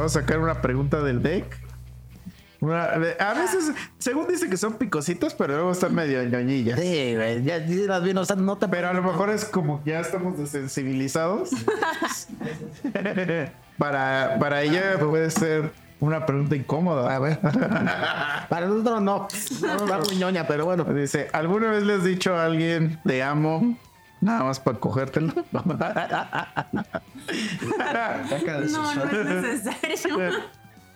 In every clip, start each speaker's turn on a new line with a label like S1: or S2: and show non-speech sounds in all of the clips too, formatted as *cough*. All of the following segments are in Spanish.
S1: vamos a
S2: sacar una pregunta del deck. Una- a veces, según dice que son picositas, pero luego están medio ñoñillas.
S3: Sí, güey. Ya las vi, no, están- no te.
S2: Pero a lo mejor es como que ya estamos desensibilizados. *laughs* para, para ella puede ser una pregunta incómoda.
S3: A ver. Para nosotros no. No muy ñoña, pero bueno.
S2: Dice, ¿alguna vez le has dicho a alguien te amo? Nada más para cogértelo. *laughs*
S4: No, no es necesario. *laughs*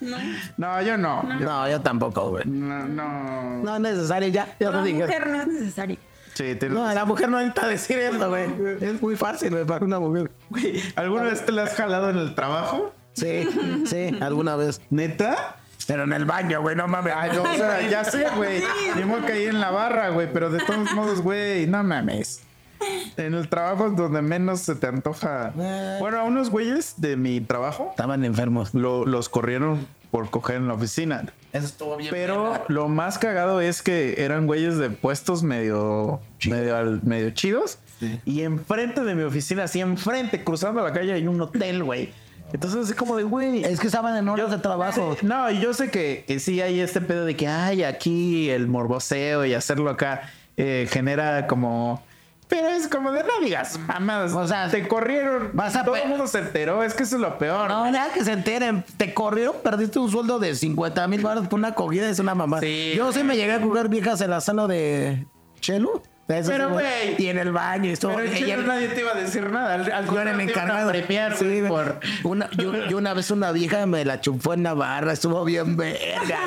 S4: No.
S2: no, yo no. Yo-
S3: No, yo tampoco, güey.
S2: No, no.
S3: No es necesario, ya. Dije.
S4: mujer no es necesario.
S2: Sí, te-
S3: No, la mujer no necesita decir eso, güey. Es muy fácil, güey, para una mujer.
S2: ¿Alguna vez te la has jalado en el trabajo?
S3: Sí, sí, alguna vez.
S2: ¿Neta?
S3: Pero en el baño, güey, no mames.
S2: Ay, no, o sea, ya sé, güey. Modo que ahí en la barra, güey. Pero de todos modos, güey, no mames. En el trabajo es donde menos se te antoja.
S3: Eh.
S2: Bueno, a unos güeyes de mi trabajo
S3: Estaban enfermos.
S2: lo- los corrieron por coger en la oficina.
S3: Eso estuvo bien.
S2: Pero lo más cagado es que eran güeyes de puestos medio, medio, medio chidos. Y enfrente de mi oficina, así enfrente, cruzando la calle, hay un hotel, güey. Entonces, así como de, güey.
S3: Es que estaban en horas de trabajo.
S2: No, y yo sé que, que sí hay este pedo de que, ay, aquí el morboseo y hacerlo acá eh, genera como. Pero es como de no digas mamadas.
S3: O sea,
S2: te corrieron.
S3: vas a
S2: todo el mundo se enteró. Es que eso es lo peor.
S3: No, nada que se enteren. Te corrieron, perdiste un sueldo de 50 mil baros por una cogida, es una mamá.
S2: Sí,
S3: Yo sí me llegué a jugar viejas en la sala de Chelo. Eso
S2: Pero, güey.
S3: Y en el baño y esto.
S2: Pero
S3: y-
S2: nadie te iba a decir nada. Al, al
S3: Yo era el encargado.
S2: premiar,
S3: Sí, por una, yo, yo una vez una vieja me la chupó en la barra, estuvo bien verga.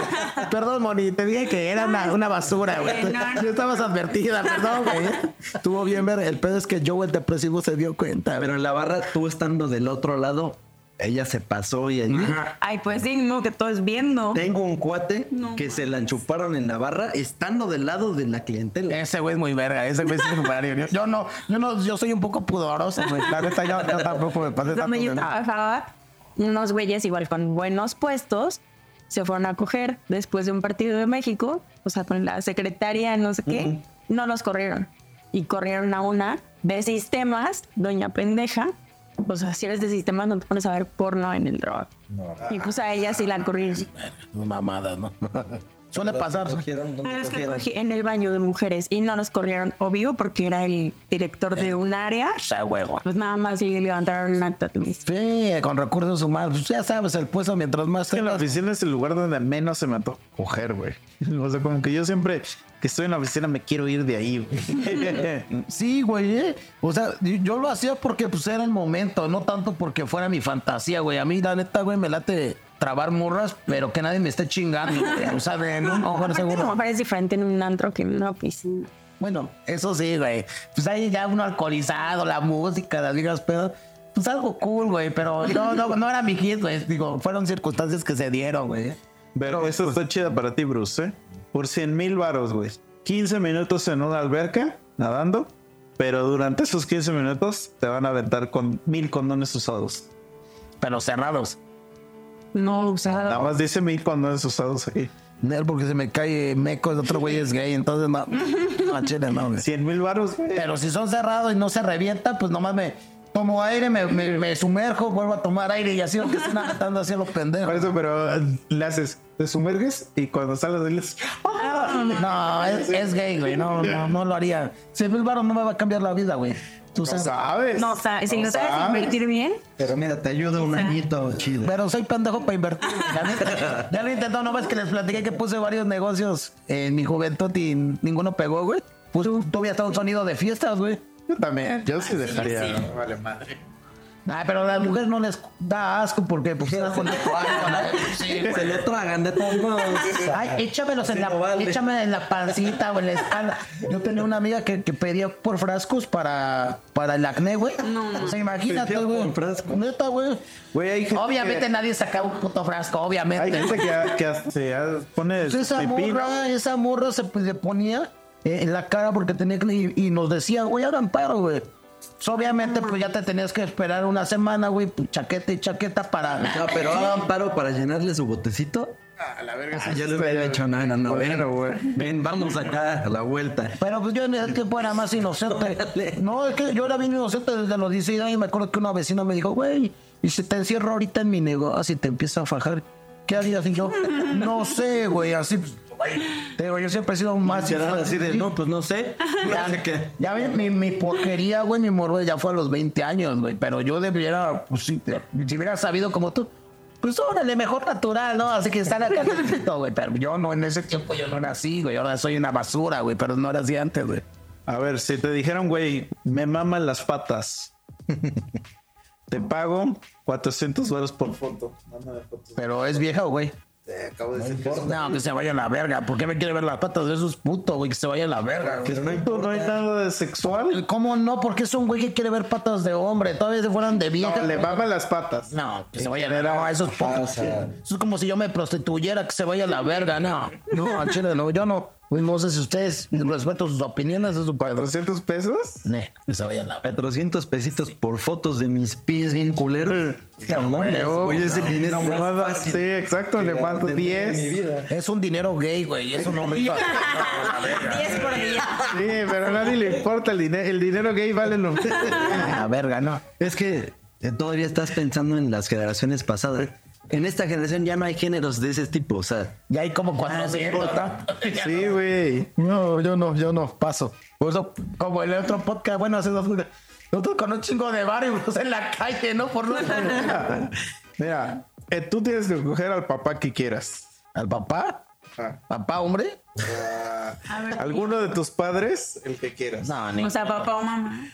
S3: Perdón, Moni, te dije que era una, una basura, güey.
S4: No, no.
S3: Yo estabas advertida, perdón, güey. Estuvo bien verga. El pedo es que Joe el depresivo se dio cuenta.
S5: Pero en la barra, tú estando del otro lado, ella se pasó y allí.
S4: Ay, pues sí, no, que todo es viendo.
S5: Tengo un cuate
S4: No.
S5: que se la enchuparon en la barra estando del lado de la clientela.
S3: Ese güey es muy verga, ese güey es superior. Yo, yo no, yo no, yo soy un poco pudoroso, güey. La neta, yo, yo tampoco me pasé.
S4: Donde yo trabajaba, unos güeyes igual con buenos puestos se fueron a coger después de un partido de México, o sea, con la secretaria, no sé qué, no los corrieron. Y corrieron a una de sistemas, doña pendeja. O sea, si eres de sistemas, no te pones a ver porno en el trabajo. Y pues a ella sí la corrieron.
S3: Mamadas, ¿no? *laughs* Suele pasar.
S5: ¿Cogieron? ¿Dónde
S4: es que
S5: cogieron?
S4: cogí en el baño de mujeres y no nos corrieron, obvio, porque era el director de un área.
S3: O sea, huevo.
S4: Pues nada más y levantaron un acta de
S3: Sí, con recursos humanos. Pues ya sabes, el puesto mientras más
S2: En la
S3: tengas.
S2: oficina es el lugar donde menos se me antoja coger, güey. *laughs* O sea, como que yo siempre que estoy en la oficina me quiero ir de ahí, güey. *laughs*
S3: Sí, güey. eh. O sea, yo lo hacía porque pues era el momento, no tanto porque fuera mi fantasía, güey. A mí, la neta, güey, me late trabar morras, pero que nadie me esté chingando. O sea, de no, no, seguro.
S4: como parece diferente en un antro que en una piscina.
S3: Bueno, eso sí, güey. Pues ahí ya uno alcoholizado, la música, las viejas pedas. Pues algo cool, güey. Pero no, no, no era mi hit, güey. Digo, fueron circunstancias que se dieron, güey.
S2: Pero eso está chida para ti, Bruce, ¿eh? Por 100 mil varos, güey. 15 minutos en una alberca, nadando. Pero durante esos 15 minutos te van a aventar con mil condones usados.
S3: Pero cerrados.
S4: No, o sea,
S2: Nada más dice mil condones usados aquí.
S3: Nel, porque se me cae meco, el otro güey es gay, entonces no. No, chile, no, güey.
S2: 100 mil varos, güey.
S3: Pero si son cerrados y no se revienta, pues nomás me tomo aire, me, me, me sumerjo, vuelvo a tomar aire y así, aunque estén matando así a los pendejos.
S2: Por eso, pero eh, le haces, te sumerges y cuando sales diles,
S3: No, es, es gay, güey. No, no, no lo haría. Si mil baros no me va a cambiar la vida, güey. Tú
S2: no
S3: sabes.
S2: sabes.
S4: no, o sea, si lo sabes
S2: sabes.
S4: invertir bien,
S5: Pero mira, te ayuda un añito chido.
S3: Pero soy pendejo para invertir. güey, la neta. *laughs* Ya lo he intentado, no ves que les platiqué que puse varios negocios en mi juventud y ninguno pegó, güey. Pues tuve hasta un sonido de fiestas, güey.
S2: Yo también, yo sí dejaría. Vale, madre.
S3: Ay, pero a las mujeres no les da asco porque pues están con *laughs* Sí,
S5: Se lo tragan de todos modos.
S3: Ay, échamelos en la,
S5: no vale.
S3: échame en la pancita o en la espalda. Yo tenía una amiga que, que pedía por frascos para, para el acné, güey. No, O sea, imagínate, güey.
S5: por frasco.
S3: Neta, güey.
S2: Hay
S3: Obviamente
S2: que-
S3: nadie sacaba un puto frasco,
S2: Hay
S3: obviamente.
S2: gente que, que se pone
S3: Pues esa
S2: ¿no?
S3: morra, esa morra se, pues, le ponía eh, en la cara porque tenía que y, y nos decía, güey, hagan paro, güey. Pues, obviamente, pues ya te tenías que esperar una semana, güey, pues, chaqueta y chaqueta para.
S5: No, pero hagan paro para llenarle su botecito.
S2: A la verga.
S5: Ah, yo le hubiera hecho nada, no, no, ven,
S2: Bueno, güey.
S5: ven, vamos acá a la vuelta.
S3: Pero pues yo en ese tiempo era más inocente. *laughs* No, es que yo era bien inocente desde los 16 años. Me acuerdo que una vecina me dijo, güey, y si te encierro ahorita en mi negocio y te empieza a fajar, ¿qué harías? Y yo, no sé, güey, así. Güey, Te digo, yo siempre he sido más.
S5: Quedar así de, no, pues no sé. *laughs* No sé qué.
S3: Ya ves, mi, mi porquería, güey, mi morro ya fue a los 20 años, güey. Pero yo debiera, pues si hubiera sabido como tú, pues órale, mejor natural, ¿no? Así que estar acá, *laughs* no, güey. Pero yo no, en ese tiempo yo no era así, güey. Ahora soy una basura, güey, pero no era así antes, güey.
S2: A ver, si te dijeron, güey, me maman las patas. *laughs* te pago 400 dólares por foto.
S3: Pero es vieja, o güey.
S5: acabo de decir que
S3: No, que se vaya a la verga. ¿Por qué me quiere ver las patas de esos putos, güey? Que se vaya a la verga. güey.
S5: Pero no
S2: ¿Tú no hay nada de sexual?
S3: ¿Cómo no? Porque es un güey que quiere ver patas de hombre. Todavía se fueran de vieja.
S2: No, le maman las patas.
S3: No, que se vaya a la verga. Eso es poco. Eso es como si yo me prostituyera, que se vaya a la verga. No, no, chile, no. Yo no. Pues no sé si ustedes respeto sus opiniones, es su padre.
S2: ¿200 pesos?
S3: Ne, que se vaya la verga.
S5: 400 pesitos por fotos de mis pies bien culeros. No mames, Oye, ese dinero
S2: Le
S5: más fácil
S2: Sí, exacto, le mando
S5: de- de
S2: 10.
S5: mi vida.
S3: Es un dinero gay, güey. Eso no me
S4: 10 *laughs* por día.
S2: Sí, pero a nadie le importa el dinero. El dinero gay vale lo *laughs* mismo.
S3: La verga, no.
S5: Es que eh, todavía estás pensando en las generaciones pasadas. En esta generación ya no hay géneros de ese tipo, o sea,
S3: Ya hay como cuatro *laughs*
S2: Sí, güey.
S3: No, yo no, yo no, paso. Por eso, como el otro podcast, bueno, hace dos nosotros con un chingo de barrios en la calle, ¿no? Por lo *laughs*
S2: Mira, eh, tú tienes que coger al papá que quieras.
S3: ¿Al papá?
S2: Ah,
S3: ¿Papá, hombre?
S2: ¿Alguno de tus padres? El que quieras.
S3: No, ni.
S4: O sea, papá o mamá.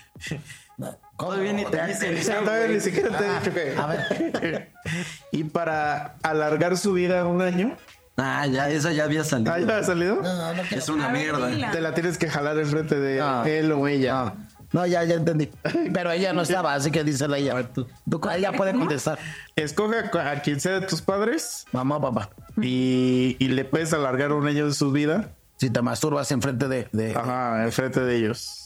S4: *laughs*
S5: todavía ni te dicen.
S2: Todavía ni siquiera te he dicho que.
S3: A ver. *laughs*
S2: Y para alargar su vida un año.
S5: Ah, ya, esa ya había salido.
S2: ¿Ah, ya ha salido?
S3: No, no quiero.
S5: Es una
S4: A ver,
S5: mierda.
S2: Te la tienes que jalar enfrente de
S3: Ah.
S2: él o ella.
S3: No, ya, ya entendí. Pero ella no estaba, así que dísela ella. Tú, ella puede contestar.
S2: Escoge a, a quien sea de tus padres
S3: Mamá, papá.
S2: y, y le puedes alargar un año de su vida.
S3: Si te masturbas enfrente de, de-
S2: Ajá, enfrente de ellos.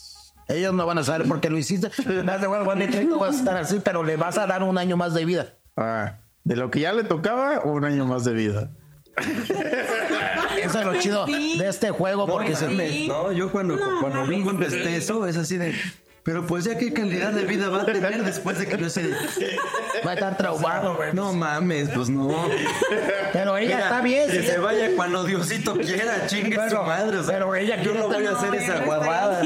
S3: Ellos no van a saber por qué lo hiciste. *laughs* Tú vas a estar así, pero le vas a dar un año más de vida.
S2: Ah, de lo que ya le tocaba, un año más de vida.
S3: Eso es lo chido de este juego, porque se
S5: mames, No, yo cuando, cuando vi contesté eso, es así de. Pero pues ya qué calidad de vida va a tener después de que no se.
S3: va a estar traumado, güey.
S5: No mames, pues no.
S3: Pero ella
S5: Mira,
S3: está bien.
S5: Que se vaya cuando Diosito quiera, chingue su
S3: Pero-
S5: madre. O sea,
S3: pero ella
S5: yo no voy a hacer esa guarrada.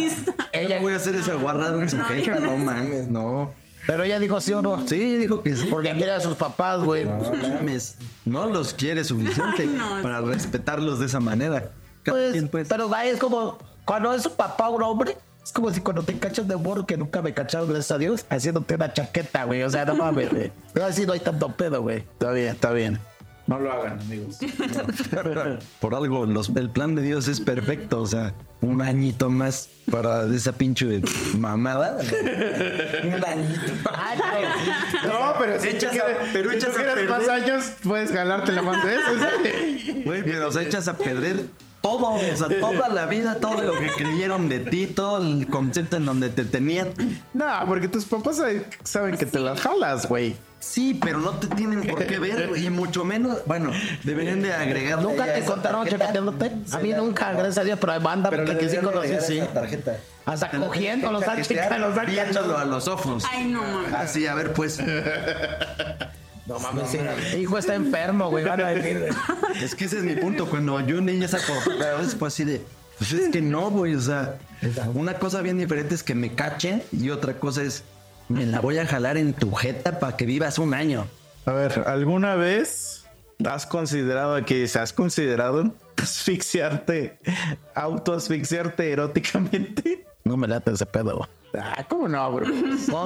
S4: ella-
S5: no voy a hacer esa guarrada en su jefa, no mames, no.
S3: Pero ella dijo sí o no.
S5: Sí, dijo que sí.
S3: Porque quiere a sus papás, güey.
S5: No mames, no los quiere suficiente para respetarlos de esa manera.
S3: Pues,
S5: pues.
S3: Pero güey, es como cuando es su papá un hombre. Es como si cuando te cachas de morro que nunca me cacharon, gracias a Dios, haciéndote una chaqueta, güey. O sea, no mames, güey. *laughs* Pero así no hay tanto pedo, güey.
S2: Está bien, está bien. No lo hagan, amigos. *laughs*
S5: Por algo, los- el plan de Dios es perfecto. O sea, un añito más para esa pinche mamada. un añito.
S3: Ay, pero-
S2: No, pero si
S5: Echas
S2: tú
S5: a- pero
S2: si tú
S5: echas
S2: quieres más años, puedes jalarte la mano de eso.
S5: Güey, pero o sea, echas a perder todo, o sea, toda la vida, todo lo que creyeron de ti, todo el concepto en donde te tenían.
S2: No, porque tus papás saben- que te las jalas, güey.
S5: Sí, pero no te tienen por qué ver, güey, y mucho menos, bueno, deberían de agregar.
S3: ¿Nunca te contaron chaqueteándote? A mí nunca, gracias a Dios, pero hay banda que, que sí conocí, sí.
S5: tarjeta.
S3: Hasta cogiendo los han chicas, los
S5: a los ojos.
S4: Ay, no.
S5: Así, a ver, pues. *laughs*
S3: No mames, sí. Hijo está enfermo, güey. Van a decir, güey. *laughs*
S5: Es que ese es mi punto. Cuando yo niña saco, después así de. Pues es que no, güey. O sea, una cosa bien diferente es que me cachen y otra cosa es. Me la voy a jalar en tu jeta para que vivas un año.
S2: A ver, ¿alguna vez has considerado que se has considerado *laughs* asfixiarte, autoasfixiarte eróticamente?
S3: No me late ese pedo, güey.
S2: Ah, ¿cómo no, bro?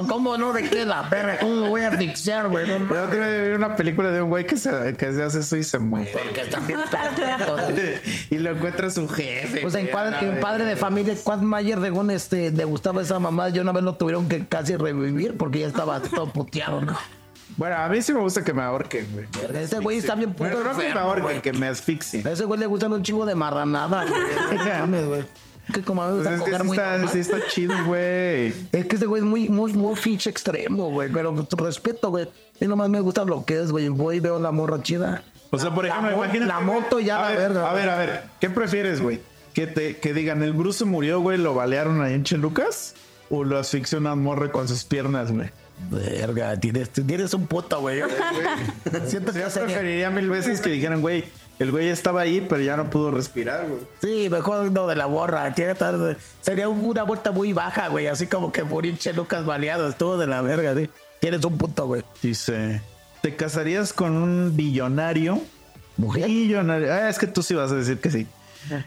S3: ¿Cómo, no de qué la perra? ¿Cómo me voy a asfixiar, güey? No,
S2: Yo vez vi una película de un güey que se, que se hace eso y se muere.
S3: porque también está güey. *laughs*
S2: y lo encuentra su jefe.
S3: Pues en,
S2: a
S3: en Padre de Familia, Quad Mayer, según este, le gustaba esa mamá, yo una vez lo tuvieron que casi revivir porque ya estaba todo puteado, ¿no?
S2: Bueno, a mí sí me gusta que me ahorquen, güey.
S3: Ese güey está bien puto
S2: Bueno, no que me ahorquen, que me asfixien.
S3: A ese güey le gustan un chingo de marranada, güey. *laughs* Que como a mí me
S2: Pues es que sí
S3: muy
S2: está,
S3: normal.
S2: sí está chido, güey.
S3: Es que ese güey es muy, muy, muy fiche extremo, güey. Pero respeto, güey. Y nomás me gusta lo que es, güey. Voy y veo la morra chida.
S2: O sea, por
S3: La
S2: ejemplo,
S3: mo-
S2: imagínate.
S3: la moto ya,
S2: a
S3: la
S2: ver,
S3: verga.
S2: A ver, a ver. ¿Qué prefieres, güey? ¿Que, te, que digan, el Bruce murió, güey, lo balearon ahí en Chelucas? ¿O lo asfixia una morra con sus piernas, güey?
S3: Verga, tienes, tienes un puto, güey. *laughs* Siento que
S2: Yo preferiría mil veces que dijeran, güey, el güey estaba ahí, pero ya no pudo respirar, güey.
S3: Sí, mejor no de la borra. Tiene tarde. Sería una vuelta muy baja, güey. Así como que morir Lucas baleado. Estuvo de la verga, sí. Tienes un punto, güey.
S2: Dice, ¿te casarías con un billonario?
S3: ¿Mujer?
S2: Billonario. Ah, es que tú sí vas a decir que sí.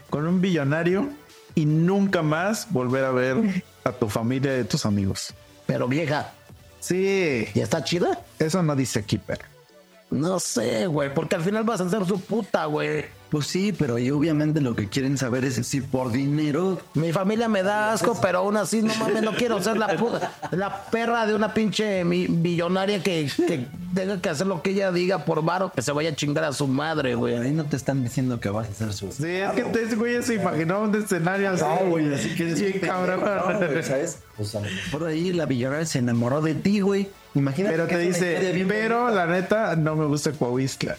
S2: Con un billonario y nunca más volver a ver *laughs* a tu familia y a tus amigos.
S3: Pero vieja,
S2: Sí,
S3: ¿ya está chida?
S2: eso no dice aquí, pero.
S3: No sé, güey. Porque al final vas a ser su puta, güey.
S5: Pues sí, pero y obviamente lo que quieren saber es si por dinero
S3: Mi familia me da asco, pero aún así no mames, no quiero ser la puta, la perra de una pinche mi- billonaria que, que tenga que hacer lo que ella diga por varo, que se vaya a chingar a su madre, güey.
S5: ahí no te están diciendo que vas a hacer su...
S2: Sí, es que ese güey se imaginó un escenario así.
S5: güey, así que
S2: Sí,
S5: un
S2: cabrón.
S5: no, güey, ¿sabes? Pues a lo mejor ahí la billonaria se enamoró de ti, güey. Imagínate
S2: Pero
S5: que
S2: te
S5: es
S2: dice,
S5: bien
S2: pero la neta no me gusta Coahuistla.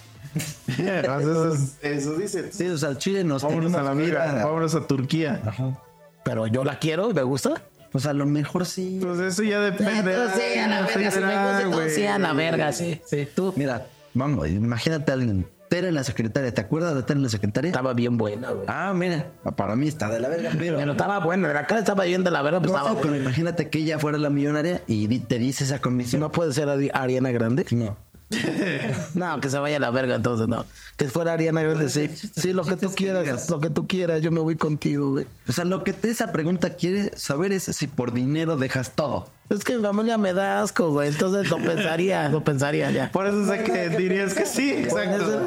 S2: Eso, es- eso dice.
S5: Sí, o sea, Chile nos
S2: Vámonos a la mira,
S5: a-
S2: vámonos a Turquía.
S5: Ajá.
S3: Pero yo la quiero y me gusta.
S5: Pues a lo mejor sí.
S2: Pues eso ya depende.
S3: Entonces, sí, a la verga, si me gusta, entonces sí, a la verga, sí. Sí, tú.
S5: Mira, vamos, imagínate a alguien. Tere en la secretaria, ¿te acuerdas de Tere en la secretaria?
S3: Estaba bien buena, güey.
S5: Ah, mira, para mí está de la verga, pero...
S3: Pero estaba buena, la cara estaba bien de la verga, pues
S5: No,
S3: estaba
S5: pero imagínate que ella fuera la millonaria y te dice esa comisión.
S3: ¿No puede ser Ari- Ariana Grande?
S5: No. *laughs*
S3: No, que se vaya a la verga entonces, no. Que fuera Ariana Grande, sí. Sí, lo que tú quieras, lo que tú quieras, yo me voy contigo, güey.
S5: O sea, lo que te- esa pregunta quiere saber es si por dinero dejas todo.
S3: Es que mi familia me da asco, güey. Entonces lo pensaría, lo pensaría ya.
S2: Por eso sé que dirías que sí, exacto.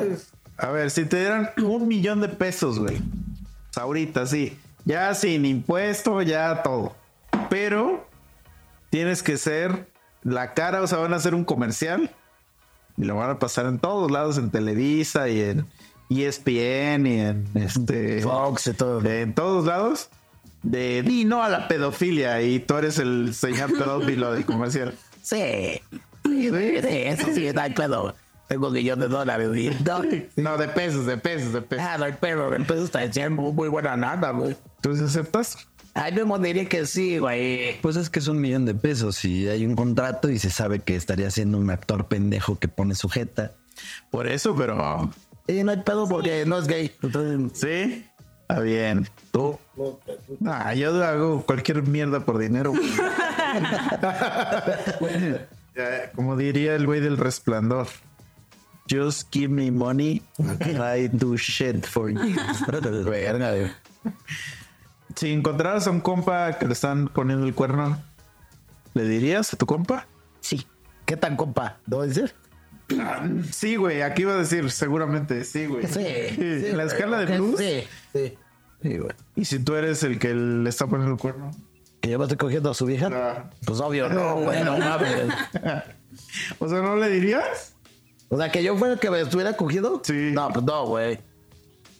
S2: A ver, si te dieran un millón de pesos, güey. Pues Ahorita sí. Ya sin impuesto, ya todo. Pero tienes que ser la cara, o sea, van a hacer un comercial y lo van a pasar en todos lados, en Televisa y en ESPN y en este
S3: Fox y todo.
S2: en todos lados. De di no a la pedofilia y tú eres el señor pedófilo de comercial.
S3: Sí. Sí, eso sí, hay pedo. Tengo un millón de dólares. No,
S2: No, de pesos, de pesos, de pesos.
S3: ah, no pedo. El peso está diciendo muy, muy buena nada, güey.
S2: ¿Tú sí aceptas?
S3: Ay, me diría que sí, güey.
S5: Pues es que es un millón de pesos y hay un contrato y se sabe que estaría siendo un actor pendejo que pone sujeta.
S2: Por eso, pero
S3: Y no hay pedo porque no es gay. Entonces,
S2: sí. Está bien. Tú. Nah, yo hago cualquier mierda por dinero. *laughs* *laughs* Como diría el güey del resplandor. Just give me money. I do shit for you. *laughs*
S3: verga, güey.
S2: Si encontraras a un compa que le están poniendo el cuerno, ¿le dirías a tu compa?
S3: Sí. ¿Qué tan compa? ¿No decir?
S2: Sí, güey, aquí iba a decir, seguramente, sí, güey.
S3: Sí. sí,
S2: En la escala de plus.
S3: Sí, sí. Sí, güey.
S2: Y si tú eres el que le está poniendo el cuerno.
S3: ¿Que yo me estoy cogiendo a su vieja?
S2: No.
S3: Pues obvio, no, güey, no mames. *laughs*
S2: O sea, ¿no le dirías?
S3: O sea, que yo fuera el que me estuviera cogiendo.
S2: Sí.
S3: No, pues no, güey.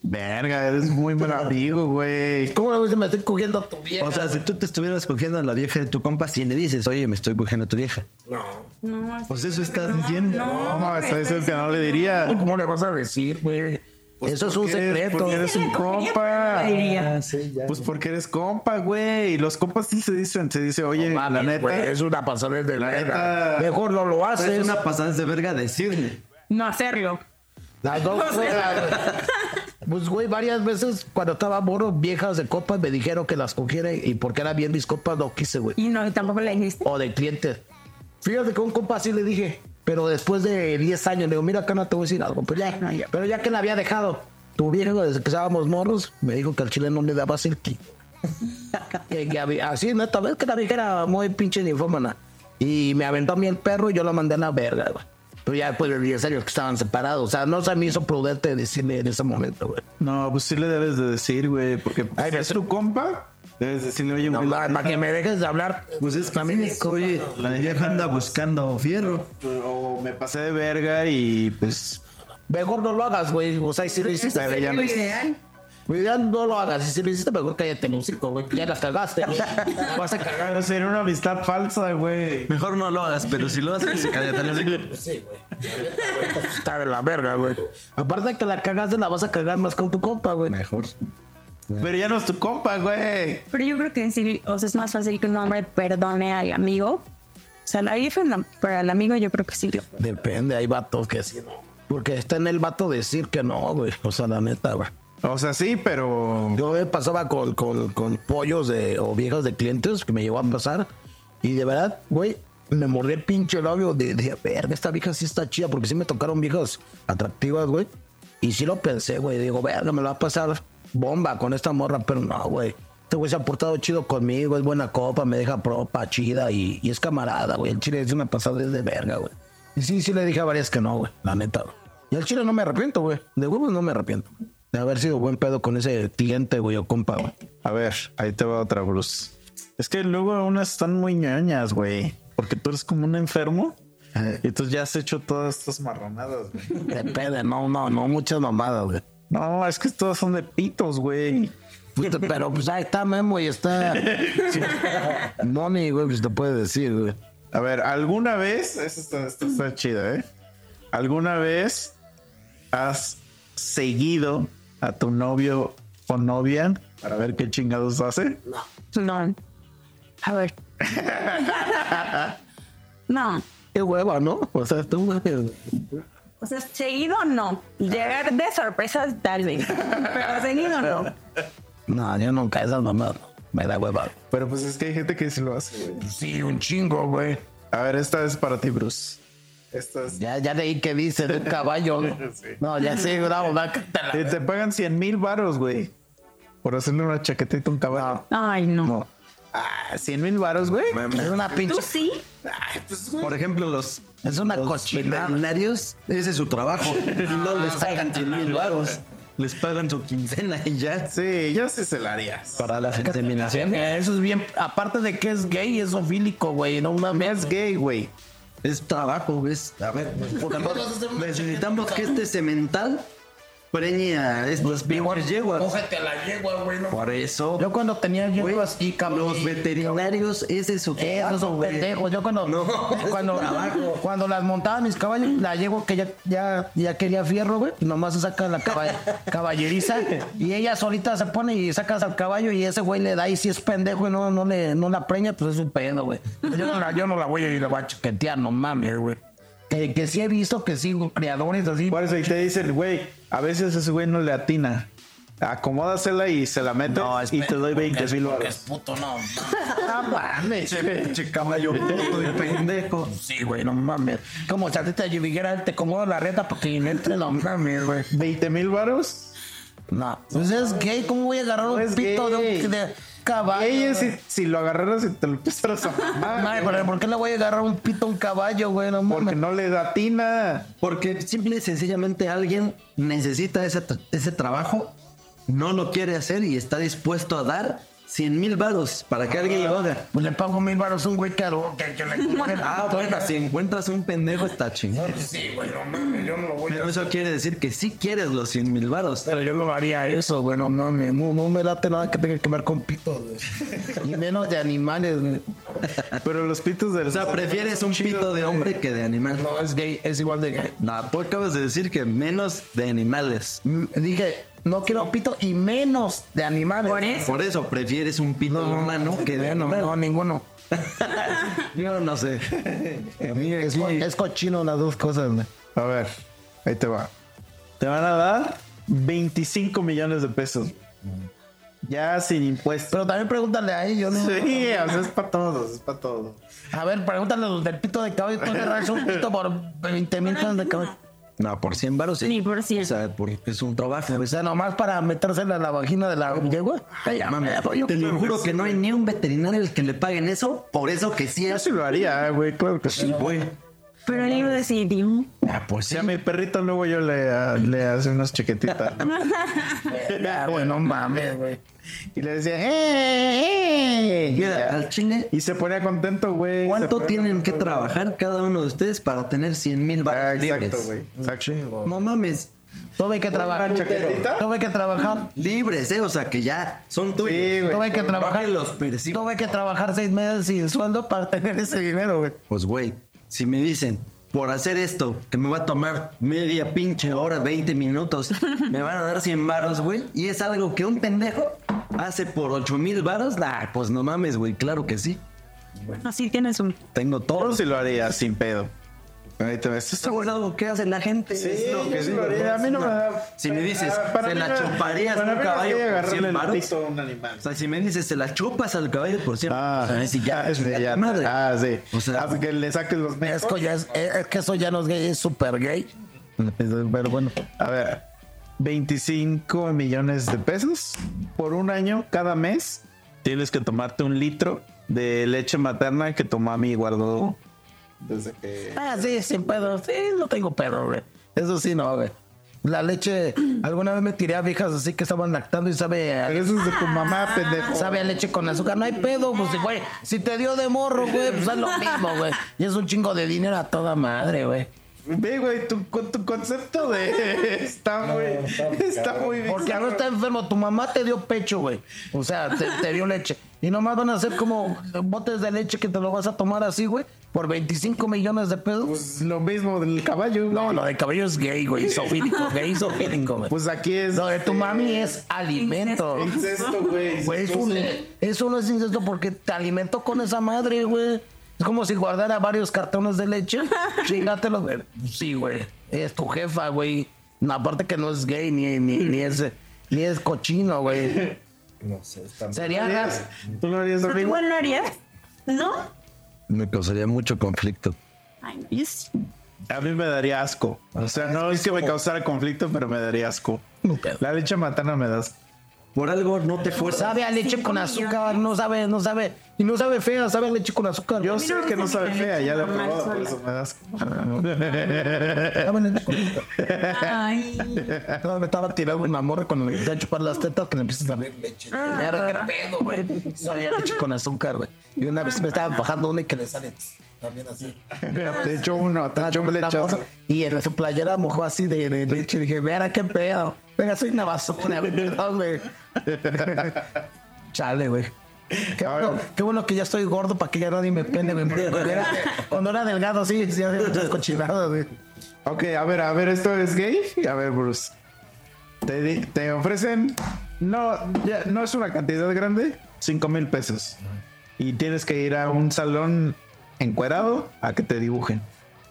S2: Verga, eres muy mal *laughs* amigo, güey.
S3: ¿Cómo no me estoy cogiendo a tu vieja?
S5: O sea, si tú te estuvieras cogiendo a la vieja de tu compa, si le dices, oye, me estoy cogiendo a tu vieja.
S4: No,
S5: Pues eso estás diciendo.
S2: No, no, está diciendo que no le diría.
S3: ¿Cómo le vas a decir, güey? Eso es un secreto.
S2: porque eres un compa.
S4: diría.
S2: Pues porque eres compa, güey. Y los compas sí se dicen, se dice, oye, la neta.
S3: es una pasada de
S2: La
S3: verga.
S2: neta-
S3: Mejor no lo haces.
S5: Es una pasada de verga decirle.
S4: No hacerlo.
S3: Las dos *laughs* fueras. *laughs* Pues, güey, varias veces cuando estaba morro, viejas de copas me dijeron que las cogiera y porque era bien mis copas no quise, güey.
S4: Y no, tampoco le dijiste.
S3: O de clientes. Fíjate que un compa sí le dije, pero después de 10 años le digo, mira, acá no te voy a decir algo. Pero ya, pero ya que la había dejado, tu viejo desde que estábamos morros me dijo que al chile no le daba silky. *laughs* que, que había- así, neta, ves que la vieja era muy pinche ninfómana. Y me aventó a mí el perro y yo lo mandé a la verga, güey. Pero ya después de 10 años que estaban separados. O sea, no se me hizo prudente decirle en ese momento, güey.
S2: No, pues sí le debes de decir, güey, porque
S3: Ay,
S2: si es tu compa, debes decirle, oye,
S3: No,
S2: güey,
S3: para que me dejes de hablar.
S5: Pues es que a mí, oye, la vieja anda buscando fierro.
S2: o me pasé de verga y pues
S3: Mejor no lo hagas, güey. O sea, si lo hiciste,
S2: ya no-
S4: ideal.
S3: Pues ya no lo hagas. Si lo hiciste, mejor cállate el hocico, güey. Ya la cagaste. güey. *laughs* Vas a cagar.
S2: Sería una amistad falsa, güey.
S5: Mejor no lo hagas, pero si lo haces, cállate. sé.
S3: Sí, güey. Está de la verga, güey. Aparte de que la cagaste, la vas a cagar más con tu compa, güey.
S5: Mejor.
S2: Pero ya no es tu compa, güey.
S4: Pero yo creo que sí, o sea, es más fácil que un hombre perdone al amigo. O sea, la no, pero al amigo yo creo que sí.
S3: Depende, hay vatos que sí, no. Porque está en el vato decir que no, güey. O sea, la neta, güey.
S2: O sea, sí, pero
S3: Yo me pasaba con, con, con pollos de, o viejas de clientes que me llegó a pasar. Y de verdad, güey, me mordí el pinche labio de, de verga, esta vieja sí está chida. Porque sí me tocaron viejas atractivas, güey. Y sí lo pensé, güey. Digo, verga, me lo va a pasar bomba con esta morra. Pero no, güey. Este güey se ha portado chido conmigo, es buena copa, me deja propa chida y, y es camarada, güey. El chile es una pasada de verga, güey. Y sí, sí le dije a varias que no, güey. La neta, güey. Y al chile no me arrepiento, güey. De huevos no me arrepiento. De haber sido buen pedo con ese cliente, güey, o compa, güey.
S2: a ver, ahí te va otra, Bruce. Es que luego unas están muy ñoñas, güey. Porque tú eres como un enfermo. Y tú ya has hecho todas estas marronadas, güey.
S3: Depende, no, no, no muchas mamadas, güey.
S2: No, es que todas son de pitos, güey.
S3: Puta, Pero pues ahí está Memo y está. *laughs* Moni, güey, pues te puede decir, güey.
S2: A ver, ¿alguna vez? Esta está, esta está chida, ¿eh? ¿Alguna vez has seguido a tu novio o novia para ver qué chingados hace?
S4: No. A ver. *laughs* no.
S3: Qué hueva, ¿no? O sea, tú.
S4: O sea, seguido no. Llegar de sorpresas tal vez. Pero seguido no.
S3: No, yo nunca esas no. Me da hueva.
S2: Pero pues es que hay gente que sí lo hace, güey.
S3: Sí, un chingo, güey.
S2: A ver, esta es para ti, Bruce. Esta es...
S3: Ya, ya leí que dice de un caballo. *laughs* ¿no? No, ya sí, bravo, va, cántala.
S2: Y te pagan 100 mil varos, güey. Por hacerle una chaquetita a un caballo.
S4: Ay, no.
S2: No. Ah, 100 mil varos, güey.
S3: Es una pinche.
S4: ¿Tú sí?
S5: Por ejemplo, los,
S3: Es una
S5: los
S3: cochinada.
S5: veterinarios, ese es su trabajo. *laughs* No les pagan 100 mil baros. Les pagan su quincena y ya.
S2: Sí, yo sí se la harías.
S5: Para la inseminación.
S3: Eso es bien. Aparte de que es gay, es ofílico, güey. No mames.
S2: Es gay, güey.
S5: Es trabajo, es. A ver, por ejemplo, necesitamos que este cemental preñe a estas pinches yeguas.
S3: Cógete la yegua, güey. no.
S5: Por eso,
S3: Yo cuando tenía yeguas y cabrón.
S5: los veterinarios, ese es su
S3: esos
S5: trabajo, güey.
S3: pendejos. Yo cuando,
S5: No, *laughs*
S3: cuando, cuando las montaba mis caballos, la yegua que ya, ya, ya quería fierro, güey, nomás se saca la caba- *laughs* caballeriza y ella solita se pone y sacas al caballo y ese güey le da y si es pendejo y no, no, le, no la preña, pues es un pedo, güey. Yo no la, yo no la voy a ir a chaquetear, no mames, güey. Que, que sí he visto que sí, creadores así.
S2: Por eso, y te dicen, güey, a veces ese güey no le atina. Acomódasela y se la mete
S3: No,
S2: y te doy
S3: porque
S2: 20
S3: es-
S2: mil
S3: porque
S2: varos.
S3: es puto, no. No *laughs* mames.
S5: Che caballo puto y pendejo. *laughs*
S3: Sí, güey, no mames. Como si a ti te te acomodo la reta para que no entre, no mames, güey.
S2: 20 mil varos.
S3: No. Pues es gay, ¿cómo voy a agarrar un pito de, de caballo?
S2: Ella, si, lo agarraras y te lo empezaras a mamar,
S3: pero ¿por qué le voy a agarrar un pito a un caballo, güey? No
S2: porque
S3: mames.
S2: no le atina.
S5: Porque simple y sencillamente alguien necesita ese, ese trabajo, no lo quiere hacer y está dispuesto a dar 100 mil varos para que alguien lo haga.
S3: Pues le pago mil baros a un güey que, que, que le *laughs*
S5: Ah, bueno, si encuentras un pendejo está chingón.
S3: Sí, güey, no mames, yo no lo voy a
S5: Pero eso quiere decir que sí quieres los 100 mil varos.
S3: Pero yo no haría eso, güey, no mames. No, no me late nada que tenga que ver con pitos, güey. Y menos de animales, güey.
S2: Pero los pitos del.
S5: O sea, prefieres un pito de hombre que de animal.
S3: No, es gay, es igual de gay.
S5: No, tú acabas de decir que menos de animales.
S3: Dije, no quiero pito y menos de animales.
S4: Por eso.
S5: Por eso prefieres un pito de humano que de
S3: no,
S5: animal.
S3: no, ninguno. *laughs*
S5: Yo no sé. A mí
S3: Es, cochino las dos cosas, güey.
S2: A ver, ahí te va. Te van a dar 25 millones de pesos. Ya sin impuestos.
S3: Pero también pregúntale a ellos, ¿no?
S2: Sí, o sea, es para todos, es para todos.
S3: A ver, pregúntale a los del pito de caballo. ¿Tú agarras un pito por 20 mil pesos de caballo?
S5: No, por 100 baros sí.
S4: Ni por 100.
S5: O sea, porque es un trabajo.
S3: O sea, nomás para metérsela en la vagina de la yegua.
S5: Te lo juro que no hay ni un veterinario al que le paguen eso. Por eso que sí
S2: Yo sí lo haría, güey, claro que sí.
S5: güey.
S4: Pero él decidió.
S5: Ah, pues
S2: Si
S5: sí.
S2: a mi perrito luego yo le, le hace unas chiquititas.
S3: Ya, *laughs* güey, no mames, güey.
S2: y le decía, ¡eh, eh!
S5: Mira, al chile,
S2: Y se ponía contento, güey.
S5: ¿cuánto tienen que trabajar cada uno de ustedes para tener 100 mil
S2: Ah, exacto,
S5: libres?
S2: güey. Exacto.
S5: No mames,
S3: Tuve que trabajar.
S2: ¿Una chaquetita?
S3: Tuve que trabajar.
S5: libres, ¿eh? O sea, que ya son tuyos.
S2: Sí, güey.
S3: Tuve que trabajar.
S5: que los percibo.
S3: Tuve que trabajar seis meses sin sueldo para tener ese dinero, güey.
S5: Pues, güey, si me dicen, por hacer esto, que me va a tomar media pinche hora, 20 minutos, *laughs* me van a dar 100 varos, güey, y es algo que un pendejo hace por 8 mil varos, nah, pues no mames, güey, claro que sí.
S4: Así tienes un.
S5: Tengo
S2: Yo
S5: todo.
S2: sí lo haría sin pedo. Ahí te ves.
S5: Esto es algo que hace la gente.
S2: Sí,
S5: es lo que
S2: haría. A mí no me da.
S5: Si me dices,
S2: Ah, para
S5: se
S2: mí
S5: la
S2: no-
S5: chuparías
S2: para
S5: un
S2: mí no
S5: caballo
S2: a
S5: por
S2: agarrarle
S5: 100
S2: el
S5: varos.
S2: pito a un animal.
S5: O sea, si me dices, se la chupas al caballo por 100
S2: Ah,
S5: si ya,
S2: es
S5: ya
S2: ya,
S5: tu madre.
S2: Ah, sí.
S5: O sea,
S2: Haz que le saques los
S3: Es
S2: mecos.
S3: que, ya es, es que eso ya no es gay, es súper gay. Pero bueno.
S2: A ver, 25 millones de pesos por un año cada mes. Tienes que tomarte un litro de leche materna que tu mami guardó desde que.
S3: Ah, sí, sin pedo. Sí, no tengo pedo, güey. Eso sí, no, güey. La leche, *clears throat* alguna vez me tiré a viejas así que estaban lactando y sabe a,
S2: eso es de tu mamá, pendejo.
S3: sabe a leche con azúcar. No hay pedo, pues, güey. Si te dio de morro, güey, pues es lo mismo, güey. Y es un chingo de dinero a toda madre, güey.
S2: Ve, güey, tu, tu concepto de. Está muy. Está muy *laughs* bien.
S3: Porque algo está enfermo. Tu mamá te dio pecho, güey. O sea, te, te dio leche. Y nomás van a ser como botes de leche que te lo vas a tomar así, güey. Por 25 millones de pesos.
S2: Pues lo mismo del caballo.
S3: no, lo de cabello es gay, güey. Isofílico, *laughs* gay, isofílico, güey.
S2: Pues aquí es.
S3: Lo de tu mami es alimento.
S2: Incesto, güey. *laughs*
S3: Güey, eso, eso no es incesto porque te alimento con esa madre, güey. Es como si guardara varios cartones de leche. *laughs* Chingátelo, güey. Sí, güey. Es tu jefa, güey. No, aparte que no es gay ni, ni, ni es, ni es cochino, güey.
S5: No sé, está
S3: Sería.
S2: ¿Tú lo harías?
S4: Igual lo harías. ¿No?
S5: Me causaría mucho conflicto.
S4: Ay, yo sí.
S2: A mí me daría asco. O sea, no es que me causara conflicto, pero me daría asco. La leche materna me da asco.
S5: Por algo no te fuerzas.
S3: Sabe a leche con azúcar, no sabe, no sabe. Y no sabe fea, sabe a leche con azúcar.
S2: Yo sé que no sabe fea, ya la he probado, por eso me da asco.
S3: Sabe a leche con azúcar.
S4: Ay.
S3: No, me estaba tirando una morra cuando le empecé a chupar las tetas que le empiezas a ver leche. Era qué pedo, güey. Sabía leche con azúcar, güey. Y una vez me estaba bajando una y que le sale también así.
S2: Te echo uno, te un lechazo.
S3: Y en su playera mojó así de, de leche. Y dije, mira qué pedo. Venga, soy una basura, güey. *laughs* Chale, güey. Qué bueno, qué bueno que ya estoy gordo para que ya nadie me *laughs* era- Cuando era delgado, sí, sí, muchas cochinadas, güey.
S2: Ok, a ver, a ver, ¿esto es gay? A ver, Bruce. Te, di- te ofrecen, no, ya, no es una cantidad grande, 5 mil pesos. Y tienes que ir a un salón encuerado a que te dibujen.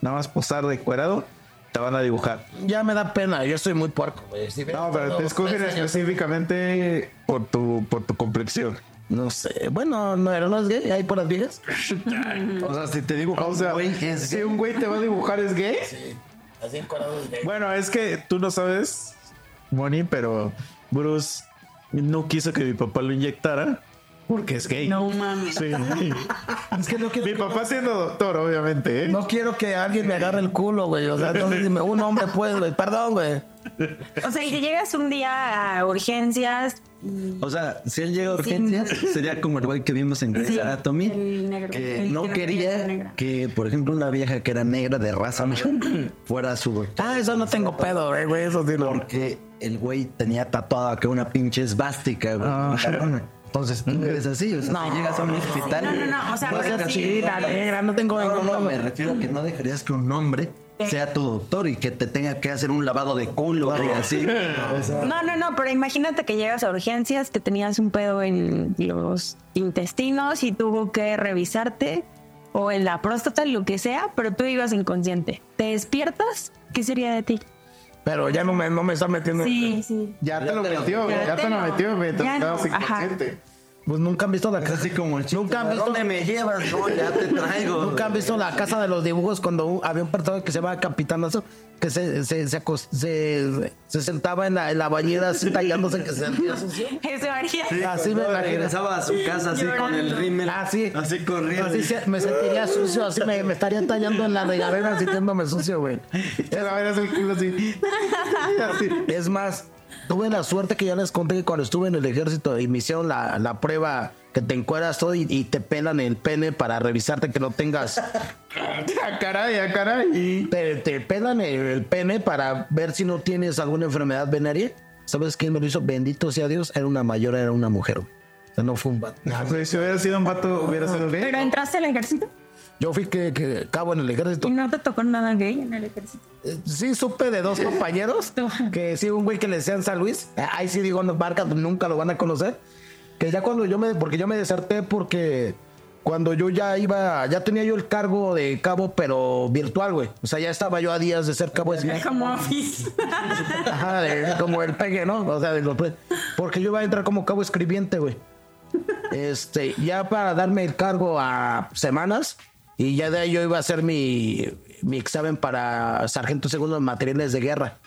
S2: Nada más posar de encuerado, te van a dibujar.
S3: Ya me da pena, yo soy muy puerco,
S2: No, pero te escogen específicamente por tu, por tu complexión.
S3: No sé. Bueno, no, no es gay, hay por las viejas. *laughs*
S5: O sea, si te digo,
S2: O sea, si un güey te va a dibujar, ¿es gay?
S3: Así encuadrado es gay.
S2: Bueno, es que tú no sabes, Moni, pero Bruce no quiso que mi papá lo inyectara porque es gay.
S4: No mames.
S2: Sí.
S3: Es que no quiero,
S2: Mi papá siendo doctor, obviamente, ¿eh?
S3: no quiero que alguien me agarre el culo, güey. O sea, entonces *laughs* dime, un hombre puede, güey. Perdón, güey.
S4: O sea, y que llegas un día a urgencias y
S5: O sea, si él llega a urgencias, sería como el güey que vimos en Grey's
S4: Sí,
S5: Anatomy,
S4: el negro,
S5: que
S4: el
S5: no
S4: que no quería
S5: que, por ejemplo, una vieja que era negra de raza *clears throat* fuera su.
S3: Ah, eso no tengo pedo, güey, güey. Eso sí no.
S5: Porque el güey tenía tatuada que una pinche esvástica, güey. Entonces, tú eres así, o sea,
S3: No.
S5: si llegas a un hospital...
S4: No, no, no, o sea,
S5: a
S4: pero
S5: casi-
S4: sí,
S3: la negra, no tengo
S5: No, no, no, me refiero a que no dejarías que un hombre sea tu doctor y que te tenga que hacer un lavado de culo y así. *laughs*
S4: No, no, no, pero imagínate que llegas a urgencias, que tenías un pedo en los intestinos y tuvo que revisarte o en la próstata, lo que sea, pero tú ibas inconsciente. ¿Te despiertas? ¿Qué sería de ti?
S3: Pero ya no me, no me está metiendo.
S4: Sí, sí.
S2: Ya te lo
S5: te lo-
S2: metió,
S4: ya
S2: ya
S4: te
S2: lo metió mientras
S4: ya no,
S2: estabas
S4: ajá.
S2: inconsciente.
S3: Pues nunca han visto la casa.
S5: Así como el chico,
S3: Nunca han
S5: ¿a
S3: visto.
S5: ¿Dónde me llevas? No, ya te traigo.
S3: Nunca han visto la casa de los dibujos cuando un- había un personaje que se llamaba Capitanazo que se, se, se, acos- se- se sentaba en la, en la bañera así tallándose que se sentía sucio. *laughs* Así me
S5: regresaba a su casa así con el rímel.
S3: Así,
S5: Así corriendo.
S3: Así se- me sentiría sucio, así me, me estaría tallando en la regadera sintiéndome sucio, güey. *laughs*
S2: Era ver el culo así. Así. *laughs*
S3: Es más, tuve la suerte que ya les conté que cuando estuve en el ejército y me hicieron la, la prueba que te encueras todo y, y te pelan el pene para revisarte que no tengas. *laughs*
S2: Ah, caray, ah, caray.
S3: Te, te pelan el, el pene para ver si no tienes alguna enfermedad venérea. ¿Sabes quién me lo hizo? Bendito sea Dios, era una mayor, era una mujer. O sea, no fue un vato.
S2: Pues, si hubiera sido un vato, hubiera sido
S4: Pero
S2: gay.
S4: entraste al ejército
S3: Yo fui que, que cabo en el ejército.
S4: y no te tocó nada gay en el ejército.
S3: Eh, Sí, supe de dos *laughs* compañeros. Que sí, un güey que le decían San Luis. eh, Ahí sí digo, no, marcas nunca lo van a conocer. Que ya cuando yo me. Porque yo me deserté porque. Cuando yo ya iba. Ya tenía yo el cargo de cabo, pero virtual, güey. O sea, ya estaba yo a días de ser cabo. de-
S4: Como office. *laughs*
S3: Ajá, de- como el pegue, ¿no? O sea, de los Porque yo iba a entrar como cabo escribiente, güey. Este, ya para darme el cargo a semanas. Y ya de ahí yo iba a hacer mi, mi examen para sargento segundo en materiales de guerra.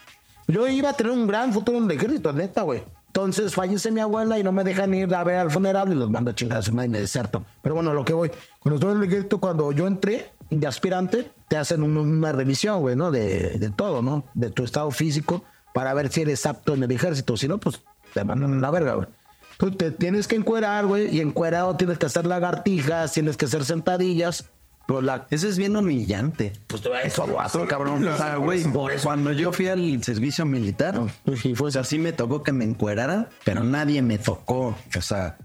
S3: Yo iba a tener un gran futuro en el ejército, neta, güey. Entonces fallece mi abuela y no me dejan ir a ver al funeral y los mando a chingar a su madre y me deserto. Pero bueno, lo que voy. Cuando estuve en el ejército, cuando yo entré de aspirante, te hacen un- una revisión, güey, ¿no? De, de todo, ¿no? De tu estado físico para ver si eres apto en el ejército. Si no, pues te mandan a la verga, güey. Tú te tienes que encuerar, güey, y encuerado tienes que hacer lagartijas, tienes que hacer sentadillas. Pero la...
S5: Eso es bien humillante.
S3: Pues eso lo hace, cabrón.
S5: O sea, güey, cuando yo fui al servicio militar,
S3: Sí, fue
S5: o sea, sí me tocó que me encuerara, pero nadie me tocó. O sea,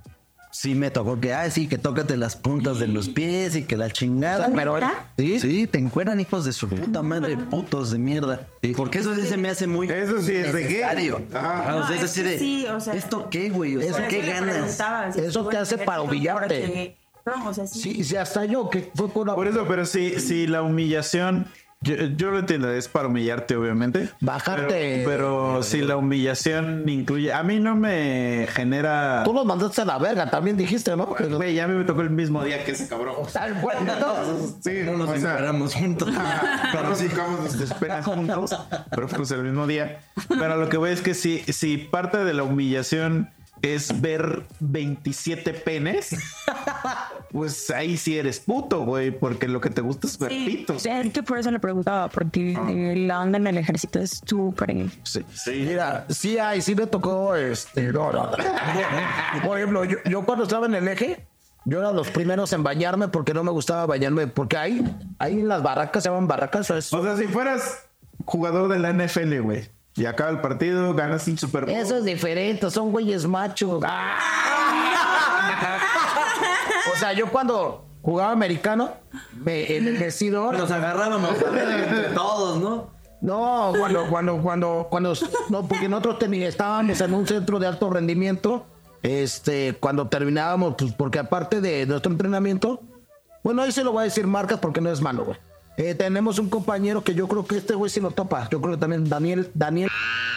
S5: sí me tocó que, ah, sí, que tócate las puntas de los pies y que la chingada.
S3: Pero
S5: Sí, sí, te encueran hijos de su puta madre, putos de mierda. Porque eso sí se me hace muy
S2: Eso sí es de
S5: necesario.
S2: Ajá.
S5: Ah, o sea, es
S4: No,
S5: así
S4: es que
S5: de,
S4: sí, o sea,
S5: ¿esto qué, güey? O sea,
S4: Por
S5: ¿qué ganas?
S3: Eso te hace para humillarte.
S4: No, o sea, sí.
S3: Sí, sí, hasta yo, que fue por la...
S2: Por eso, pero si, si la humillación, yo, yo lo entiendo, es para humillarte, obviamente.
S3: Bajarte.
S2: Pero, pero si la humillación incluye, a mí no me genera.
S3: Tú los mandaste a la verga, también dijiste, ¿no?
S2: Güey, ya me tocó el mismo día que ese cabrón.
S3: Tal cual, *laughs* ¿no?
S2: Sí,
S5: No nos
S2: o sea,
S5: encueramos juntos. *laughs*
S2: Pero nos buscamos nos desesperan juntos, pero pues el mismo día. Pero lo que voy es que si, si parte de la humillación es ver 27 penes, *laughs* pues ahí sí eres puto, güey, porque lo que te gusta es ver
S4: Sí,
S2: pitos.
S4: es que por eso le preguntaba, porque eh, la onda en el ejército es súper.
S2: Sí.
S3: Mira, sí hay, sí me tocó, este, no, no, no. *laughs* Por ejemplo, yo, yo cuando estaba en el eje, yo era los primeros en bañarme porque no me gustaba bañarme, porque ahí, ahí en las barracas, se llaman barracas, ¿sabes?
S2: O sea, si fueras jugador de la NFL, güey, y acaba el partido, ganas un Super Bowl.
S3: Eso es diferente, son güeyes machos. o sea, yo cuando jugaba americano, me, en el vestidor,
S5: Nos agarrábamos entre todos, ¿no?
S3: No, cuando, cuando, cuando, cuando, no, porque nosotros estábamos en un centro de alto rendimiento, este, cuando terminábamos, pues, porque aparte de nuestro entrenamiento, bueno, ahí se lo voy a decir marcas porque no es malo, güey. Eh, tenemos un compañero que yo creo que este güey sí lo topa. Yo creo que también Daniel, Daniel,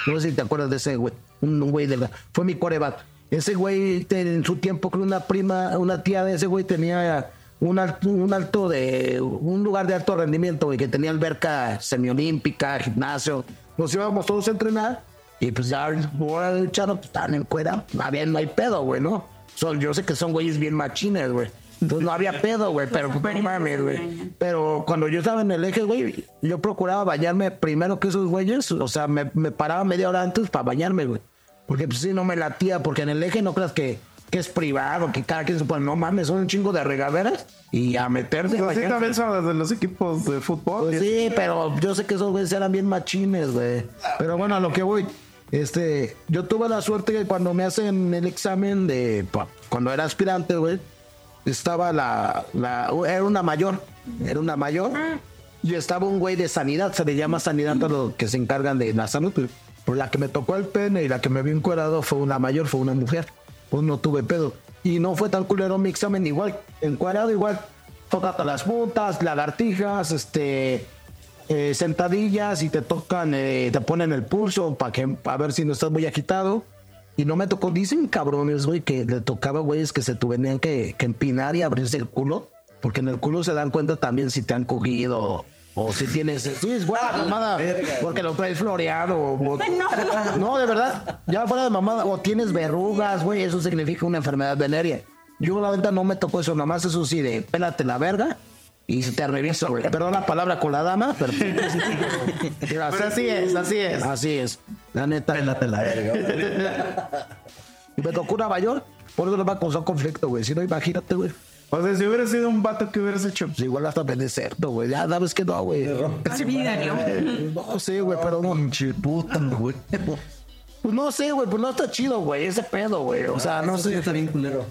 S3: no sé si te acuerdas de ese güey, un, güey de la, fue mi coreback. Ese güey en su tiempo, creo una prima, una tía de ese güey tenía un alto, un alto de, un lugar de alto rendimiento, güey, que tenía alberca semiolímpica, gimnasio. Nos íbamos todos a entrenar y pues ya hora del chano, pues estaban en cuera. Había, no hay pedo, güey, ¿no? Son, yo sé que son güeyes bien machines, güey. Entonces no había pedo, güey, pero pues, no mames, güey. Pero cuando yo estaba en el eje, güey, yo procuraba bañarme primero que esos güeyes. O sea, me, me paraba media hora antes para bañarme, güey. Porque pues sí, no me latía, porque en el eje no creas que, que es privado, que cada quien se pone, no mames, son un chingo de regaderas y a meterse.
S2: Pues así también son de los equipos de fútbol.
S3: Pues sí, pero yo sé que esos güeyes eran bien machines, güey. Pero bueno, a lo que voy. Este, yo tuve la suerte que cuando me hacen el examen de cuando era aspirante, güey, estaba la, la era una mayor, era una mayor y estaba un güey de sanidad, se le llama sanidad a los que se encargan de la salud. Por la que me tocó el pene y la que me vio encuadrado fue una mayor, fue una mujer. Pues no tuve pedo. Y no fue tan culero mi examen, igual, encuadrado igual. Tócate las puntas, lagartijas, este, eh, sentadillas y te tocan, eh, te ponen el pulso para que a ver si no estás muy agitado. Y no me tocó, dicen cabrones, güey, que le tocaba, güeyes, que se tuvieran que, que empinar y abrirse el culo. Porque en el culo se dan cuenta también si te han cogido o si tienes. Sí, es buena mamada. Porque lo traes floreado. o- *laughs* no, de verdad. Ya fuera de mamada. O tienes verrugas, güey. Eso significa una enfermedad venérea. Yo, la verdad, no me tocó eso. Nada más eso sí, de pélate la verga. Y se te regresa, güey. Perdón la palabra con la dama, *laughs* pero.
S2: Así es, así es.
S3: Así es. La neta.
S5: Pélate la verga.
S3: Y me tocó Nueva York. Por eso le va a causar conflicto, güey. Si no, imagínate, güey.
S2: O sea, si hubieras sido un vato, ¿qué hubieras hecho?
S3: Pues igual hasta me deserto, güey. Ya sabes que no, güey. No sé, güey, pero no.
S5: Pinche puta, güey.
S3: Pues no sé, güey. Pues no está chido, güey. Ese pedo, güey. O sea, no
S5: Eso sí
S3: sé.
S5: está bien culero.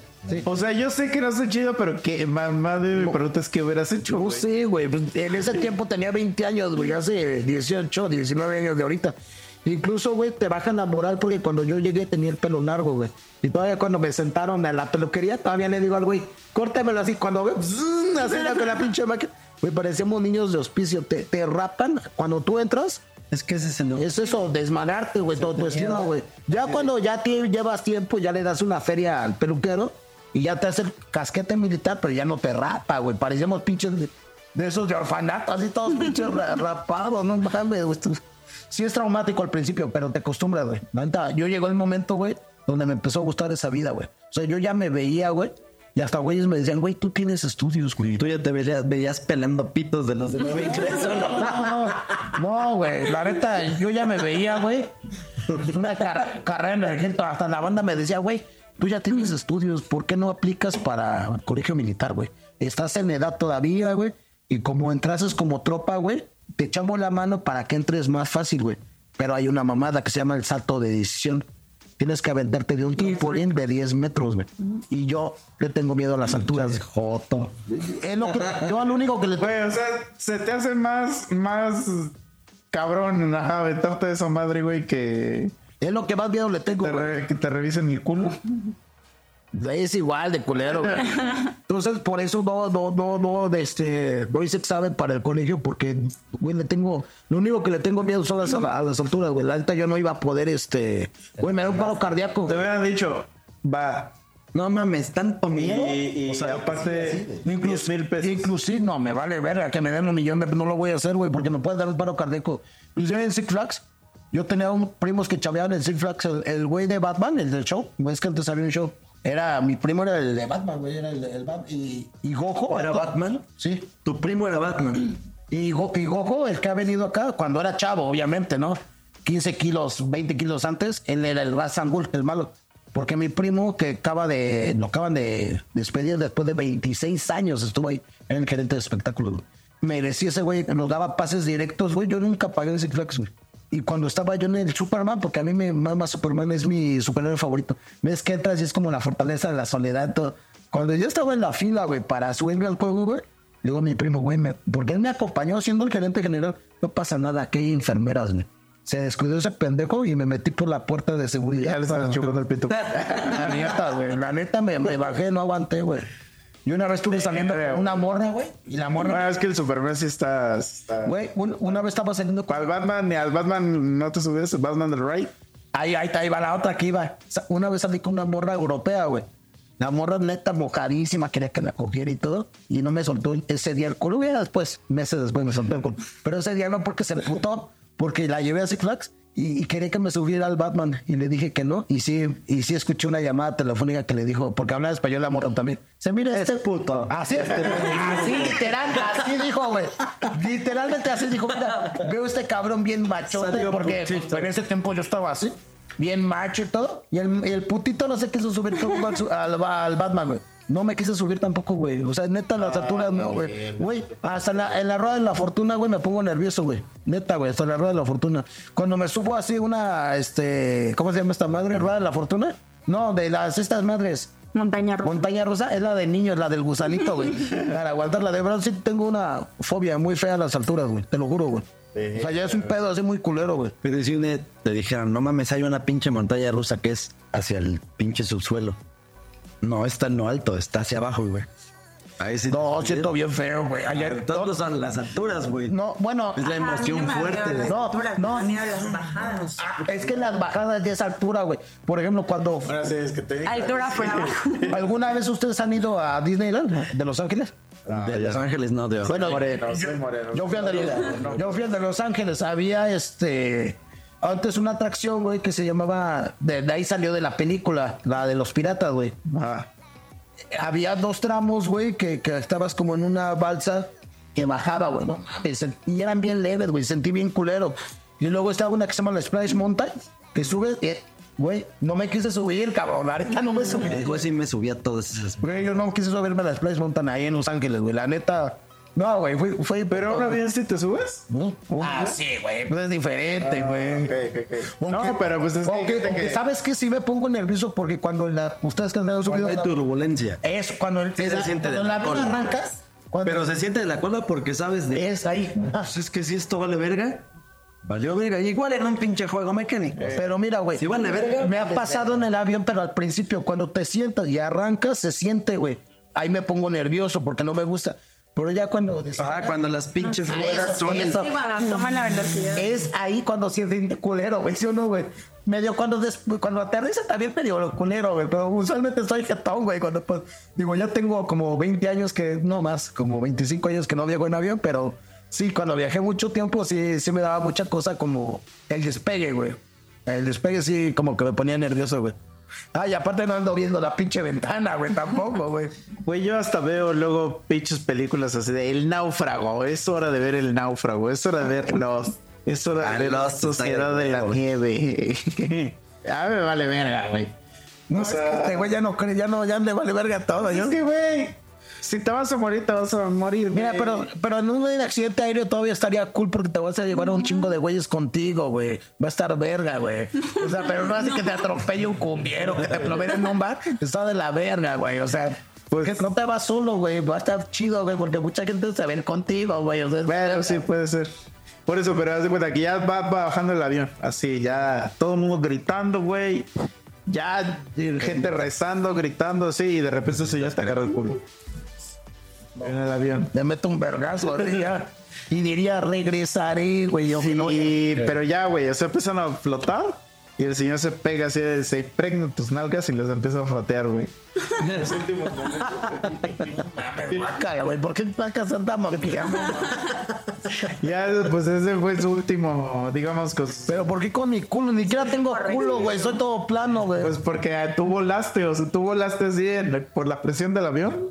S2: O sea, yo sé que no está chido, pero que mamá de mi pregunta es qué hubieras hecho.
S3: No
S2: güey?
S3: sé, güey. Pues en ese tiempo tenía 20 años, güey. Hace 18, 19 años de ahorita. Incluso, güey, te bajan la moral porque cuando yo llegué tenía el pelo largo, güey. Y todavía cuando me sentaron en la peluquería, todavía le digo al güey, córtamelo así. Cuando veo, así la- con la pinche máquina. Güey, parecíamos niños de hospicio. Te, te rapan cuando tú entras.
S5: Es que ese es el.
S3: Es eso, desmadarte, güey, todo tu estilo, güey. Ya cuando ya te llevas tiempo, ya le das una feria al peluquero y ya te hace el casquete militar, pero ya no te rapa, güey. Parecíamos pinches de, de esos de orfanato, así todos pinches ra- *laughs* rapados, no mames, güey. Sí es traumático al principio, pero te acostumbras, güey. Yo llegó el momento, güey, donde me empezó a gustar esa vida, güey. O sea, yo ya me veía, güey, y hasta güeyes me decían, güey, tú tienes estudios, güey.
S5: Tú ya te veías, veías pelando pitos de los de nueve ingresos, *laughs* ¿no?
S3: No, no, güey. La neta, yo ya me veía, güey. Una car- carrera en el ejército. Hasta la banda me decía, güey, tú ya tienes estudios. ¿Por qué no aplicas para colegio militar, güey? Estás en edad todavía, güey. Y como entrases como tropa, güey, te echamos la mano para que entres más fácil, güey. Pero hay una mamada que se llama el salto de decisión. Tienes que aventarte de un trampolín de 10 metros, güey. Y yo le tengo miedo a las alturas.
S5: Joto.
S3: Es lo que, yo lo único que le
S2: Güey, o sea, se te hace más, más cabrón, ajá, aventarte de esa madre, güey, que
S3: es lo que más miedo le tengo.
S2: te,
S3: güey.
S2: re- que te revisen el culo.
S3: Es igual de culero. güey. Entonces, por eso no, no, no, no, este, no hice examen para el colegio porque, güey, le tengo, lo único que le tengo miedo son las, a las alturas, güey. La neta yo no iba a poder, este, güey, me da un paro cardíaco.
S2: Te hubieran dicho, va.
S5: No mames, tanto miedo.
S2: y, y aparte, 10 mil pesos.
S3: Inclusive, no, me vale verga que me den un millón de no lo voy a hacer, güey, porque me puede dar un paro cardíaco. Inclusive en Six Flags, yo tenía un primos que chaveaban en Six Flags, el, el güey de Batman, el del show, es que antes había un show. Era, mi primo era el de Batman, güey, era el, Batman. Y, y Gojo.
S5: ¿Era Batman?
S3: Sí.
S5: Tu primo era Batman.
S3: Y, Go- y Gojo, el que ha venido acá, cuando era chavo, obviamente, ¿no? 15 kilos, 20 kilos antes, él era el Ras Angul, el malo. Porque mi primo, que acaba de, lo acaban de despedir después de 26 años, estuvo ahí, era el gerente de espectáculos. güey. Me decía ese güey que nos daba pases directos, güey. Yo nunca pagué en Six Flags, güey. Y cuando estaba yo en el Superman, porque a mí me mama Superman, es mi superhéroe favorito. Ves que entras y es como la fortaleza de la soledad, todo. Cuando yo estaba en la fila, güey, para subirme al juego, güey, le digo a mi primo, güey, me- porque él me acompañó siendo el gerente general. No pasa nada, aquí hay enfermeras, güey. Se descuidó ese pendejo y me metí por la puerta de seguridad.
S2: Ya le estabas *laughs* chupando el pito.
S3: La neta, güey. La neta me, me bajé, no aguanté, güey. Yo una vez estuve saliendo con una morra, güey. Y la morra,
S2: No, es que el Superman sí está. está-
S3: güey, un- una vez estaba saliendo con.
S2: Al Batman, ni al Batman no te subes, el Batman del Right.
S3: Ahí, ahí, ahí va la otra que iba. Una vez salí con una morra europea, güey. La morra neta mojadísima, quería que la cogiera y todo. Y no me soltó ese día el culo. Después, meses después me soltó el culo. Pero ese día no porque se le putó, porque la llevé a Six Flags y, y quería que me subiera al Batman. Y le dije que no. Y sí, y sí escuché una llamada telefónica que le dijo, porque habla español la morra también. Se mira este puto. Así, así literal, así dijo, güey. Literalmente así dijo, mira, veo este cabrón bien machote porque pues, en ese tiempo yo estaba así bien macho y todo. Y el, y el putito no se quiso subir como al, su- al, al Batman, güey. No me quise subir tampoco, güey. O sea, neta, las alturas, no, güey. Güey, hasta en la, en la rueda de la fortuna, güey, me pongo nervioso, güey. Neta, güey, hasta en la rueda de la fortuna. Cuando me subo así una, este, ¿cómo se llama esta madre? ¿Rueda de la fortuna? No, de las estas madres.
S4: Montaña rusa.
S3: Montaña rusa es la de niños, la del gusanito, güey. *laughs* Para aguantarla. De verdad, sí tengo una fobia muy fea a las alturas, güey. Te lo juro, güey. O sea, ya es un pedo así muy culero, güey.
S5: Pero si un día te dijeran, no mames, hay una pinche montaña rusa que es hacia el pinche subsuelo. No, está en lo alto, está hacia abajo, güey. Ahí sí.
S3: No, siento bien feo, güey. Ayer,
S5: Todos son las alturas, güey.
S3: no, bueno,
S5: Es la emoción fuerte. de-
S3: no, no,
S4: las bajadas.
S3: es que las bajadas de esa altura, güey. Por ejemplo, cuando
S2: Ahora sí, es que te
S4: Altura por abajo. *laughs*
S3: alguna vez ustedes han ido a Disneyland de Los Ángeles.
S5: De Los Ángeles, no, de
S3: Bueno,
S2: Moreno, soy moreno.
S3: Yo fui, de los, yo fui al de Los Ángeles. Había este. Antes una atracción, güey, que se llamaba. De, de ahí salió de la película, la de los piratas, güey.
S2: Ah,
S3: Había dos tramos, güey, que, que estabas como en una balsa que bajaba, güey. No. Y eran bien leves, güey. Sentí bien culero. Y luego estaba una que se llama la Splash Mountain, que sube. eh, Güey, no me quise subir, cabrón. Ahorita no me subí.
S5: Güey, sí me subí a todas esas.
S3: Güey, yo no quise subirme a la Splash Mountain ahí en Los Ángeles, güey. La neta. No, güey, fue, fue.
S2: Pero ahora bien si te subes.
S3: Ah, sí, güey. Pues es diferente, güey.
S2: No, pero pues es
S3: aunque-
S2: que-
S3: aunque ¿Sabes qué? Sí me pongo nervioso porque cuando la, ustedes que han dado subido.
S5: Hay turbulencia.
S3: Es cuando el,
S5: Sí, se
S3: la-
S5: siente
S3: cuando
S5: de
S3: la
S5: la cola.
S3: arranca. cuando-
S5: Pero se siente de la cola porque sabes de.
S3: es ahí. Ah,
S5: Pues es que si esto vale verga, valió verga. Igual era un pinche juego mecánico.
S3: Pero mira, güey.
S5: Si vale verga,
S3: Me ha pasado en el avión, pero al principio, cuando te sientas y arrancas, se siente, güey. Ahí me pongo nervioso porque no me gusta. Pero ya cuando.
S5: Ah, cuando las pinches ruedas
S3: Eso,
S5: suenan.
S3: eso.
S4: Toman la velocidad.
S3: Es ahí cuando siente culero, güey, ¿sí o no, güey? Medio cuando, des- cuando aterriza también medio culero, güey, pero usualmente soy jetón, güey, cuando pues, digo, ya tengo como 20 años que, no más, como 25 años que no viajo en avión, pero sí, cuando viajé mucho tiempo, sí, sí me daba mucha cosa como el despegue, güey. El despegue sí como que me ponía nervioso, güey. Ay, aparte no ando viendo la pinche ventana, güey, tampoco, güey.
S2: Güey, yo hasta veo luego pinches películas así de El Náufrago. Es hora de ver El Náufrago. Es hora de ver Lost. Es hora
S5: Ah,
S2: de ver la sociedad
S5: de
S2: la nieve. *laughs* ya me vale verga, güey.
S3: No, es que este güey ya no cree, ya no, ya le vale verga todo, yo.
S2: Es que, güey, si te vas a morir, te vas a morir.
S3: Mira,
S2: güey.
S3: pero, pero en un accidente aéreo todavía estaría cool porque te vas a llevar a un chingo de güeyes contigo, güey. Va a estar verga, güey. O sea, pero no hace que te atropelle un cumbiero, que te plomeen en un bar. Está de la verga, güey. O sea,
S2: Pues-
S3: no te vas solo, güey. Va a estar chido, güey, porque mucha gente se va a ir contigo, güey. O sea,
S2: Bueno, sí, puede ser. Por eso, pero haz de cuenta que ya va, va bajando el avión. Así, ya todo el mundo gritando, güey. Ya gente rezando, gritando, así, y de repente eso ya agarra el culo. En el avión.
S3: le meto un vergazo, güey, ya. Y diría, regresaré, güey. Yo, no,
S2: Y, pero ya, güey, o sea, empiezan a flotar. Y el señor se pega así, se impregna tus nalgas y los empieza a frotear, güey.
S3: Caga, güey. ¿Por qué morquilla?
S2: Ya, pues ese fue su último, digamos, cos-
S3: Pero ¿por qué con mi culo? Ni siquiera tengo culo, güey. Soy todo plano, güey.
S2: pues porque tú volaste, o sea, tú volaste así en- por la presión del avión.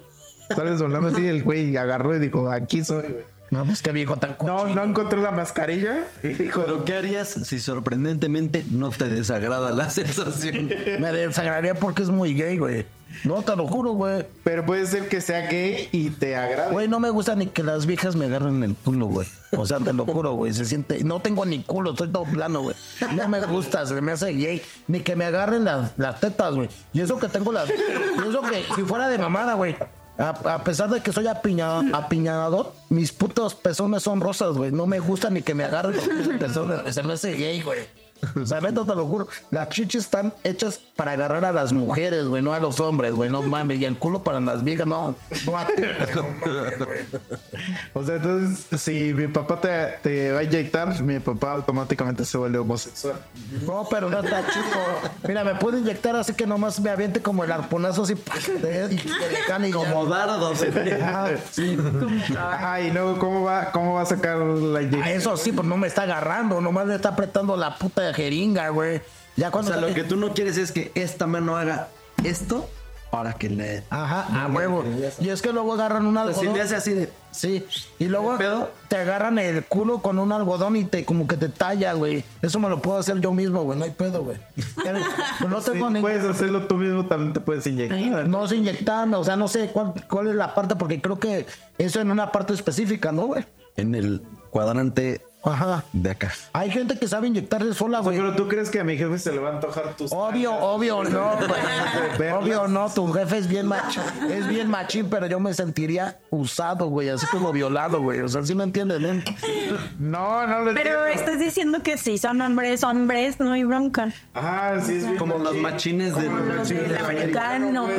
S2: Sales volando así, el güey agarró y dijo, aquí soy, güey.
S3: No, pues qué viejo tan
S2: No, no encontró la mascarilla. Y dijo,
S5: Pero ¿qué harías si sorprendentemente no te desagrada la sensación?
S3: Me desagradaría porque es muy gay, güey. No, te lo juro, güey.
S2: pero puede ser que sea gay y te agrade.
S3: Güey, no me gusta ni que las viejas me agarren el culo, güey. O sea, te lo juro, güey. Se siente. No tengo ni culo, estoy todo plano, güey. No me gusta, se me hace gay. Ni que me agarren las, las tetas, güey. Y eso que tengo las. Y eso que si fuera de mamada, güey. A, a pesar de que soy apiña, apiñador, mis putos pezones son rosas, güey. No me gusta ni que me agarren los *laughs* pezones. Se me hace gay, güey. O sea, neta, te lo juro. Las chichis están hechas para agarrar a las mujeres, güey, no a los hombres, güey. No mames. Y el culo para las viejas, no. No a ti, no mames.
S2: O sea, entonces, si mi papá te, te va a inyectar, mi papá automáticamente se vuelve homosexual.
S3: No, pero no está chico. Mira, me puede inyectar así que nomás me aviente como el arponazo así. Y y ya.
S5: Como dardos.
S3: Ah, sí.
S2: Ajá, y luego, ¿cómo va, cómo va a sacar la inyección?
S3: Eso sí, pues no me está agarrando, nomás le está apretando la puta jeringa, güey. Ya
S5: O
S3: cuando.
S5: sea, lo que tú no quieres es que esta mano haga esto para que le...
S3: Ajá, a huevo. Y es que luego agarran un
S5: Si
S3: algodón.
S5: le hace así de...
S3: Sí, y luego te agarran el culo con un algodón y te como que te talla, güey. Eso me lo puedo hacer yo mismo, güey. No hay pedo, güey. Pues no *laughs*
S2: Sí,
S3: tengo ni-
S2: puedes hacerlo tú mismo, también te puedes inyectar.
S3: No se inyectarme, o sea, no sé cuál, cuál es la parte, porque creo que eso en una parte específica, ¿no, güey?
S5: En el cuadrante
S3: Ajá.
S5: de acá.
S3: Hay gente que sabe inyectarse sola, güey.
S2: Pero tú crees que a mi jefe se le va a antojar tus.
S3: Obvio, obvio, no, *laughs* güey. Obvio, no, tu jefe es bien machín, es bien machín, pero yo me sentiría usado, güey, así como violado, güey. O sea, ¿sí me entiendes, no?
S2: No, no lo
S4: Pero
S2: entiendo.
S4: estás diciendo que si son hombres, hombres, no hay bronca.
S2: Ajá, sí, es bien
S5: Como los machines de...
S4: Americanos,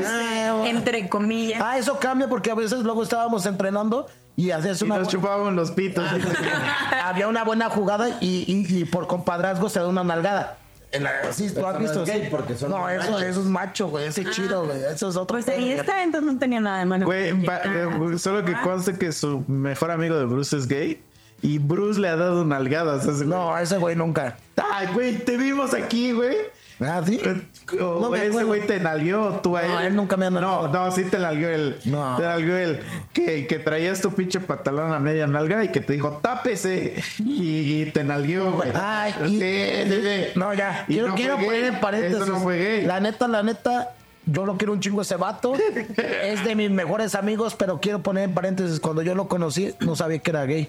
S4: entre comillas.
S3: Ah, eso cambia porque a veces luego estábamos entrenando y hacías
S2: Y
S3: una
S2: nos chupábamos los pitos. *laughs*
S3: había una buena jugada y, y- y por compadrazgo se da una nalgada. En la- sí, ¿tú has
S5: no
S3: visto?
S5: es gay
S3: Sí.
S5: porque son
S3: no, eso, eso es macho, güey. Ese chido, güey. Eso es otro.
S4: Pues ahí está, entonces no tenía nada de malo.
S2: Güey, eh, solo que conste que su mejor amigo de Bruce es gay. Y Bruce le ha dado nalgadas a ese güey.
S3: No, ese güey nunca.
S2: Ay, güey, te vimos aquí, güey.
S3: Ah, sí.
S2: O
S3: No me
S2: ese güey te nalgueó tú a él.
S3: No, él nunca me ha
S2: No, no, sí te nalguó él.
S3: No.
S2: Te nalguó él. Que, que traías tu pinche pantalón a media nalga y que te dijo, tápese. Y, y te nalguó, güey.
S3: Ay,
S2: Sí,
S3: y-
S2: sí, sí.
S3: No, ya.
S2: Y
S3: Quiero,
S2: no
S3: quiero
S2: fue
S3: poner
S2: gay.
S3: en paréntesis.
S2: Eso no fue gay.
S3: La neta, la neta, yo lo quiero un chingo ese vato. *laughs* es de mis mejores amigos, pero quiero poner en paréntesis. Cuando yo lo conocí, no sabía que era gay.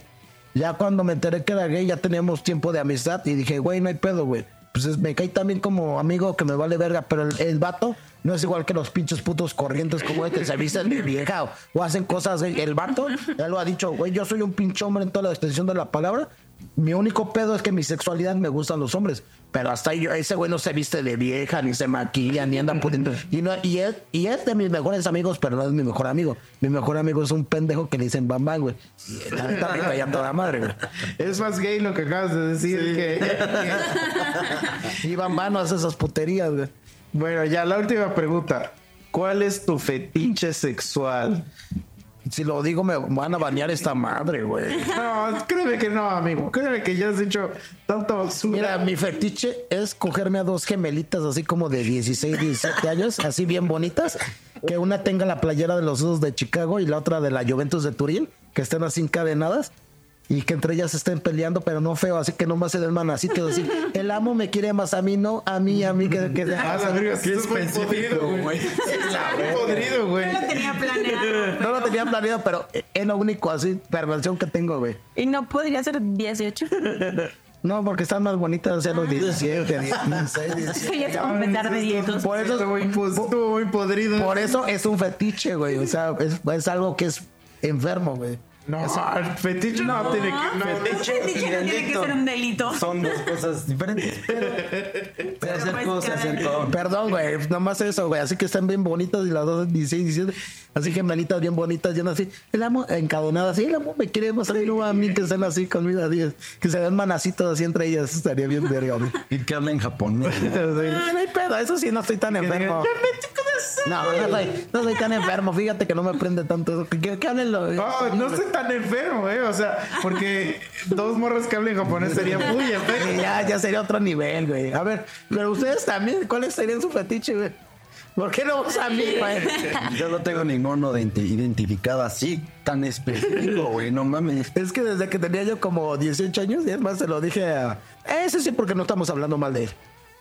S3: Ya cuando me enteré que era gay, ya teníamos tiempo de amistad y dije, güey, no hay pedo, güey. Pues es- me cae también como amigo que me vale verga, pero el, el vato no es igual que los pinches putos corrientes como este, se visten de vieja o, hacen cosas. El vato, ya lo ha dicho, güey, yo soy un pinche hombre en toda la extensión de la palabra. Mi único pedo es que mi sexualidad me gustan los hombres. Pero hasta ahí, ese güey no se viste de vieja, ni se maquilla, ni anda pudiendo. Y, no, y, es, y es de mis mejores amigos, pero no es mi mejor amigo. Mi mejor amigo es un pendejo que le dicen bam bam, güey. Y la neta me caía toda madre, güey.
S2: Es más gay lo que acabas de decir que. *laughs*
S3: Y bam bam no hace esas puterías, güey.
S2: bueno, ya la última pregunta. ¿Cuál es tu fetiche sexual?
S3: Si lo digo, me van a banear esta madre, güey.
S2: No, créeme que no, amigo. Créeme que ya has dicho tanta basura.
S3: Mira, mi fetiche es cogerme a dos gemelitas así como de 16, 17 años, así bien bonitas, que una tenga la playera de los Osos de Chicago y la otra de la Juventus de Turín, que estén así encadenadas y que entre ellas estén peleando, pero no feo, así que nomás se den manacitos así. El amo me quiere más a mí, no a mí, a mí, que, que
S2: Ah, la verga, sí es muy podrido, güey. Podrido, güey.
S4: No lo tenía planeado. *laughs*
S3: No lo tenía planeado, pero es lo único así, perversión que tengo, güey.
S4: Y no podría ser 18. *laughs*
S3: No, porque están más bonitas, o sea, los 17, 16, 17.
S4: Ya es como empezar de 10.
S3: Por eso,
S2: Estuvo muy, po- estuvo muy podrido.
S3: Por eso es un fetiche, güey. O sea, es, es algo que es enfermo, güey.
S2: No, el fetiche no, tiene que. No,
S4: Fetiche no tiene que ser un delito.
S5: Son dos cosas diferentes. Pero se acercó, se acercó.
S3: Perdón, güey. Nomás eso, güey. Así que están bien bonitas y las dos 16, 17. Así gemelitas bien bonitas, llenas así. El amo encadenada así. El amo me quiere a mí, no a mí que estén así conmigo. Así, que se den manacitos así entre ellas. Estaría bien verga, güey.
S5: Y que habla en japonés.
S3: Ah, *laughs* no hay pedo. Eso sí, no estoy tan enfermo. No, no soy, no soy tan enfermo. Fíjate que no me prende tanto eso. Que, que, hablen lo-
S2: No, no estoy tan enfermo, eh. O sea, porque dos morras que hablen japonés sería muy enfermo.
S3: ya, ya sería otro nivel, güey. A ver, pero ustedes también, ¿cuáles serían su fetiche, güey? ¿Por qué no vamos a mí, güey?
S5: Yo no tengo ninguno de identi- identificado así, tan específico, güey. No mames.
S3: Es que desde que tenía yo como 18 años, y es más, se lo dije a... Ese sí, porque no estamos hablando mal de él.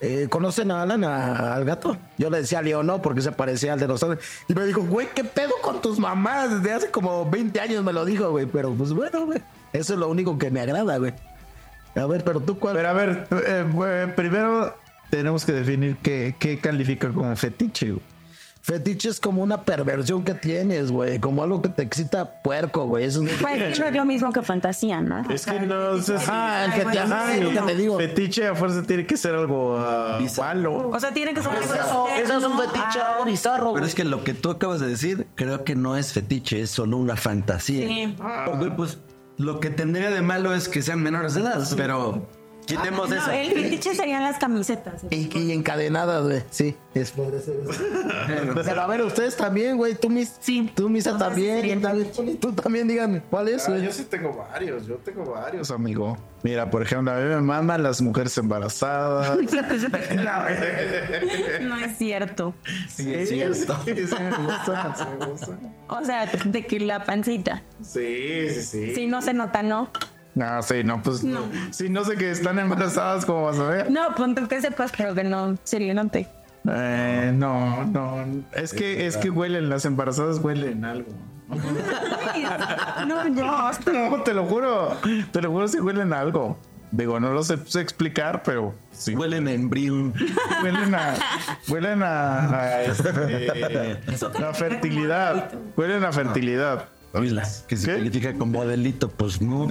S3: Eh, ¿Conocen a Alan, al gato? Yo le decía a León, no, porque se parecía al de nosotros. Y me dijo, güey, ¿qué pedo con tus mamás? Desde hace como 20 años me lo dijo, güey. Pero pues bueno, güey. Eso es lo único que me agrada, güey. A ver, pero tú cuál...
S2: Pero a ver, eh, primero tenemos que definir qué, qué califica como fetiche, güey.
S3: Fetiche es como una perversión que tienes, güey. Como algo que te excita puerco, güey. Eso es...
S4: Pues es lo mismo que fantasía, ¿no?
S2: Es que no sé si-
S3: Ah, el fetiche, ajá, lo que te digo.
S2: Fetiche a fuerza tiene que ser algo ah, malo.
S4: O sea, tiene que ser algo
S3: Eso, eso es un fetiche algo bizarro,
S5: Pero
S3: güey.
S5: es que lo que tú acabas de decir, creo que no es fetiche, es solo una fantasía.
S4: Sí.
S5: Porque, pues, lo que tendría de malo es que sean menores de edad, pero quitemos
S4: No,
S5: eso.
S4: el fetiche serían las camisetas.
S3: Y, y encadenadas, güey. Sí, es podría ser eso. Pero a ver, ustedes también, güey. Tú, mis,
S4: Sí.
S3: tú, Misa, también. Tú también, tú también, díganme. ¿Cuál es,
S2: Ah,
S3: güey?
S2: yo sí tengo varios, yo tengo varios, amigo. Mira, por ejemplo, a mí me maman las mujeres embarazadas. *laughs*
S4: No es cierto.
S2: Sí, es cierto. Sí, sí me gustan, sí me gustan.
S4: O sea, de que la pancita.
S2: Sí, sí, sí.
S4: Si no se nota, no.
S2: No, sí, no, pues no. Si no sé que están embarazadas, ¿cómo vas a ver?
S4: No, punto que sepas, pero que no se le note.
S2: Eh, no, no. Es que, es que huelen, las embarazadas huelen algo.
S4: No, no. *laughs*
S2: No, te lo juro. Te lo juro si huelen a algo. Digo, no lo sé, sé explicar, pero sí.
S5: Huelen a embrión.
S2: Huelen a. Huelen a. a, este, a fertilidad. Huelen a fertilidad.
S5: Oíla, ¿qué significa con modelito? Pues no.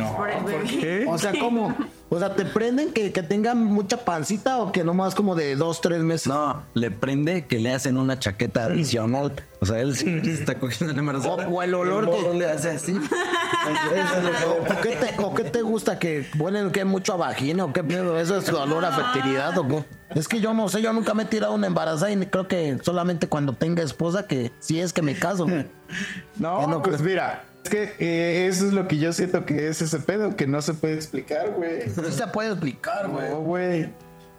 S2: ¿Qué?
S3: O sea, ¿cómo? *laughs* O sea, ¿te prenden que, que tengan mucha pancita o que nomás como de dos, tres meses?
S5: No, le prende que le hacen una chaqueta adicional. O sea, él sí *laughs* está cogiendo el embarazo.
S3: O- o el olor que-
S5: le hace así. *laughs*
S3: ¿O qué, te, ¿O qué te gusta? ¿Que huelen que mucho a vagina o qué pedo? ¿Eso es olor a fertilidad o qué? Es que yo no sé, yo nunca me he tirado una embarazada y creo que solamente cuando tenga esposa que si es que me caso. *laughs*
S2: No,
S3: no
S2: pues
S3: creo.
S2: mira. Es que eh, eso es lo que yo siento que es ese pedo, que no se puede explicar, güey.
S3: Sí se puede explicar, güey.
S2: No, güey.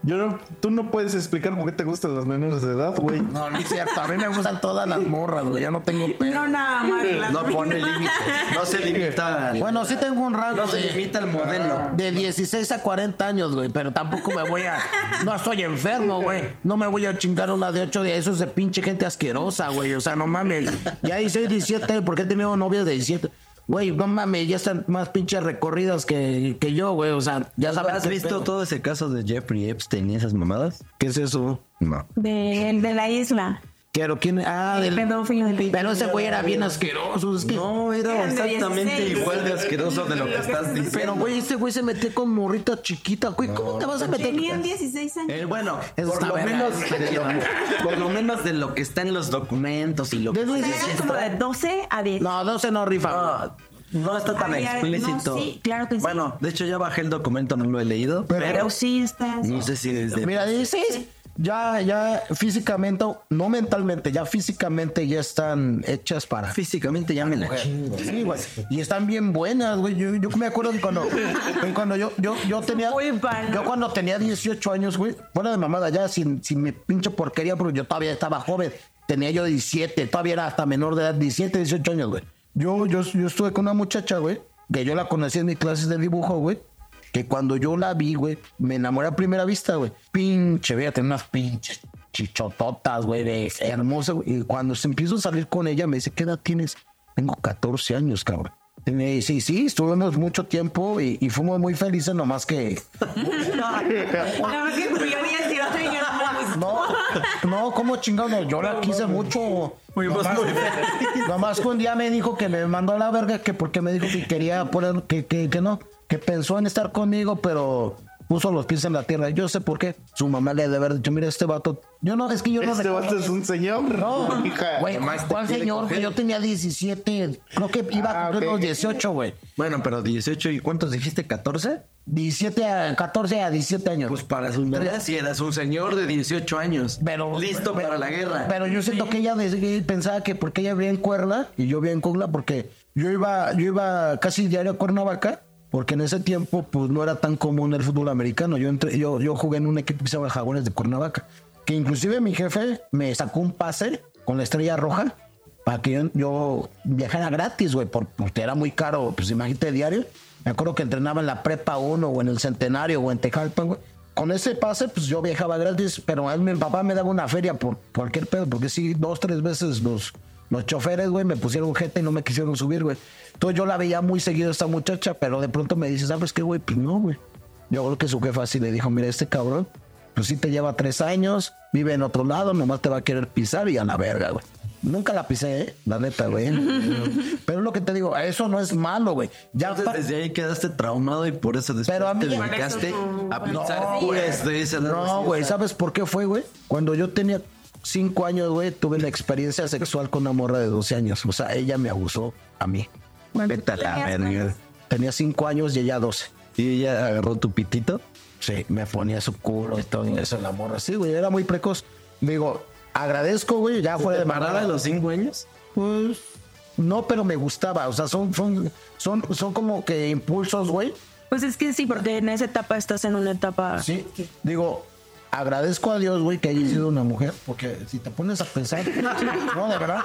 S2: Yo no, tú no puedes explicar por qué te gustan los menores de edad, güey.
S3: No, no es cierto. A mí me gustan todas las morras, güey. Ya no tengo pedo.
S4: No, nada más. las
S5: No pone límite. No se limita. *laughs*
S3: Bueno, sí tengo un rango
S5: no se limita el modelo.
S3: de 16 a 40 años, güey. Pero tampoco me voy a... No estoy enfermo, güey. No me voy a chingar una de 8 de esos de pinche gente asquerosa, güey. O sea, no mames. Ya hice 17, ¿por qué he tenido novias de 17? Güey, no mames, ya están más pinches recorridas que, que yo, güey. O sea, ya sabes.
S5: ¿Has visto
S3: pedo.
S5: todo ese caso de Jeffrey Epstein y esas mamadas?
S3: ¿Qué es eso?
S5: No.
S4: De, de la isla.
S3: Quiero, ¿quién? Ah, del...
S4: Pedófilo del
S3: Pero ese güey era bien asqueroso. Es que...
S5: No, era exactamente
S4: 16.
S5: igual de asqueroso de lo que estás diciendo.
S3: Pero, güey, este güey se metió con morrita chiquita, güey. ¿Cómo te vas a meter?
S4: Tenían 16 años.
S5: Eh, bueno,
S3: Eso
S5: por
S3: está
S5: lo, menos de lo, por lo menos de lo que está en los documentos y lo que...
S3: De
S4: Eran como de 12 a 10.
S3: No, 12 no rifa.
S5: No, no está tan explícito.
S4: no, sí, claro que sí.
S5: Bueno, de hecho ya bajé el documento, no lo he leído,
S3: Pero-
S5: pero,
S4: Pero sí está.
S5: no sé si desde...
S3: Mira, 16 ya, ya físicamente, no mentalmente, ya físicamente ya están hechas para.
S5: Físicamente ya me la chingo.
S3: Sí, güey. Y están bien buenas, güey. Yo, yo me acuerdo que cuando, cuando yo, yo, yo tenía. Yo cuando tenía 18 años, güey. Fuera de mamada, ya sin, sin mi pinche porquería, porque yo todavía estaba joven. Tenía yo 17, todavía era hasta menor de edad, 17, 18 años, güey. Yo, yo, yo estuve con una muchacha, güey, que yo la conocí en mis clases de dibujo, güey. Que cuando yo la vi, güey, me enamoré a primera vista, güey. Pinche, veía, tenía unas pinches chichototas, güey, de hermosa, güey. Y cuando se empiezo a salir con ella, me dice, ¿qué edad tienes? Tengo 14 años, cabrón. Y me dice, sí, sí, estuvimos mucho tiempo y, y fuimos muy felices, nomás que...
S4: No, no
S3: ¿cómo chingado? No, yo la quise mucho. Nomás, nomás que un día me dijo que me mandó a la verga que porque me dijo que quería poner, que, que, que no, que pensó en estar conmigo, pero puso los pies en la tierra. Yo sé por qué. Su mamá le ha de haber dicho, mira, este vato. Yo no, es que yo no
S2: Este vato es un señor.
S3: No,
S2: hija.
S3: güey, ¿cuál señor? Yo tenía 17, creo que iba a
S2: Ah,
S3: cumplir los 18, güey.
S5: Bueno, pero 18 y ¿cuántos dijiste? ¿14?
S3: 17 a 14 a 17 años.
S5: Pues para sus verdades si eras un señor de 18 años.
S3: Pero-
S5: listo
S3: pero-
S5: para la guerra.
S3: Pero yo siento que ella pensaba que porque ella vivía en Cuerna y yo vivía en Cuerna porque yo iba, yo iba casi diario a Cuernavaca porque en ese tiempo pues no era tan común el fútbol americano. Yo entré, yo, yo jugué en un equipo que se llama Jaguares de Cuernavaca. Que inclusive mi jefe me sacó un pase con la estrella roja para que yo, viajara gratis, güey, por- porque era muy caro, pues imagínate diario. Me acuerdo que entrenaba en la prepa 1 o en el Centenario o en Tejalpan, güey. Con ese pase, pues yo viajaba gratis, pero él, mi papá me daba una feria por cualquier pedo, porque sí, dos, tres veces los, los choferes, güey, me pusieron jeta y no me quisieron subir, güey. Entonces yo la veía muy seguido a esta muchacha, pero de pronto me dice, ¿sabes qué, güey? Pues no, güey. Yo creo que su jefa así le dijo, mira, este cabrón, pues sí te lleva tres años, vive en otro lado, nomás te va a querer pisar y a la verga, güey. Nunca la pisé, ¿eh? la neta, güey. *laughs* Pero es lo que te digo, eso no es malo, güey. Ya
S5: Entonces desde ahí quedaste traumado y por eso después
S3: Pero a mí-
S5: te dedicaste a pensar
S3: No, güey, ¿sabes por qué fue, güey? Cuando yo tenía cinco años, güey, tuve la experiencia sexual con una morra de 12 años. O sea, ella me abusó a mí.
S5: Vete a la verga.
S3: Tenía cinco años y ella 12.
S5: Y ella agarró tu pitito.
S3: Sí, me ponía su culo y todo eso, la morra. Sí, güey, era muy precoz. Digo, agradezco, güey, ya fuera de
S5: ¿Parada
S3: mamada.
S5: de los 5 años?
S3: Pues no, pero me gustaba. O sea, son, son, son, son como que impulsos, güey.
S4: Pues es que sí, porque en esa etapa estás en una etapa.
S3: Sí, digo, agradezco a Dios, güey, que haya sido una mujer, porque si te pones a pensar, *laughs* no, de verdad,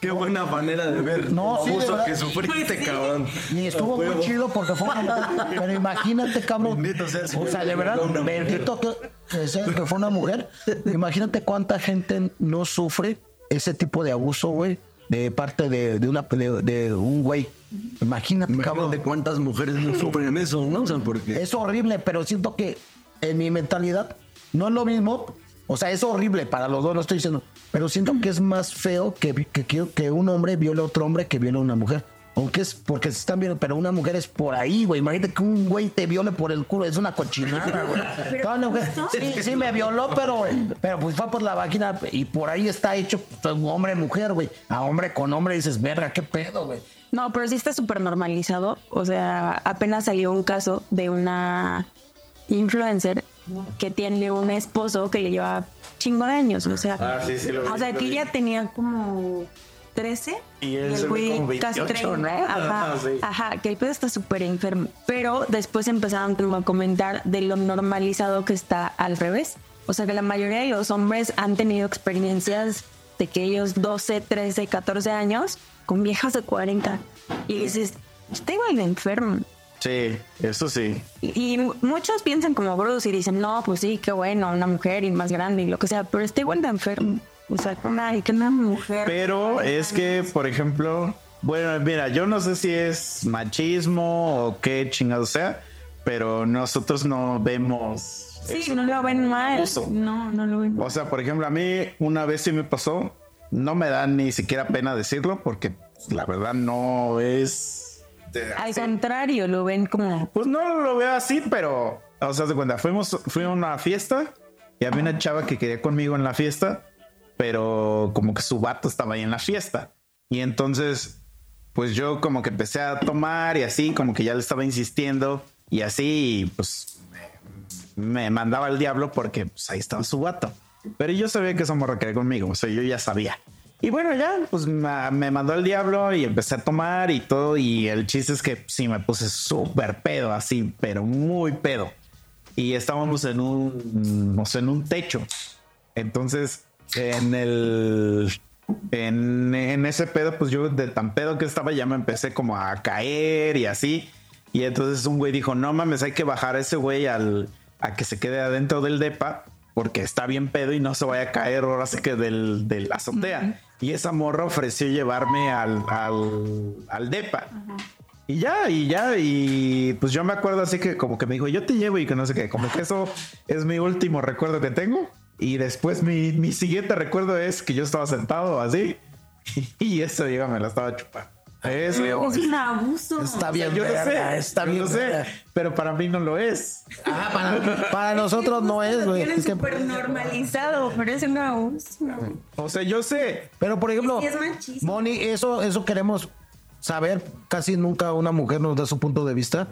S5: Qué buena manera de ver
S3: No,
S5: el
S3: sí, de verdad.
S5: que sufriste, cabrón.
S3: y estuvo muy chido porque fue una mujer, pero imagínate, cabrón,
S5: Bendito sea
S3: o sea, de verdad, bendito que, que sea que fue una mujer, imagínate cuánta gente no sufre ese tipo de abuso, güey, de parte de, de una de, de un güey. Imagínate, cabrón.
S5: de cuántas mujeres no sufren eso, ¿no? O sea, porque...
S3: Es horrible, pero siento que en mi mentalidad no es lo mismo. O sea, es horrible para los dos, no estoy diciendo. Pero siento que es más feo que, que, que- que un hombre viole a otro hombre que viole a una mujer. Aunque es porque se están viendo, pero una mujer es por ahí, güey. Imagínate que un güey te viole por el culo, es una cochinada, güey. Toda una mujer- Sí, sí me violó, pero, pero pues fue por la vagina y por ahí está hecho pues, hombre-mujer, güey. A hombre con hombre dices, verga, qué pedo, güey.
S4: No, pero sí está súper normalizado. O sea, apenas salió un caso de una influencer que tiene un esposo que le lleva chingo de años. O sea,
S2: Ah, sí, sí, vi,
S4: o sea que ella tenía como 13
S2: Y él
S4: el güey casi
S2: 28,
S4: 30.
S2: ¿no?
S4: Ajá,
S2: Ah, sí.
S4: ajá, que el pedo está súper enfermo. Pero después empezaron como a comentar de lo normalizado que está al revés. O sea que la mayoría de los hombres han tenido experiencias de que ellos 12, 13, 14 años con viejas de 40. Y dices, está igual de enfermo.
S2: Sí, eso sí.
S4: Y, y muchos piensan como Bruce y dicen, no, pues sí, qué bueno, una mujer y más grande y lo que sea, pero está igual de enfermo. O sea, una, que una mujer.
S2: Pero es que, por ejemplo, bueno, mira, yo no sé si es machismo o qué chingado sea, pero nosotros no vemos.
S4: Sí, no lo ven mal.
S2: Eso.
S4: No, no lo ven mal.
S2: O sea, por ejemplo, a mí una vez sí me pasó, no me da ni siquiera pena decirlo porque pues, la verdad no es. De-
S4: Al
S2: así.
S4: contrario, lo ven como.
S2: Pues no lo veo así, pero, o sea, de cuenta, fuimos, fui a una fiesta y había una chava que quería conmigo en la fiesta, pero como que su vato estaba ahí en la fiesta. Y entonces, pues yo como que empecé a tomar y así, como que ya le estaba insistiendo y así, y pues me, me mandaba al diablo porque pues ahí estaba su vato. Pero yo sabía que esa morra quería conmigo, o sea, yo ya sabía. Y bueno, ya, pues me, mandó al diablo y empecé a tomar y todo. Y el chiste es que sí me puse súper pedo, así, pero muy pedo. Y estábamos en un, o en un techo. Entonces, en el, en, en ese pedo, pues yo de tan pedo que estaba ya me empecé como a caer y así. Y entonces un güey dijo, no mames, hay que bajar a ese güey al, a que se quede adentro del depa porque está bien pedo y no se vaya a caer ahora sí que del, de azotea. Y esa morra ofreció llevarme al, al, al depa. Y ya, y ya, y pues yo me acuerdo así que como que me dijo, yo te llevo y que no sé qué, como que eso es mi último recuerdo que tengo. Y después mi, mi siguiente recuerdo es que yo estaba sentado así *laughs* y eso, diga, me la estaba chupando. Es,
S4: Es un abuso.
S3: Está bien,
S2: yo lo
S3: verga,
S2: sé,
S3: está
S2: yo
S3: bien.
S2: lo sé, pero para mí no lo es.
S3: Ah, para, para nosotros no es, güey. Es que-
S4: súper normalizado, pero es un abuso.
S2: O sea, yo sé,
S3: pero por ejemplo,
S4: Es que es machismo.
S3: Moni, eso, eso queremos saber. Casi nunca una mujer nos da su punto de vista.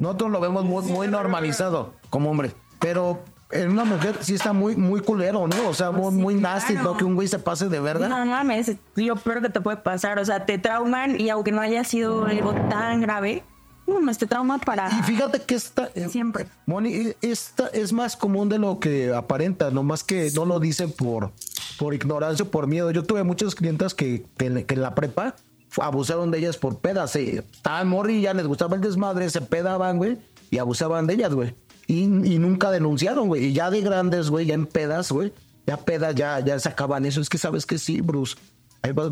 S3: Nosotros lo vemos muy, muy normalizado como hombre. Pero en una mujer sí está muy, muy culero, ¿no? O sea, muy, muy nasty,
S4: claro.
S3: ¿no? Que un güey se pase de verga.
S4: No mames, es lo peor que te puede pasar. O sea, te trauman y aunque no haya sido algo tan grave, no te trauma para
S3: Y fíjate que esta. eh,
S4: siempre.
S3: Moni, esta es más común de lo que aparenta, nomás que no lo dicen por, por ignorancia o por miedo. Yo tuve muchas clientas que, que, en- que en la prepa abusaron de ellas por pedas. Se, estaban morrillas, les gustaba el desmadre, se pedaban, güey, y abusaban de ellas, güey. Y, nunca denunciaron, güey. Y ya de grandes, güey, ya en pedas, güey, ya pedas, ya, ya sacaban eso. Es que sabes que sí, Bruce.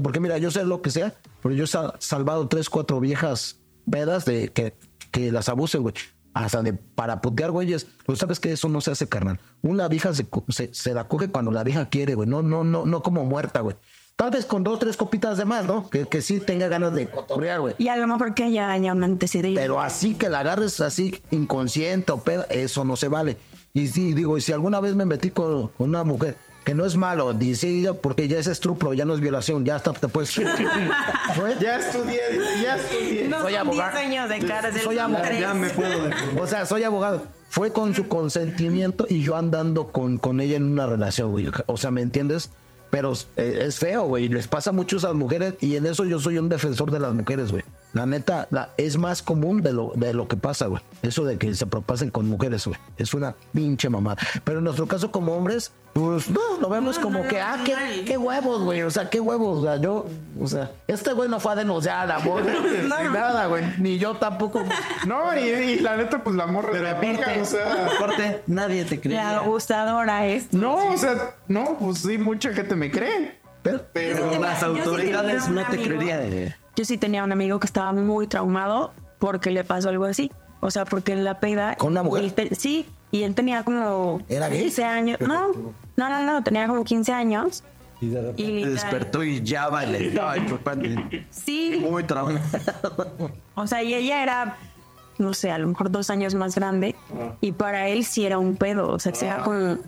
S3: Porque mira, yo sé lo que sea, pero yo he sa- salvado tres, cuatro viejas pedas de que, que las abusen, güey. Hasta de para putear, güeyes. Pero sabes que eso no se hace, carnal. Una vieja se, se, se la coge cuando la vieja quiere, güey. No, no, no, no como muerta, güey. Tal vez con dos, tres copitas de más, ¿no? Que, que sí tenga ganas de cotorrear, güey.
S4: Y a lo mejor que haya, haya un antecedente.
S3: Pero así que la agarres así inconsciente o peda, eso no se vale. Y sí, digo, y si alguna vez me metí con, con una mujer, que no es malo, dice, porque ya es estruplo, ya no es violación, ya hasta te puedes... *laughs* ¿Fue?
S2: ya estudié, ya estudié.
S4: no
S3: soy
S4: son
S3: abogado.
S4: 10 años de cárcel.
S3: Soy abogado.
S5: Ya me puedo.
S3: O sea, soy abogado. Fue con su consentimiento y yo andando con, con ella en una relación, güey. O sea, ¿me entiendes? Pero eh, es feo, güey. Les pasa mucho a las mujeres y en eso yo soy un defensor de las mujeres, güey. La neta, la- es más común de lo, de lo que pasa, güey. Eso de que se propasen con mujeres, güey. Es una pinche mamada. Pero en nuestro caso como hombres, pues no, lo vemos como que, ah, qué, qué huevos, güey. O sea, qué huevos. O sea, yo, o sea, este güey no fue a denunciar a amor. *laughs* Ni nada, güey. Ni yo tampoco. *laughs*
S2: No, y, y la neta, pues la morra
S5: Pero aparte,
S2: o sea.
S5: aparte, nadie te
S4: La
S5: creía.
S4: abusadora es.
S2: No, o sea, no, pues sí, mucha gente me cree.
S3: Pero,
S5: Pero las autoridades no te creerían.
S4: Yo sí tenía un amigo que estaba muy traumado porque le pasó algo así. O sea, porque en la peda.
S3: ¿Con una mujer?
S4: te- sí, y él tenía como.
S3: ¿Era gay?
S4: 15 años. No, no, no, no, tenía como 15 años.
S5: Y de repente
S4: Y literal-
S5: despertó y ya vale. Ay, papá,
S4: Sí,
S5: Muy traumado.
S4: o sea, y ella era, no sé, a lo mejor dos años más grande. Y para él sí era un pedo. O sea, que era como,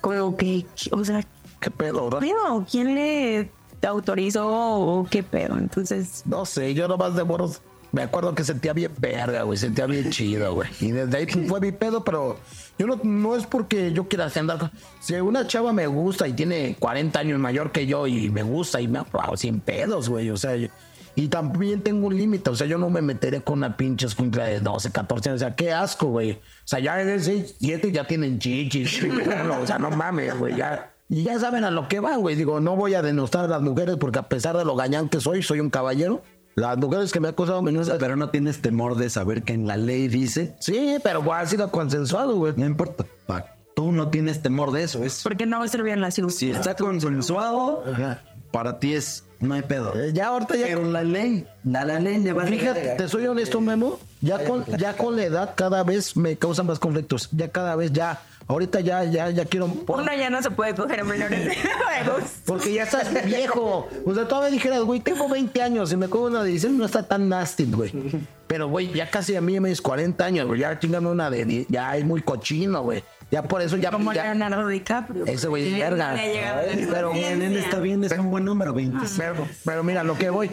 S4: como que. O sea,
S3: ¿qué pedo, bro?
S4: pedo? ¿Quién le autorizó o qué pedo? Entonces.
S3: No sé, yo nomás de moros me acuerdo que sentía bien verga, güey, sentía bien chido, güey. Y desde ahí fue mi pedo, pero yo no, no es porque yo quiera andar. Si una chava me gusta y tiene 40 años mayor que yo y me gusta y me hago sin pedos, güey, o sea... yo- y también tengo un límite, o sea, yo no me meteré con una pinche escuincla de 12, 14 años, o sea, qué asco, güey. O sea, ya de 6, 7 ya tienen chichis, no, *laughs* o sea, no mames, güey, ya... Y ya saben a lo que van, güey. Digo, no voy a denostar a las mujeres porque a pesar de lo gañán que soy, soy un caballero. Las mujeres que me han acusado menos...
S5: Pero no tienes temor de saber que en la ley dice.
S3: Sí, pero ha sido consensuado, güey.
S5: No importa. pa, Tú no tienes temor de eso. Es,
S4: Porque no servían las
S5: si está consensuado, para ti es. No hay pedo.
S3: Eh, Ya ahorita ya...
S5: Pero la ley, la, la ley le va a
S3: Fíjate, te soy honesto, Memo. Ya con, ya con la edad cada vez me causan más conflictos. Ya cada vez ya... Ahorita ya, ya, ya quiero...
S4: Uno ya no se puede coger a menores de juegos.
S3: Porque ya estás viejo. O sea, todavía dijeras, güey, tengo 20 años y me cojo una de 16, no está tan nasty, güey. Pero, güey, ya casi a mí me es 40 años, güey. Ya chingame una de 10, ya es muy cochino, güey. Ya por eso ya...
S4: Como
S3: ya-
S4: Leonardo DiCaprio.
S3: Ese güey verga. Pero
S5: Bien, está bien, es un buen número, 20.
S3: Pero, pero mira, lo que voy.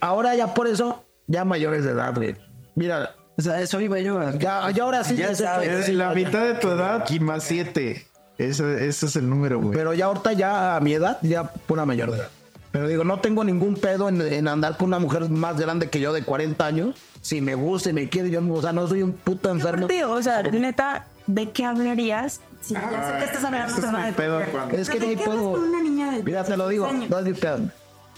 S3: Ahora ya por eso, ya mayores de edad, güey. Mira,
S5: O sea, eso iba yo
S3: ya, ya ahora sí.
S5: Ya
S3: ya
S5: sabes.
S2: la mitad de tu edad y más siete. Ese, ese es el número, güey.
S3: Pero ya ahorita, ya a mi edad, ya pura mayor de edad. Pero digo, no tengo ningún pedo en, en andar con una mujer más grande que yo de 40 años. Si me gusta y me quiere, yo no, o sea, no soy un puto enfermo.
S4: Tío, o sea, neta, ¿de qué hablarías? Sí, ya sé que estás hablando
S2: Ese es
S4: de
S2: pedo
S3: Es que
S4: ¿Pero
S3: no hay pedo. Mira, te lo digo,
S4: 16 años?
S3: no es mi pedo.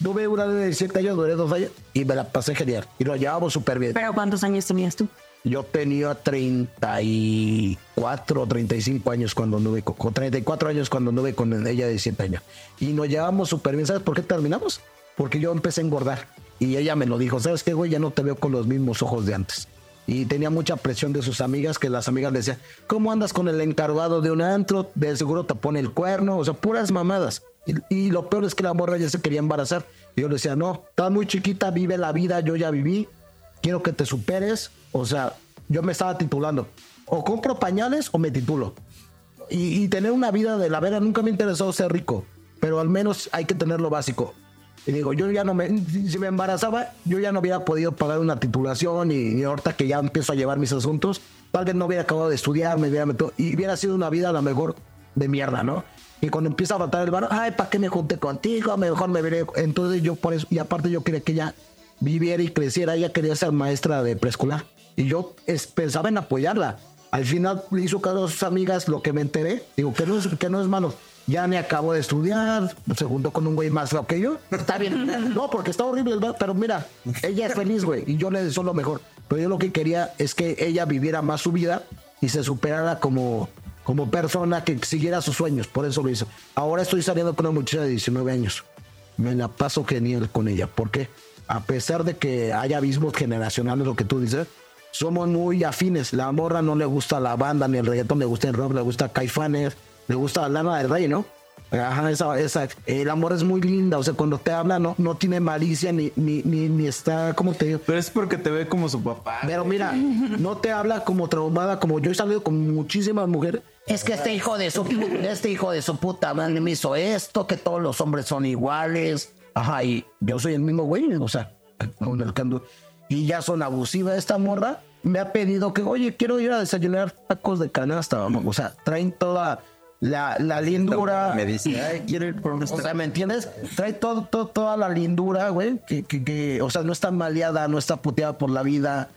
S3: Tuve una de 17 años, duré dos años y me la pasé genial. Y lo llevamos súper bien.
S4: Pero ¿cuántos años tenías tú?
S3: Yo tenía 34 o 35 años cuando anduve con, con 34 años cuando anduve con ella de 17 años. Y nos llevamos súper bien. ¿Sabes por qué terminamos? Porque yo empecé a engordar. Y ella me lo dijo, ¿sabes qué, güey? Ya no te veo con los mismos ojos de antes. Y tenía mucha presión de sus amigas, que las amigas le decían, ¿cómo andas con el encargado de un antro? De seguro te pone el cuerno, o sea, puras mamadas. Y, y lo peor es que la morra ya se quería embarazar. Y yo le decía, no, estás muy chiquita, vive la vida, yo ya viví, quiero que te superes. O sea, yo me estaba titulando. O compro pañales o me titulo. Y, y tener una vida de la vera, nunca me interesó ser rico, pero al menos hay que tener lo básico. Y digo, yo ya no me, si me embarazaba, yo ya no hubiera podido pagar una titulación y, y ahorita que ya empiezo a llevar mis asuntos, tal vez no hubiera acabado de estudiar, me hubiera metido, y hubiera sido una vida a lo mejor de mierda, ¿no? Y cuando empieza a faltar el bar, ay, ¿para qué me junté contigo? Mejor me veré. Entonces yo por eso, y aparte yo quería que ella viviera y creciera, ella quería ser maestra de preescolar. Y yo es- pensaba en apoyarla. Al final hizo caso a sus amigas, lo que me enteré, digo, que no es, que no es malo. Ya me acabo de estudiar, se juntó con un güey más feo que yo. Está bien. *laughs* No, porque está horrible, pero mira, ella es feliz, güey, y yo le deseo lo mejor. Pero yo lo que quería es que ella viviera más su vida y se superara como, como persona, que siguiera sus sueños. Por eso lo hizo. Ahora estoy saliendo con una muchacha de 19 años. Me la paso genial con ella. porque A pesar de que haya abismos generacionales, lo que tú dices, somos muy afines. La morra no le gusta la banda ni el reggaetón, le gusta el rock, le gusta Caifanes, le gusta la lana del rey, ¿no? Ajá, esa, esa, el amor es muy linda, o sea, cuando te habla no, no tiene malicia ni, ni, ni, ni está, ¿cómo te digo?
S2: Pero es porque te ve como su papá.
S3: Pero mira, no te habla como traumada, como yo he salido con muchísimas mujeres. Es que este hijo de su, este hijo de su puta madre me hizo esto, que todos los hombres son iguales. Ajá, y yo soy el mismo güey, o sea, con el que ando. Y ya son abusivas esta morra. Me ha pedido que, oye, quiero ir a desayunar tacos de canasta, vamos. O sea, traen toda la, la lindura.
S5: Me dice, ay, por un
S3: O sea, ¿me entiendes? Trae todo, todo- toda la lindura, güey. Que, que, que, o sea, no está maleada, no está puteada por la vida.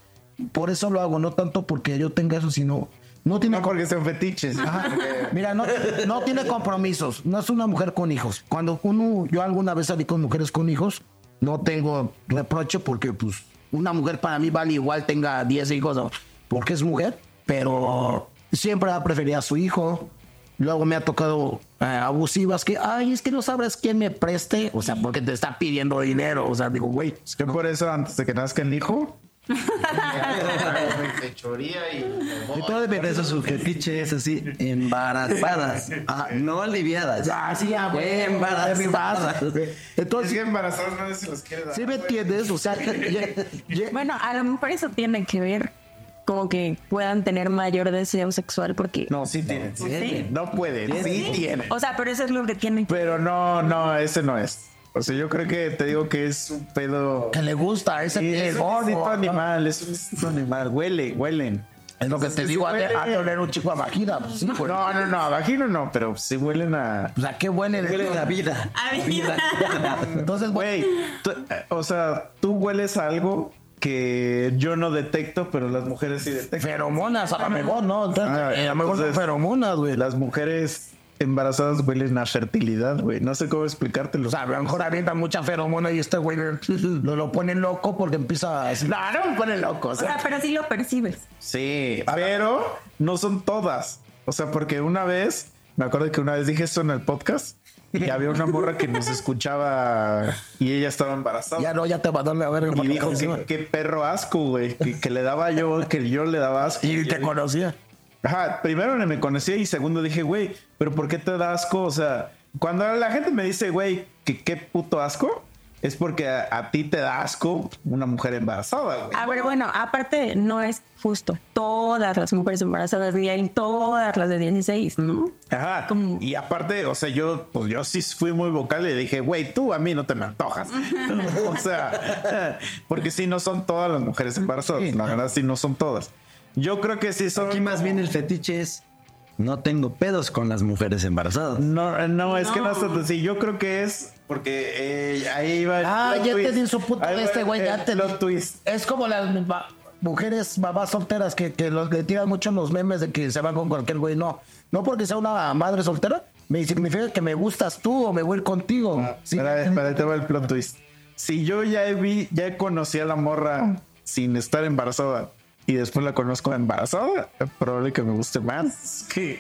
S3: Por eso lo hago, no tanto porque yo tenga eso, sino. No tiene
S2: No porque sean fetiches.
S3: Ajá. *laughs* Mira, no, no tiene compromisos. No es una mujer con hijos. Cuando uno, yo alguna vez salí con mujeres con hijos, no tengo reproche porque, pues, una mujer para mí vale igual tenga 10 hijos porque es mujer, pero siempre va a preferir a su hijo. Luego me ha tocado eh, abusivas que, ay, es que no sabes quién me preste. O sea, porque te está pidiendo dinero. O sea, digo, güey,
S2: Es que por eso antes de que nazca el hijo. *laughs* Fechoría y.
S5: Y todo depende de eso, su fetiche es así, embarazadas, ah, no aliviadas.
S3: ah, sí, ya, güey,
S5: embarazadas.
S2: Es
S3: Entonces,
S2: que embarazados nadie se los quiere dar.
S3: ¿sí me entiendes? O sea, ya- ya-
S4: Bueno, a lo mejor eso tiene que ver como que puedan tener mayor deseo sexual porque...
S2: No, sí tienen. Sí tienen. No pueden. Sí tienen.
S4: O sea, pero eso es lo que tienen.
S2: Pero no, no, ese no es. O sea, yo creo que te digo que es un pedo.
S3: que le gusta ese
S2: Sí, es
S3: ¿no?
S2: animal, es un animal. Huele, huelen.
S3: Es lo que te
S2: Sí
S3: digo, a
S2: huele.
S3: a oler un chico a vagina. Pues sí.
S2: No, no, no, a vagina no, pero sí huelen a.
S3: O sea, qué huele. de-
S5: Huele la vida.
S4: A mí- *laughs*
S3: Entonces, güey,
S2: eh, o sea, tú hueles a algo que yo no detecto, pero las mujeres sí detectan.
S3: feromonas, a lo mejor, ¿no? Entonces,
S2: Ah,
S3: eh, a lo mejor son feromonas, güey.
S2: Las mujeres embarazadas huelen a fertilidad, güey. No sé cómo explicártelo.
S3: O sea, a lo mejor avientan mucha feromona y este güey lo, lo pone loco porque empieza a... No, no me pone loco. O
S4: O sea,
S3: sea,
S4: pero sí lo percibes.
S2: Sí, pero no son todas. O sea, porque una vez, me acuerdo que una vez dije esto en el podcast y había una morra que nos escuchaba y ella estaba embarazada.
S3: ya no, ya te va a darle a ver.
S2: y dijo que qué perro asco, güey. Que, que le daba yo, que yo le daba asco.
S3: Y te conocía.
S2: Ajá, primero me conocía y segundo dije, güey, pero ¿por qué te da asco? O sea, cuando la gente me dice, güey, que qué puto asco, es porque a, a ti te da asco una mujer embarazada, güey.
S4: A ver, bueno, aparte no es justo. Todas las mujeres embarazadas y hay todas las de 16, ¿no?
S2: Ajá.
S4: Como-
S2: Y aparte, o sea, yo, pues yo sí fui muy vocal y dije, güey, tú a mí no te me antojas. *laughs* o sea, porque sí no son todas las mujeres embarazadas. La verdad, sí no son todas. Yo creo que sí son.
S5: Aquí más bien el fetiche es, no tengo pedos con las mujeres embarazadas.
S2: No, no, es que no es tanto así. Yo creo que es porque eh, ahí iba. el
S3: Ah,
S2: plot
S3: ya te di su
S2: Ahí
S3: de
S2: va
S3: este güey, ya te
S2: twist.
S3: Es como las mujeres mamás solteras que, que los, le tiran mucho los memes de que se van con cualquier güey. No, no porque sea una madre soltera, me significa que me gustas tú o me voy a ir contigo. Sí.
S2: Espera, espera, te va el plot twist. Si yo ya vi, ya conocí a la morra sin estar embarazada y después la conozco embarazada, probable que me guste más. Que,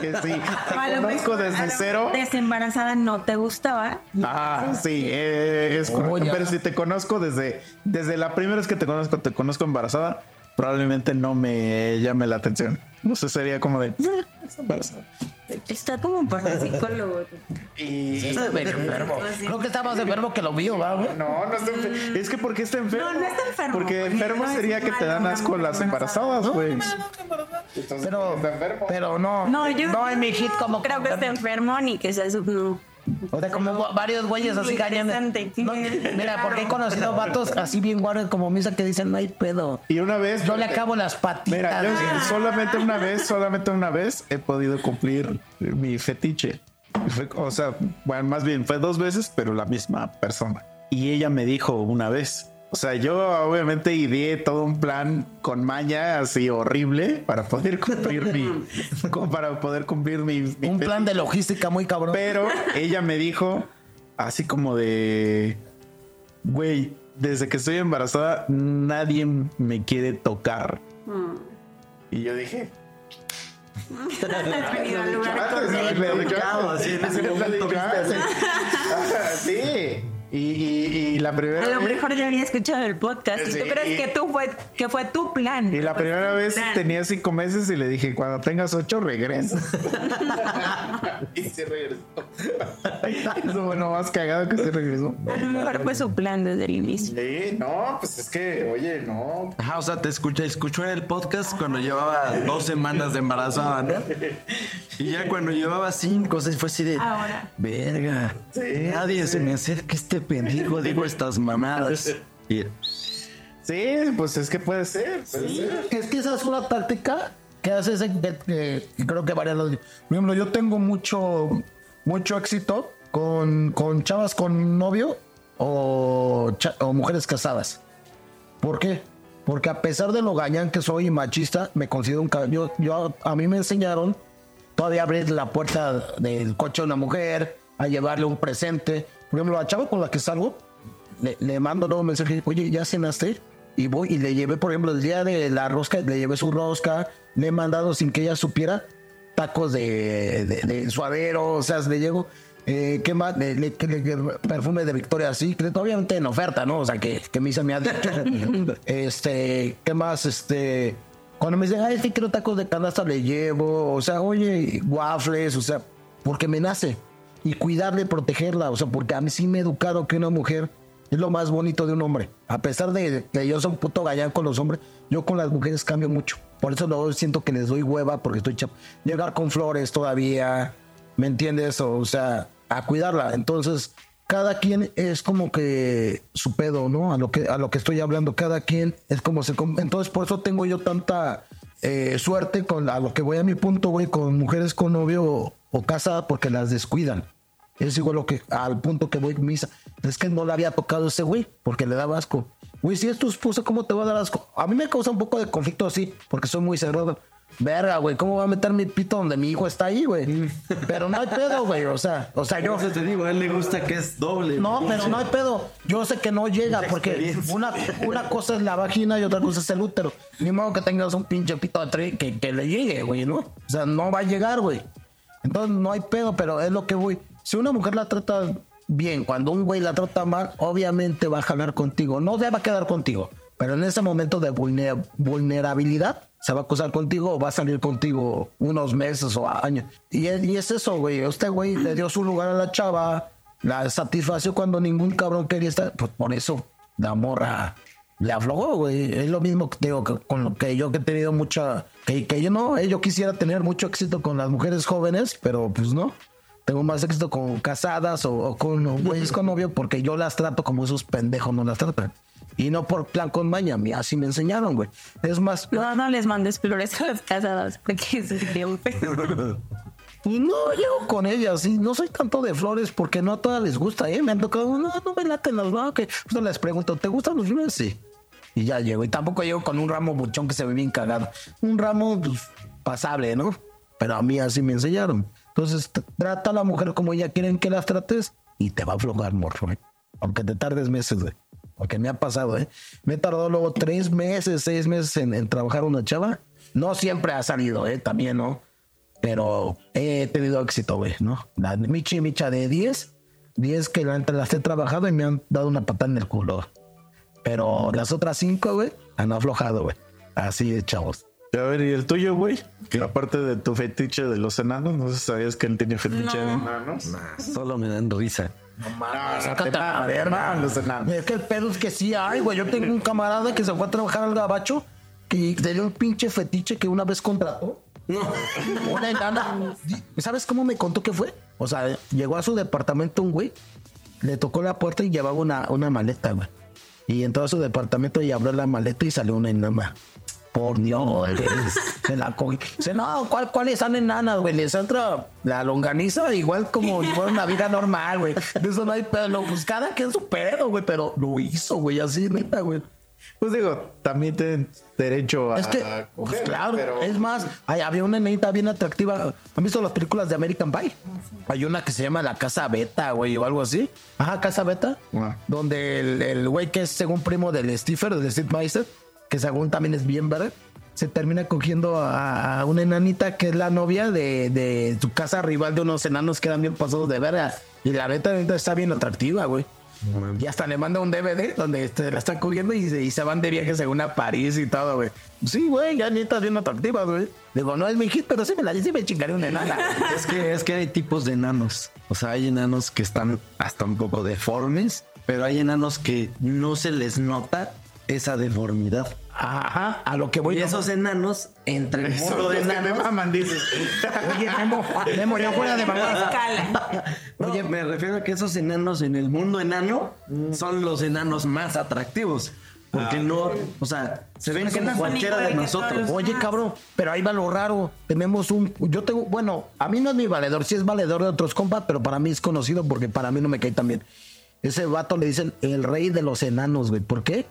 S2: que sí. *laughs*
S4: A
S2: La
S4: lo
S2: conozco desde cero.
S4: Desembarazada no te gustaba.
S2: Ah, sí, eh, es.
S3: Oh.
S2: Pero si te conozco desde, desde la primera vez que te conozco, te conozco embarazada, probablemente no me llame la atención. No sé, sería como de. "Ah, embarazada".
S4: Está como para psicólogo.
S2: Y.
S3: Medio enfermo. Creo que está más enfermo que lo mío, ¿va, güey?
S2: No, no está enfermo. Es que ¿por qué está enfermo?
S4: No, no está enfermo,
S2: Porque
S4: porque
S2: enfermo
S4: no es
S2: sería que te dan asco las
S4: embarazada.
S2: embarazadas, güey. Entonces,
S3: Pero,
S2: está enfermo.
S3: pero no.
S4: No, yo
S3: No en mi hit como.
S4: creo que está enfermo ni que sea su... no.
S3: O sea, como va- varios güeyes así
S4: sí.
S3: No, mira, porque he conocido vatos así bien guardias como Misa que dicen, no hay pedo.
S2: Y una vez.
S3: Yo le acabo las patitas.
S2: Mira, yo solamente una vez, solamente una vez he podido cumplir mi fetiche. O sea, bueno, más bien fue dos veces, pero la misma persona. Y ella me dijo una vez. O sea, yo obviamente ideé todo un plan con maña así horrible para poder cumplir mi, *laughs* como para poder cumplir mi, mi
S3: Un plan de logística muy cabrón.
S2: Pero ella me dijo así como de, güey, desde que estoy embarazada nadie me quiere tocar. Y yo dije,
S5: sí, *laughs*
S2: Sí. Y, y, y la primera
S4: A lo
S2: vez,
S4: mejor ya había escuchado el podcast y
S2: Sí,
S4: tú crees
S2: y-
S4: que tú fue que fue tu plan.
S2: y la primera vez
S4: Plan.
S2: tenía cinco meses y le dije, cuando tengas ocho, regresa. *laughs* *laughs* y se regresó. Eso fue lo más cagado que se regresó.
S4: A lo mejor fue su plan desde el inicio.
S2: Sí, no, pues es que, oye, no.
S5: Ajá, o sea, te escuché, escuchó en el podcast cuando llevaba dos semanas de embarazada, ¿no? *laughs* Y ya cuando llevaba cinco, o sea, fue así de...
S4: Ahora.
S5: Verga, nadie se me acerca este pendejo, digo estas mamadas. Y
S2: Sí, pues es que puede ser. puede ser.
S3: Es que esa es una táctica que hace ese, que, que- que creo que varias. Por ejemplo, yo tengo mucho, mucho éxito con, con chavas con novio o, cha- o mujeres casadas. ¿Por qué? Porque a pesar de lo gañán que soy y machista, me considero un yo, yo A mí me enseñaron todavía a abrir la puerta del coche a una mujer, a llevarle un presente. Por ejemplo, la chava con la que salgo, le, le mando un mensaje, oye, ¿ya cenaste? Y voy y le llevé, por ejemplo, el día de la rosca, le llevé su rosca, le he mandado sin que ella supiera. tacos de, de, de suadero, o sea, le llevo. Eh, ¿Qué más? Le- le- le- perfume de Victoria Secret, obviamente en oferta, ¿no? O sea, que, que Misa me ha dicho. *laughs* este, ¿qué más? Este, cuando me dicen, ay, es que quiero tacos de canasta, le llevo, o sea, oye, waffles, o sea, porque me nace. Y cuidarle, protegerla, o sea, porque a mí sí me he educado que una mujer es lo más bonito de un hombre. A pesar de que yo soy un puto gallán con los hombres, yo con las mujeres cambio mucho. Por eso luego siento que les doy hueva porque estoy chap. Llegar con flores todavía, ¿me entiendes? O sea, a cuidarla. Entonces, cada quien es como que su pedo, ¿no? A lo que, a lo que estoy hablando, cada quien es como se... Entonces, por eso tengo yo tanta eh, suerte con a lo que voy a mi punto, güey, con mujeres con novio o, o casada porque las descuidan. Es igual lo que al punto que voy misa. Es que no le había tocado ese güey porque le daba asco. Güey, si es tu esposa, ¿cómo te va a dar asco? A mí me causa un poco de conflicto así porque soy muy cerrado. Verga, güey, ¿cómo va a meter mi pito donde mi hijo está ahí, güey? *laughs* Pero no hay pedo, güey. O sea, o sea, yo.
S5: Yo te digo, a él le gusta que es doble.
S3: No, pero no hay pedo. Yo sé que no llega porque una, una cosa es la vagina y otra cosa es el útero. Ni modo que tengas un pinche pito de tri- que, que le llegue, güey, ¿no? O sea, no va a llegar, güey. Entonces no hay pedo, pero es lo que voy. Si una mujer la trata bien, cuando un güey la trata mal, obviamente va a jalar contigo. No se va a quedar contigo. Pero en ese momento de vulner- vulnerabilidad, se va a acusar contigo o va a salir contigo unos meses o años. Y es, es eso, güey. Este güey le dio su lugar a la chava, la satisfació cuando ningún cabrón quería estar. Pues por eso la morra le aflojó, güey. Es lo mismo que digo con lo que yo que he tenido mucha. Que, que yo no, eh, yo quisiera tener mucho éxito con las mujeres jóvenes, pero pues no. Tengo más éxito con casadas o, o con güeyes con novio porque yo las trato como esos pendejos no las tratan. Y no por plan con maña, así me enseñaron, güey. Es más,
S4: No, no les mandes flores a las casadas porque sería un pedo.
S3: Pues *laughs* no, llego con ellas, sí. No soy tanto de flores porque no a todas les gusta, ¿eh? Me han tocado, no, no me laten las flores. que Pues les pregunto, ¿te gustan los flores? Sí. Y ya llego. Y tampoco llego con un ramo buchón que se ve bien cagado. Un ramo pues, pasable, ¿no? Pero a mí así me enseñaron. Entonces, trata a la mujer como ella quieren que las trates y te va a aflojar, morro, ¿eh? Aunque te tardes meses, güey. Porque me ha pasado, ¿eh? Me he tardado luego tres meses, seis meses en, trabajar una chava. No siempre ha salido, ¿eh? También, ¿no? Pero he tenido éxito, güey, ¿no? La Michi Micha de 10, 10 que las he trabajado y me han dado una patada en el culo. Pero las otras cinco, güey, han aflojado, güey. Así de chavos.
S2: A ver, ¿y el tuyo, güey? Que aparte de tu fetiche de los enanos, no sé si sabías que él tenía fetiche de enanos.
S5: Solo me dan risa.
S3: Sácate a ver,
S2: man, los enanos.
S3: Es que el pedo es que sí hay, güey. Yo tengo un camarada que se fue a trabajar al gabacho que tenía un pinche fetiche que una vez contrató. Una enana. ¿Sabes cómo me contó que fue? O sea, llegó a su departamento un güey, le tocó la puerta y llevaba una, una maleta, güey. Y entró a su departamento y abrió la maleta y salió una enana. Por Dios, *laughs* se la cogió. Dice, no, ¿cuál, ¿cuáles son enanas, güey? Les entra la longaniza igual como fuera una vida normal, güey. De eso no hay pedo. Pues cada quien su pedo, güey, pero lo hizo, güey, así, neta, güey.
S2: Pues digo, también tienen derecho a.
S3: Es que,
S2: a
S3: pues, claro,
S2: pero-
S3: es más, hay- había una nenita bien atractiva. ¿Han visto las películas de American Pie? Hay una que se llama La Casa Beta, güey, o algo así. Ajá, Casa Beta.
S2: Ah.
S3: Donde el- güey que es según primo del Stiffer, del Steve Meister, que según también es bien verde, se termina cogiendo a, a una enanita que es la novia de, de su casa rival de unos enanos que eran bien pasados de verga. Y la neta, neta está bien atractiva, güey. Y hasta le manda un DVD donde este, la están cogiendo y se, y se van de viaje según a París y todo, güey. Sí, güey, ya neta bien atractiva, güey. Digo, no es mi hit, pero sí me la sí me chingaré una enana. *laughs*
S5: Es que, es que hay tipos de enanos. O sea, hay enanos que están hasta un poco deformes, pero hay enanos que no se les nota esa deformidad.
S3: Ajá, a lo que voy.
S5: Y esos enanos, entre el
S2: Eso,
S5: mundo de
S2: los que me
S5: enanos.
S2: maman, dices.
S3: Oye, Memo, Memo, ya fuera de mamá.
S4: Escala.
S5: Oye, me refiero a que esos enanos en el mundo enano son los enanos más atractivos. Porque no, o sea, se ven como
S4: no
S5: cualquiera de nosotros.
S3: Oye, cabrón, pero ahí va lo raro. Tenemos un. Yo tengo. Bueno, a mí no es mi valedor, sí es valedor de otros compas, pero para mí es conocido porque para mí no me cae tan bien. Ese vato le dicen el rey de los enanos, güey. ¿Por qué?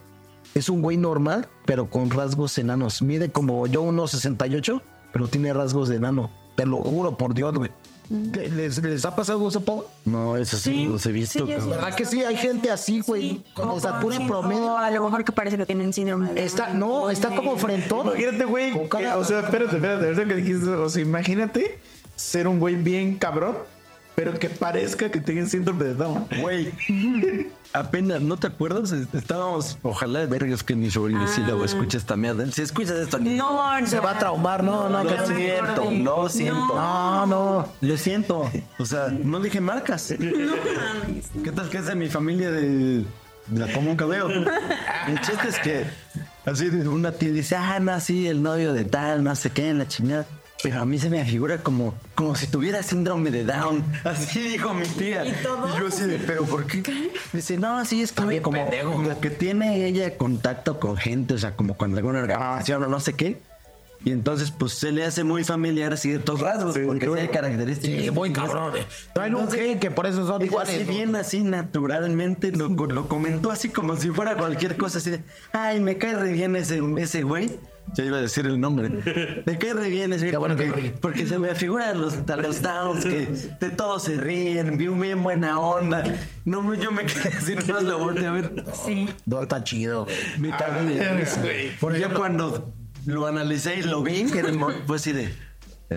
S3: Es un güey normal, pero con rasgos enanos. Mide como yo, unos 68, pero tiene rasgos de enano. Te lo juro por Dios, güey. ¿Les, les ha pasado eso, Pau?
S5: No, eso sí,
S4: Sí,
S5: los he visto.
S4: sí.
S3: ¿Verdad que sí? Hay gente así, güey, con estatura en promedio.
S4: O a lo mejor que parece que tienen síndrome. de
S3: Está, no, está como frentón.
S2: Imagínate, güey. O sea, espérate, espérate. Ahorita que dijiste, o sea, imagínate ser un güey bien cabrón, pero que parezca que tenga síndrome de Down.
S5: Güey, *laughs* apenas, ¿no te acuerdas? Estábamos, ojalá, vergas, que mi sobrino sí lo escuche esta mierda. Si escuchas esto,
S4: No, no.
S3: Se va a traumar, no, no, que
S5: Lo
S3: sí.
S5: siento, lo siento.
S3: No, no.
S5: Lo siento. O sea, no dije marcas. ¿Qué tal que es de mi familia de, de la común cabello? El chiste es que así de una tía dice, ah, no, sí, el novio de tal, no sé qué, en la chingada. Pero a mí se me figura como, como si tuviera síndrome de Down. *laughs* Así dijo mi tía.
S4: ¿Y todo?
S5: yo así de, ¿pero por qué? Dice, no, sí, es como, como, como que tiene ella contacto con gente, o sea, como con alguna organización o no sé qué. Y entonces, pues se le hace muy familiar ciertos rasgos, porque tiene características.
S3: Sí, muy cabrón. eh. Traen un gen que por eso son
S5: Igual
S3: iguales.
S5: así bien así naturalmente lo, lo comentó así como si fuera cualquier cosa así de ay me cae re bien ese, ese güey ya iba a decir el nombre me cae re bien ese
S3: Qué que-
S5: porque, porque se me figuran los, a los downs que de todos se ríen bien, bien buena onda no yo me *laughs* quedé así no lo volteé a ver
S4: Sí.
S3: No, está chido.
S5: me de risa. Por yo cuando lo analicé y lo vi pues así de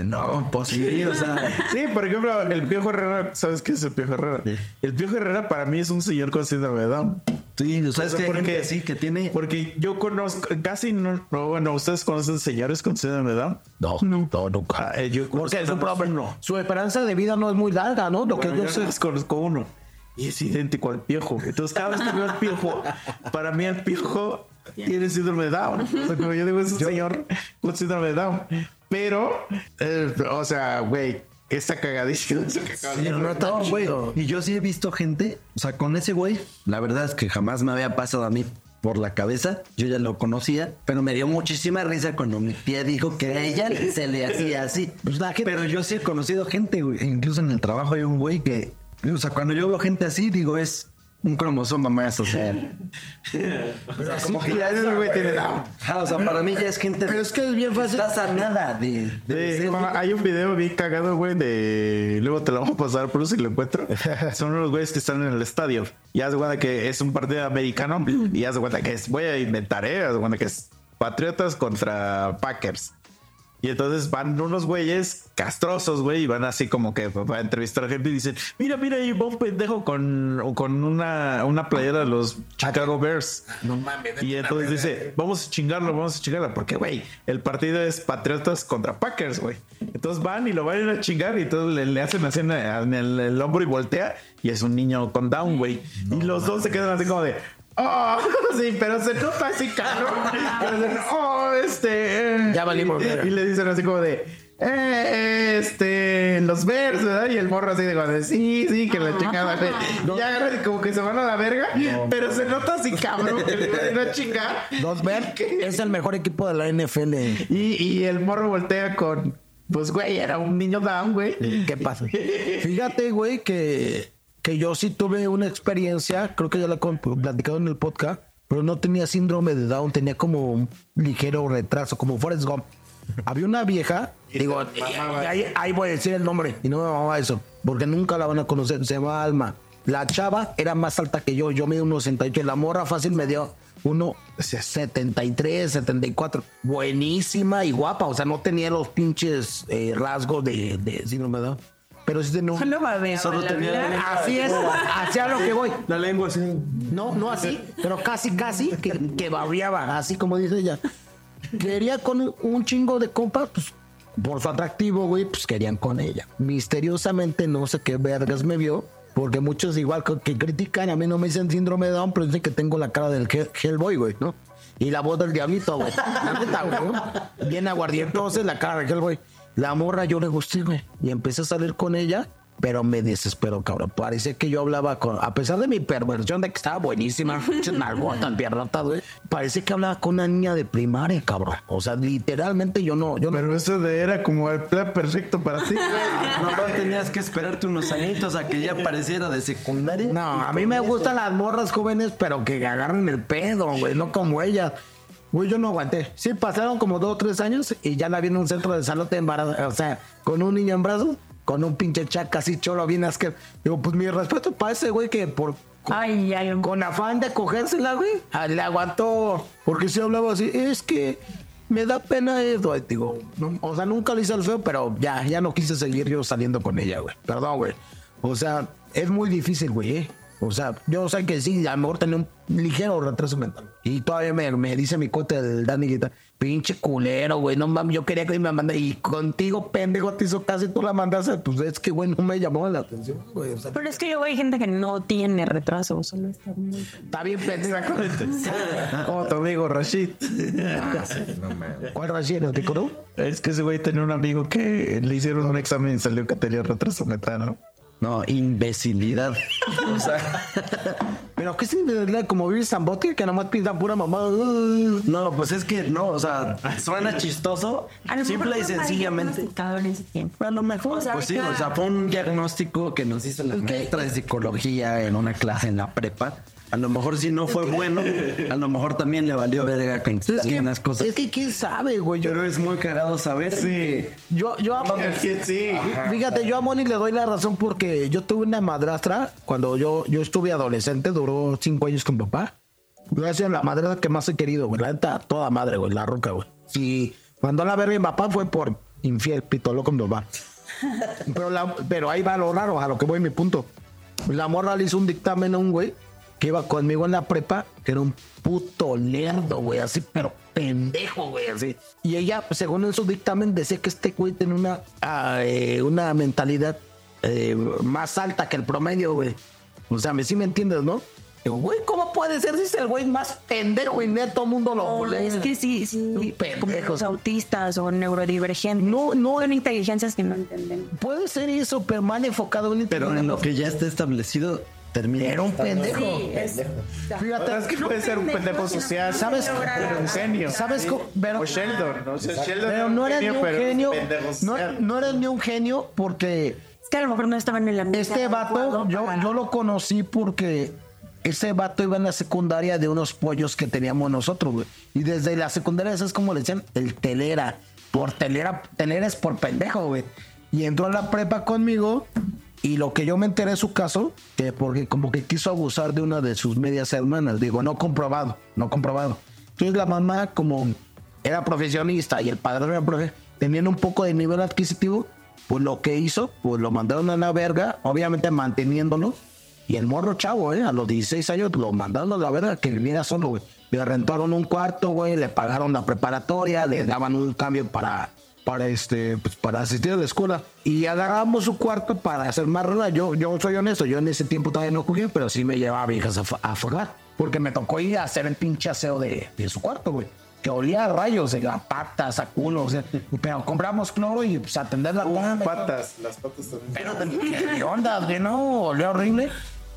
S5: no pues sí o sea *laughs*
S2: Sí, por ejemplo, el Piojo Herrera, ¿sabes qué es el Piojo Herrera?
S5: Sí.
S2: El Piojo Herrera para mí es un señor con síndrome de Down.
S5: sí o sea es que hay
S2: ¿Por
S5: gente
S2: qué?
S5: así que tiene
S2: Porque yo conozco, casi no, no, bueno, ¿ustedes conocen señores con síndrome de Down?
S3: No, no, nunca.
S2: Ah, eh, yo
S3: Porque es un problema. Su esperanza de vida no es muy larga, ¿no? Lo que
S2: Bueno,
S3: yo
S2: yo
S3: sé.
S2: conozco uno. Y es idéntico al piojo. Entonces, cada vez que veo al piojo, para mí el piojo tiene síndrome de Down. O sea, como yo digo, es un señor con síndrome de Down. Pero, eh, o sea, güey, está cagadísimo. Está cagadísimo.
S3: No, está güey.
S5: Y yo sí he visto gente, o sea, con ese güey, la verdad es que jamás me había pasado a mí por la cabeza. Yo ya lo conocía, pero me dio muchísima risa cuando mi tía dijo que a ella se le hacía así.
S3: Pues la gente-
S5: Pero yo sí he conocido gente, güey. Incluso en el trabajo hay un güey que, o sea, cuando yo veo gente así, digo, es un cromosoma más, o sea.
S2: Como que ya ese güey tiene Down.
S5: Ajá, o sea, para mí ya es gente.
S3: Pero es que es bien fácil.
S5: Está sanada de. de
S2: Sí,
S5: ser-
S2: ma- hay un video bien cagado, güey, de... Luego te lo vamos a pasar por si lo encuentro. *laughs* Son unos güeyes que están en el estadio. Y haz de cuenta que es un partido americano. Y haz de cuenta que es... Voy a inventar, ¿eh? Haz de cuenta que es Patriotas contra Packers. Y entonces van unos güeyes castrosos, güey, y van así como que para entrevistar a gente y dicen, mira, mira, ahí va un pendejo con, con una, una playera de los Chicago Bears.
S3: No mames.
S2: Y entonces dice, vamos a chingarlo, vamos a chingarlo. Porque, güey, el partido es Patriotas contra Packers, güey. Entonces van y lo van a ir a chingar y entonces le, le hacen así en, en el, el hombro y voltea. Y es un niño con down, güey. y los dos se quedan así como de... Oh, sí, pero se nota así, se- Oh, este... eh".
S3: Ya valimos.
S2: Y le dicen así como de... Eh, este, los Bears, ¿verdad? Y el morro así de de, sí, sí, que la chingada. güey. Y ya agarran y como que se van a la verga, pero se nota así, cabrón, que le van a ir a chingar.
S3: Los ver es el mejor equipo de la NFL.
S2: Y, y el morro voltea con, pues, güey, era un niño down, güey.
S3: ¿Qué pasa? *laughs* Fíjate, güey, que, que yo sí tuve una experiencia, creo que ya la he platicado en el podcast, pero no tenía síndrome de Down, tenía como un ligero retraso, como Forrest Gump. Había una vieja, digo, ahí, ahí voy a decir el nombre, y no me mamaba eso, porque nunca la van a conocer, se llama Alma. La chava era más alta que yo, yo mido 1,68, la morra fácil me dio 1,73, 74, buenísima y guapa, o sea, no tenía los pinches eh, rasgos de, de síndrome de Down. Pero sí tenía un-
S4: Solo babea.
S5: Solo
S4: la
S5: tenía la-
S3: Así es, hacia lo que voy.
S5: La lengua así.
S3: No, no así, pero casi, casi que, que babeaba, así como dice ella. Quería con un chingo de compas, pues por su atractivo, güey, pues querían con ella. Misteriosamente, no sé qué vergas me vio, porque muchos igual que, que critican, a mí no me dicen síndrome de Down, pero dicen que tengo la cara del Hell- Hellboy, güey, ¿no? Y la voz del diablito, güey. La neta, güey, ¿no? Bien aguardiente, entonces la cara de Hellboy. La morra yo le gusté, güey. Y empecé a salir con ella, pero me desesperó, cabrón. Parecía que yo hablaba con, a pesar de mi perversión de que estaba buenísima, *laughs* nalgotas, piernotas, güey. Parece que hablaba con una niña de primaria, cabrón. O sea, literalmente yo no, yo no.
S2: Pero eso de era como el plan perfecto para ti. *laughs*
S5: No, no tenías que esperarte unos añitos a que ya pareciera de secundaria.
S3: No, a mí me gustan las morras jóvenes, pero que agarren el pedo, güey, no como ellas. Güey, yo no aguanté. Sí, pasaron como dos o tres años y ya la vi en un centro de salud embarazada, o sea, con un niño en brazos. con un pinche chaca así cholo bien asquer. Digo, pues mi respeto para ese güey que por
S4: Ay, ay,
S3: con afán de cogérsela, güey, ah, le aguantó. Porque si hablaba así, es que me da pena eso. Digo, no, o sea, nunca le hice el feo, pero ya, ya no quise seguir yo saliendo con ella, güey. Perdón, güey. O sea, es muy difícil, güey, ¿eh? O sea, yo sé que sí, a lo mejor tenía un ligero retraso mental. Y todavía me, me dice mi cote del Dani Guita, pinche culero, güey, no mames, yo quería que me mandara. Y contigo, pendejo, te hizo casi tú la mandaste. Pues es que, güey, no me llamó la atención, güey. O sea,
S4: Pero es que luego hay gente que no tiene retraso, solo está muy...
S3: está bien pendejo. *laughs*
S2: Como tu amigo Rashid.
S3: ¿Cuál relleno? ¿Te conoces?
S2: Es que ese güey tenía un amigo que le hicieron un examen y salió que tenía retraso mental, ¿no?
S5: No, imbecilidad. O sea,
S3: Pero qué es como vivir Zambotti, que nomás pintan pura mamada.
S5: no, pues es que no, o sea, suena chistoso,
S4: A lo mejor
S5: simple y
S4: no me había
S5: sencillamente.
S4: en ese tiempo.
S3: A lo mejor.
S4: sea,
S5: Pues sí, o sea, fue un diagnóstico que nos hizo la maestra de psicología en una clase en la prepa. A lo mejor si no fue bueno, a lo mejor también le valió verga que
S3: Es que,
S5: unas cosas.
S3: es que quién sabe, güey.
S5: Pero es muy cagado saber que
S3: yo, yo, amo-
S2: Sí.
S3: Fíjate, yo a Moni le doy la razón porque yo tuve una madrastra cuando yo, yo estuve adolescente, duró cinco años con papá. Ha sido la madrastra que más he querido, güey. La neta, toda madre, güey, la roca, güey. Si mandó a la verga mi papá fue por infiel, pitolo con mi papá. Pero, la- pero ahí va lo raro, a lo que voy mi punto. La morra le hizo un dictamen a un güey que iba conmigo en la prepa, que era un puto lerdo, güey, así, pero pendejo, güey, así. Y ella, según en su dictamen, decía que este güey tiene una, ah, eh, una mentalidad eh, más alta que el promedio, güey. O sea, me sí me entiendes, ¿no? Digo, güey, ¿cómo puede ser si es el güey más pendejo y net todo el mundo lo
S4: No, es que sí, sí,
S3: pendejos.
S4: los autistas o neurodivergentes.
S3: No, no,
S4: Son inteligencias que no entendemos.
S3: puede ser eso, pero mal enfocado en
S5: pero en lo que ya está establecido termina.
S3: Era un pendejo.
S2: Fíjate, es que puede ser un pendejo social,
S3: ¿Sabes?
S2: Pero un genio.
S3: ¿Sabes cómo? Pero-
S2: o Sheldon, ¿no? O sea, Sheldon
S3: Pero no era ni un
S2: pero es
S3: genio. No, no era ni un genio porque
S4: Es que a lo mejor no estaban en el ambiente
S3: este vato, yo, yo lo conocí porque ese vato iba en la secundaria de unos pollos que teníamos nosotros, güey. Y desde la secundaria, eso es como le decían, el telera. Por telera, telera es por pendejo, güey. Y entró a la prepa conmigo. Y lo que yo me enteré de su caso, que porque como que quiso abusar de una de sus medias hermanas. Digo, no comprobado, no comprobado. Entonces la mamá, como era profesionista y el padre era profe, tenían un poco de nivel adquisitivo, pues lo que hizo, pues lo mandaron a la verga, obviamente manteniéndolo. Y el morro chavo, ¿eh? A los 16 años lo mandaron a la verga que viviera solo, güey. Le rentaron un cuarto, güey, le pagaron la preparatoria, le daban un cambio para, para este, pues para asistir a la escuela. Y agarramos su cuarto para hacer más rola. Yo, yo soy honesto, yo en ese tiempo todavía no cogía, pero sí me llevaba viejas a, a forrar. Porque me tocó ir a hacer el pinche aseo de, de su cuarto, güey. Que olía a rayos, eh, a patas, a culo, o sea, pero compramos cloro y pues atender la cama.
S2: Patas, las patas también.
S3: Pero, ¿qué onda? güey? no, olía horrible.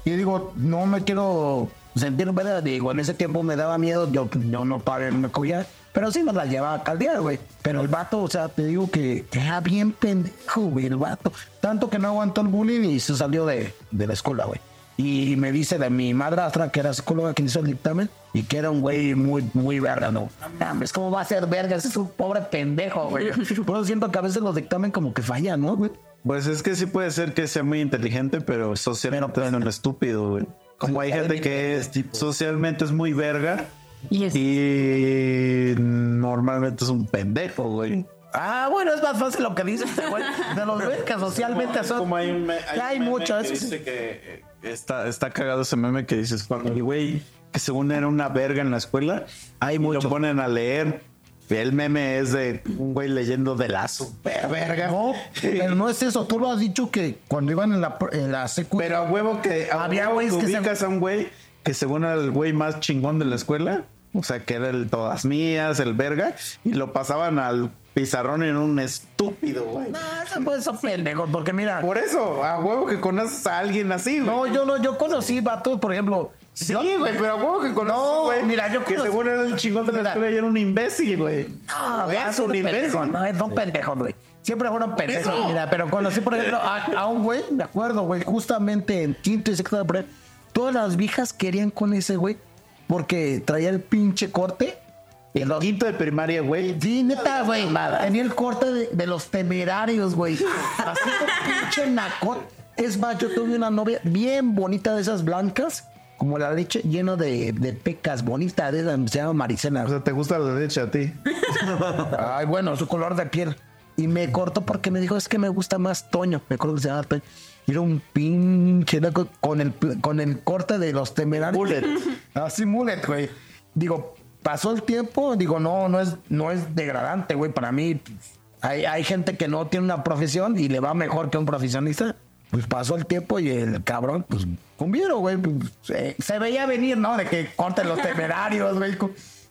S3: Y digo, no me quiero sentir verdad. Digo, en ese tiempo me daba miedo, yo, yo no no me cogía. Pero sí me la llevaba a caldear, güey. Pero el vato, o sea, te digo que era bien pendejo, güey, el vato. Tanto que no aguantó el bullying y se salió de, de la escuela, güey. Y me dice de mi madrastra, que era psicóloga, que hizo el dictamen, y que era un güey muy, muy verga, ¿no? No mames, ¿cómo va a ser verga? Ese es un pobre pendejo, güey. *laughs* Por eso siento que a veces los dictamen como que fallan, ¿no, güey?
S2: Pues es que sí puede ser que sea muy inteligente, pero socialmente es un estúpido, güey. Como hay gente que es socialmente es muy verga
S4: Y es-
S2: y normalmente es un pendejo, güey.
S3: Ah, bueno, es más fácil lo que dice este güey. De los güeyes que socialmente son.
S2: Como hay un
S3: hay
S2: meme
S3: mucho,
S2: que
S3: eso sí.
S2: dice que eh, está, está cagado ese meme que dices cuando el güey que según era una verga en la escuela,
S3: Hay
S2: y
S3: mucho.
S2: lo ponen a leer. El meme es de un güey leyendo de la super verga.
S3: No, pero no es eso. Tú lo has dicho que cuando iban en la, en la secundaria.
S2: Pero a huevo que a
S3: Había güeyes que se-
S2: a un güey que según era el güey más chingón de la escuela, o sea, que era el todas mías, el verga, y lo pasaban al pizarrón en un estúpido, güey.
S3: No, eso puede ser pendejo, porque mira.
S2: Por eso, a huevo que conoces a alguien así, güey.
S3: No, yo no, yo conocí vatos, por ejemplo.
S2: Sí, güey, pero a huevo que conoces
S3: No,
S2: güey.
S3: mira, yo
S2: que
S3: conocí-
S2: según era el chingón de la
S3: Mira.
S2: escuela y era un imbécil, güey.
S3: No,
S2: es
S3: son
S2: un
S3: pendejos,
S2: imbécil.
S3: no, son pendejos, güey. Siempre fueron pendejos. Mira, pero conocí, por ejemplo, a, a un güey, me acuerdo, güey, justamente en quinto y sexto de todas las viejas querían con ese güey porque traía el pinche corte los-
S2: Quinto de primaria, güey.
S3: Sí, neta, güey. Tenía el corte de, de los temerarios, güey. Así de pinche nacot. Es más, yo tuve una novia bien bonita de esas blancas, como la leche, lleno de, de pecas, bonita de esas, se llama Maricela.
S2: O sea, ¿te gusta la leche a ti? *laughs*
S3: Ay, bueno, su color de piel. Y me cortó porque me dijo, es que me gusta más Toño. Me acuerdo que se llama Toño. Era un pinche con el, con el corte de los temerarios.
S2: Mullet.
S3: Así mullet, güey. Digo, pasó el tiempo, digo, no, no es, no es degradante, güey. Para mí, hay, hay gente que no tiene una profesión y le va mejor que un profesionista. Pues pasó el tiempo y el cabrón, pues, cumbieron, güey. pues, se, se veía venir, ¿no? De que corten los temerarios, güey.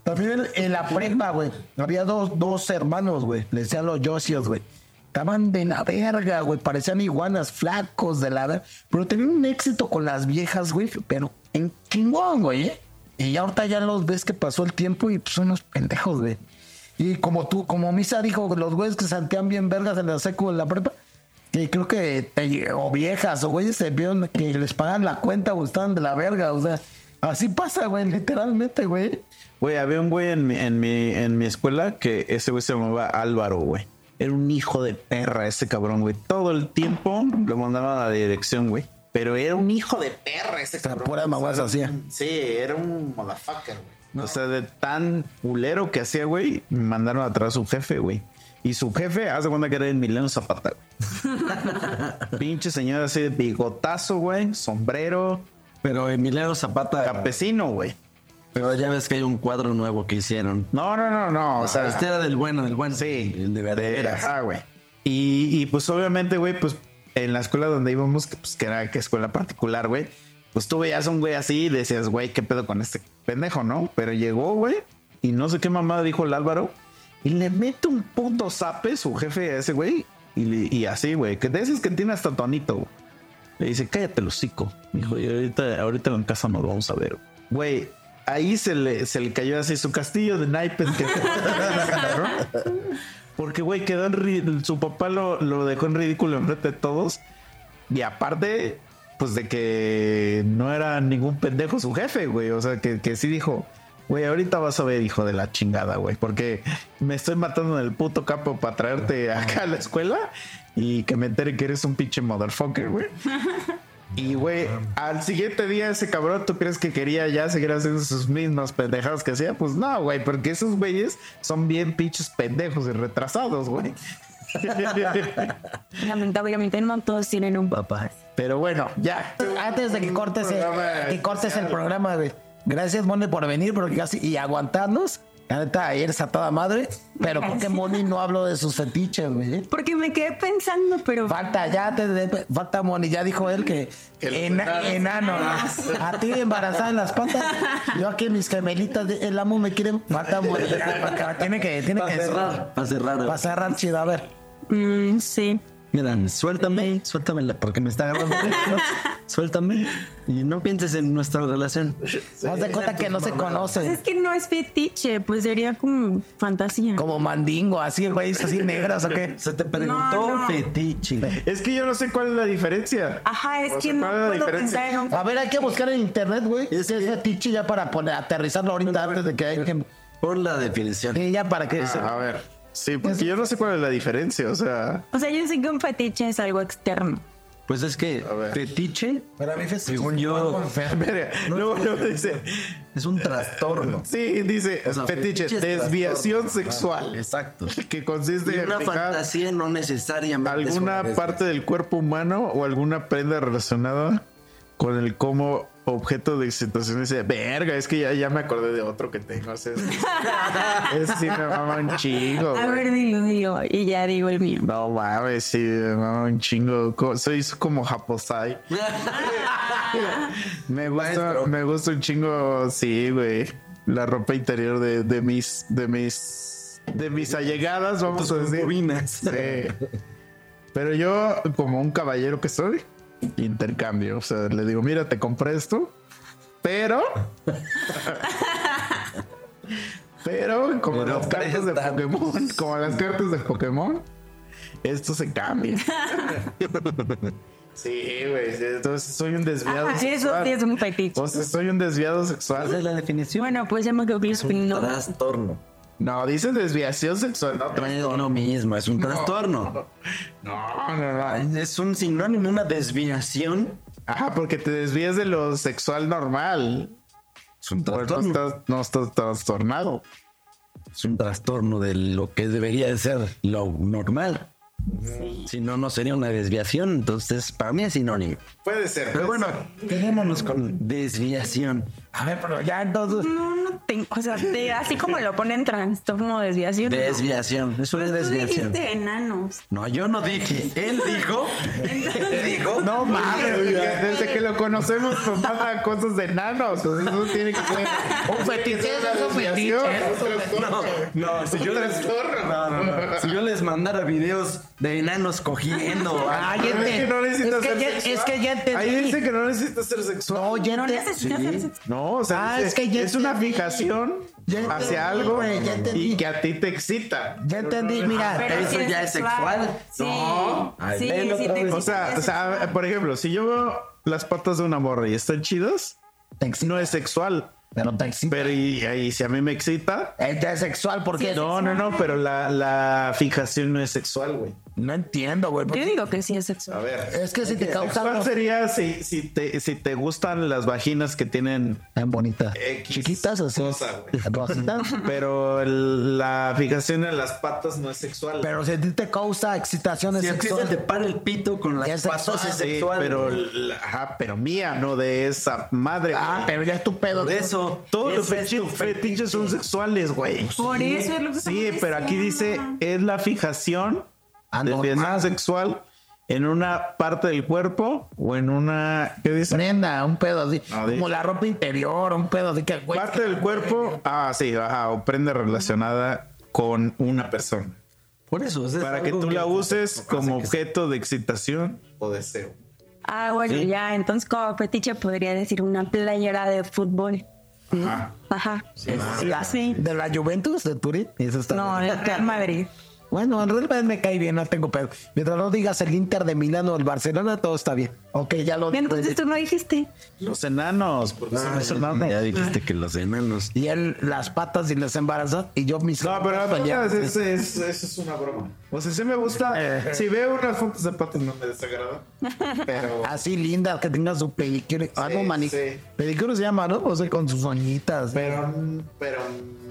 S3: También en, la prepa, güey. Había dos, dos hermanos, güey. Le decían los Josios, güey. Estaban de la verga, güey. Parecían iguanas flacos de la verga. Pero tenían un éxito con las viejas, güey. Pero en chingón, güey. ¿eh? Y ahorita ya los ves que pasó el tiempo y pues, son unos pendejos, güey. Y como tú, como Misa dijo, los güeyes que santean bien vergas en la seco en la prepa. Que creo que o viejas o güeyes se vieron que les pagan la cuenta o estaban de la verga. O sea, así pasa, güey, literalmente, güey.
S2: Güey, había un güey en mi, en mi, en mi escuela que ese güey se llamaba Álvaro, güey. Era un hijo de perra ese cabrón, güey. Todo el tiempo lo mandaban a la dirección, güey. Pero era un hijo de perra ese cabrón.
S3: pura mamás hacía.
S2: Sí, era un motherfucker, güey. O sea, de tan culero que hacía, güey, mandaron atrás a su jefe, güey. Y su jefe, hace cuenta que era el Mileno Zapata, güey. *laughs* Pinche señor así de bigotazo, güey, sombrero,
S5: Pero Emiliano Zapata.
S2: campesino, güey.
S5: Pero ya ves que hay un cuadro nuevo que hicieron.
S2: No, no, no, no. O sea,
S5: este era del bueno, del bueno.
S2: Sí,
S5: El de veras.
S2: Ah, güey. Y, y, pues obviamente, güey, pues en la escuela donde íbamos, que, pues que era que escuela particular, güey, pues tú veías a un güey así y decías, güey, ¿qué pedo con este pendejo, no? Pero llegó, güey, y no sé qué mamada dijo el Álvaro, y le mete un puto zape su jefe a ese güey, y, y así, güey, que de esos que tiene hasta tonito, güey. Le dice, cállate el hocico. Dijo, y ahorita, ahorita en casa nos vamos a ver. Güey, ahí se le, se le cayó así su castillo de naipes que *laughs* Porque, güey, quedó en su papá lo, lo dejó en ridículo enfrente de todos. Y aparte, pues de que no era ningún pendejo su jefe, güey. O sea, que, que sí dijo, güey, ahorita vas a ver, hijo de la chingada, güey. Porque me estoy matando en el puto capo para traerte acá a la escuela y que me entere que eres un pinche motherfucker, güey. *laughs* Y, güey, al siguiente día ese cabrón, ¿tú crees que quería ya seguir haciendo sus mismas pendejadas que hacía? Pues no, güey, porque esos güeyes son bien pinches pendejos y retrasados, güey. *laughs*
S4: Lamentablemente no todos tienen un papá.
S2: Pero bueno, ya.
S3: Antes de que cortes el,
S2: Programa
S3: que cortes el programa, güey. Gracias, Moni, por venir porque casi y aguantarnos. La neta, eres a toda madre. Pero ¿por qué Moni no hablo de sus fetiches, güey?
S4: Porque me quedé pensando, pero
S3: Falta, ya te de- falta Moni, ya dijo él que, ena- enano. A ti embarazada en las patas. Yo aquí mis gemelitas, de- el amo me quiere. Falta Moni. *laughs* Tiene que, tiene
S5: Para
S3: que
S5: cerrar, para cerrar.
S3: Va a cerrar chido, a ver.
S4: mm, sí.
S5: Mira, suéltame, suéltame porque me está agarrando. *laughs* suéltame y no pienses en nuestra relación.
S3: Haz de cuenta que no se
S4: Pues
S3: conoce.
S4: es que no es fetiche, pues sería como fantasía.
S3: Como mandingo, así, güey, así negras o qué.
S5: Se te preguntó
S4: No, no.
S5: fetiche.
S2: Es que yo no sé cuál es la diferencia.
S4: Ajá, es
S2: O
S4: que
S2: sea,
S4: no
S2: ¿cuál es la
S4: puedo
S2: diferencia?
S4: pensar en un...
S3: A ver, hay que buscar en internet, güey.
S5: Es
S3: fetiche ya para poner, aterrizarlo ahorita antes de que hay que.
S5: Por la definición.
S3: Sí, ya para que.
S2: A ver. Sí, porque yo no sé cuál es la diferencia. O sea,
S4: O sea, yo sé que un fetiche es algo externo.
S5: Pues es que fetiche,
S3: Para mí,
S5: según yo, *laughs*
S2: mira, luego, luego dice, *laughs*
S5: es un trastorno.
S2: sí, dice,
S5: O sea,
S2: fetiche,
S5: fetiche es
S2: desviación
S5: trastorno.
S2: sexual.
S5: Exacto.
S2: Que consiste
S5: Y
S2: en
S5: una fantasía no necesariamente.
S2: alguna parte del cuerpo humano o alguna prenda relacionada con el como objeto de excitación. Dice, verga, es que ya, ya me acordé de otro que tengo. Es- *laughs* Ese sí me mama un chingo.
S4: A ver, dilo, dilo. Y ya digo el mío.
S2: No mames, sí, me mama un chingo. Soy como Japosai. *laughs* Me gusta,
S5: Maestro.
S2: me gusta un chingo, sí, güey. La ropa interior de, de mis, de mis, de mis allegadas, vamos a decir. Sí. Pero yo, como un caballero que soy, intercambio. O sea, le digo, mira, te compré esto, pero. pero, como
S5: Pero
S2: las cartas de. Pokémon, como las cartas de Pokémon, esto se cambia. *laughs* Sí, güey. Entonces soy un desviado
S4: Ah, eso
S2: sexual.
S4: sí es un fetiche.
S2: O sea, soy un desviado
S5: Esa
S2: sexual.
S5: es la definición.
S4: Bueno, pues ya me quedo con
S5: un
S4: no.
S5: trastorno.
S2: No, dice desviación sexual. No,
S5: No es lo mismo, es un trastorno.
S2: no, no, no.
S5: Es un sinónimo, una desviación.
S2: Ajá, porque te desvías de lo sexual normal.
S5: Es un
S2: no
S5: trastorno.
S2: estás, no estás trastornado.
S5: Es un trastorno de lo que debería de ser lo normal. Si no, no sería una desviación. Entonces, para mí es sinónimo.
S2: Puede ser.
S5: Pero bueno, quedémonos con desviación.
S3: A ver, pero ya entonces.
S4: No, no tengo, o sea, de- así como lo ponen trastorno desviación.
S5: Desviación. Eso es
S4: Tú
S5: desviación.
S4: dijiste enanos.
S5: No, yo no dije. Él dijo. Él dijo.
S2: No *laughs* mames, desde que lo conocemos nos manda cosas de enanos. o sea, Eso tiene que ser *laughs*
S3: Un fetiche,
S2: es
S3: un fetiche.
S2: trastorno.
S5: No, si yo, les, no, no, no. si yo les mandara videos de enanos cogiendo. *laughs*
S3: Ay,
S2: es que no necesitas
S3: es que
S2: ser
S3: ya,
S2: sexual.
S3: es que ya entendí.
S2: Ahí dice que no necesitas ser sexual.
S3: No, ya
S4: No necesitas hacer sexo.
S2: No, o sea,
S3: Ah, es que ya
S2: es una fijación
S3: Ya entendí,
S2: hacia algo
S3: güey, ya entendí.
S2: y que a ti te excita.
S3: Ya entendí, mira.
S4: Pero
S5: ¿Eso ya es sexual?
S4: Sí,
S5: No. Ay,
S4: sí,
S5: velo
S4: sí
S5: otra
S4: te
S5: vez.
S2: O sea, o sea, por ejemplo, si yo veo las patas de una morra y están chidas, no es sexual.
S3: pero te excita.
S2: Pero y, y si a mí me excita,
S3: ya es sexual porque
S2: no, no, no, pero la, la fijación no es sexual, güey.
S3: No entiendo, güey.
S4: Yo digo que sí es
S2: A
S4: sexual.
S2: ver.
S3: Es que si te causa
S2: ¿Cuál sería si, si, te, si te gustan las vaginas que tienen
S3: tan bonita,
S2: X
S3: chiquitas así,
S2: cosa? *laughs* Pero el- la fijación en las patas no es sexual.
S3: Pero si a ti te causa excitación
S5: Si a ti se
S3: sexual,
S5: te para el pito con las
S3: Es
S5: patas
S3: sexual.
S5: es
S2: Sí,
S5: sexual.
S2: pero, la- ajá, pero mía, no de esa madre.
S3: ah,
S2: güey.
S3: pero ya es tu pedo.
S5: Por eso.
S2: Todos los
S5: es
S2: fetiches, son sexuales, güey.
S4: Por eso es lo que
S2: Sí, pero aquí dice es la fijación
S3: Anormal.
S2: fijación sexual en una parte del cuerpo o en una ¿qué dice?
S3: Prenda, un pedo así.
S2: No, de-
S3: como la ropa interior, un pedo así que, güey.
S2: Parte del cuerpo, ah, sí, ajá, o prenda relacionada con una persona.
S5: Por eso. es
S2: Para que tú la uses como objeto de excitación o deseo.
S4: Ah, bueno,
S5: Sí.
S4: ya, entonces como fetiche podría decir una playera de fútbol.
S2: Ajá.
S4: Ajá. Sí, así.
S3: De la Juventus de Turín. Eso está
S4: No, el Real Madrid.
S3: Bueno, en realidad me cae bien, no tengo pedo. Mientras no digas el Inter de Milán o el Barcelona, todo está bien. Ok, ya lo
S4: Entonces tú no dijiste.
S2: Los enanos, porque son esos enanos.
S5: Ya dijiste que los enanos.
S3: Y él las patas y las embarazas y yo mis
S2: No, pero patas, eso es, eso es una broma. O sea, sí me gusta. Si veo unas fotos de patas no me desagrada. *laughs* Pero.
S3: Así lindas, que tengan su pedicure. Ah, no, mani.
S2: sí.
S3: Pedicure se llama, ¿no? O sea, con sus uñitas.
S2: Pero. Pero.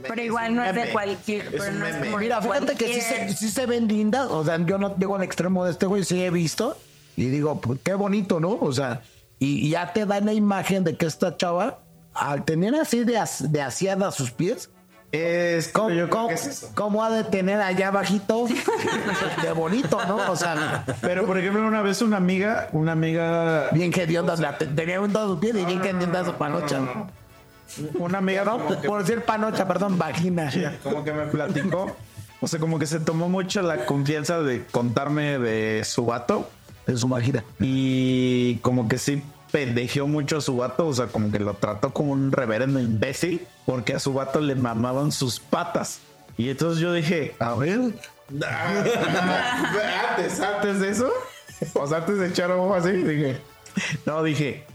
S4: Pero igual no es de cualquier.
S2: Es
S4: pero
S2: un
S4: no es
S2: meme.
S4: como
S3: Mira, fíjate que sí se, sí se ven lindas. O sea, yo no llego al extremo de este güey, sí he visto. Y digo, pues qué bonito, ¿no? O sea, y, y ya te da la imagen de que esta chava, al tener así de, as- de asiada sus pies,
S2: Es.
S3: ¿cómo,
S2: yo
S3: cómo-
S2: es eso.
S3: cómo ha de tener allá abajito *laughs* de bonito, ¿no? O sea,
S2: Pero, por ejemplo, una vez una amiga, una amiga.
S3: bien que Dios la te- tenía un dos pies y bien que Dios su panocha.
S2: Una amiga.
S3: No, por decir panocha, perdón, vagina.
S2: como que me platicó. O sea, como que se tomó mucho la confianza de contarme de su vato.
S3: De su vagina.
S2: Y como que sí pendejeó mucho a su vato. O sea, como que lo trató como un reverendo imbécil. Porque a su vato le mamaban sus patas. Y entonces yo dije,
S3: A ver. *laughs*
S2: antes, antes de eso, o sea, antes de echar ojo así, dije, no, dije,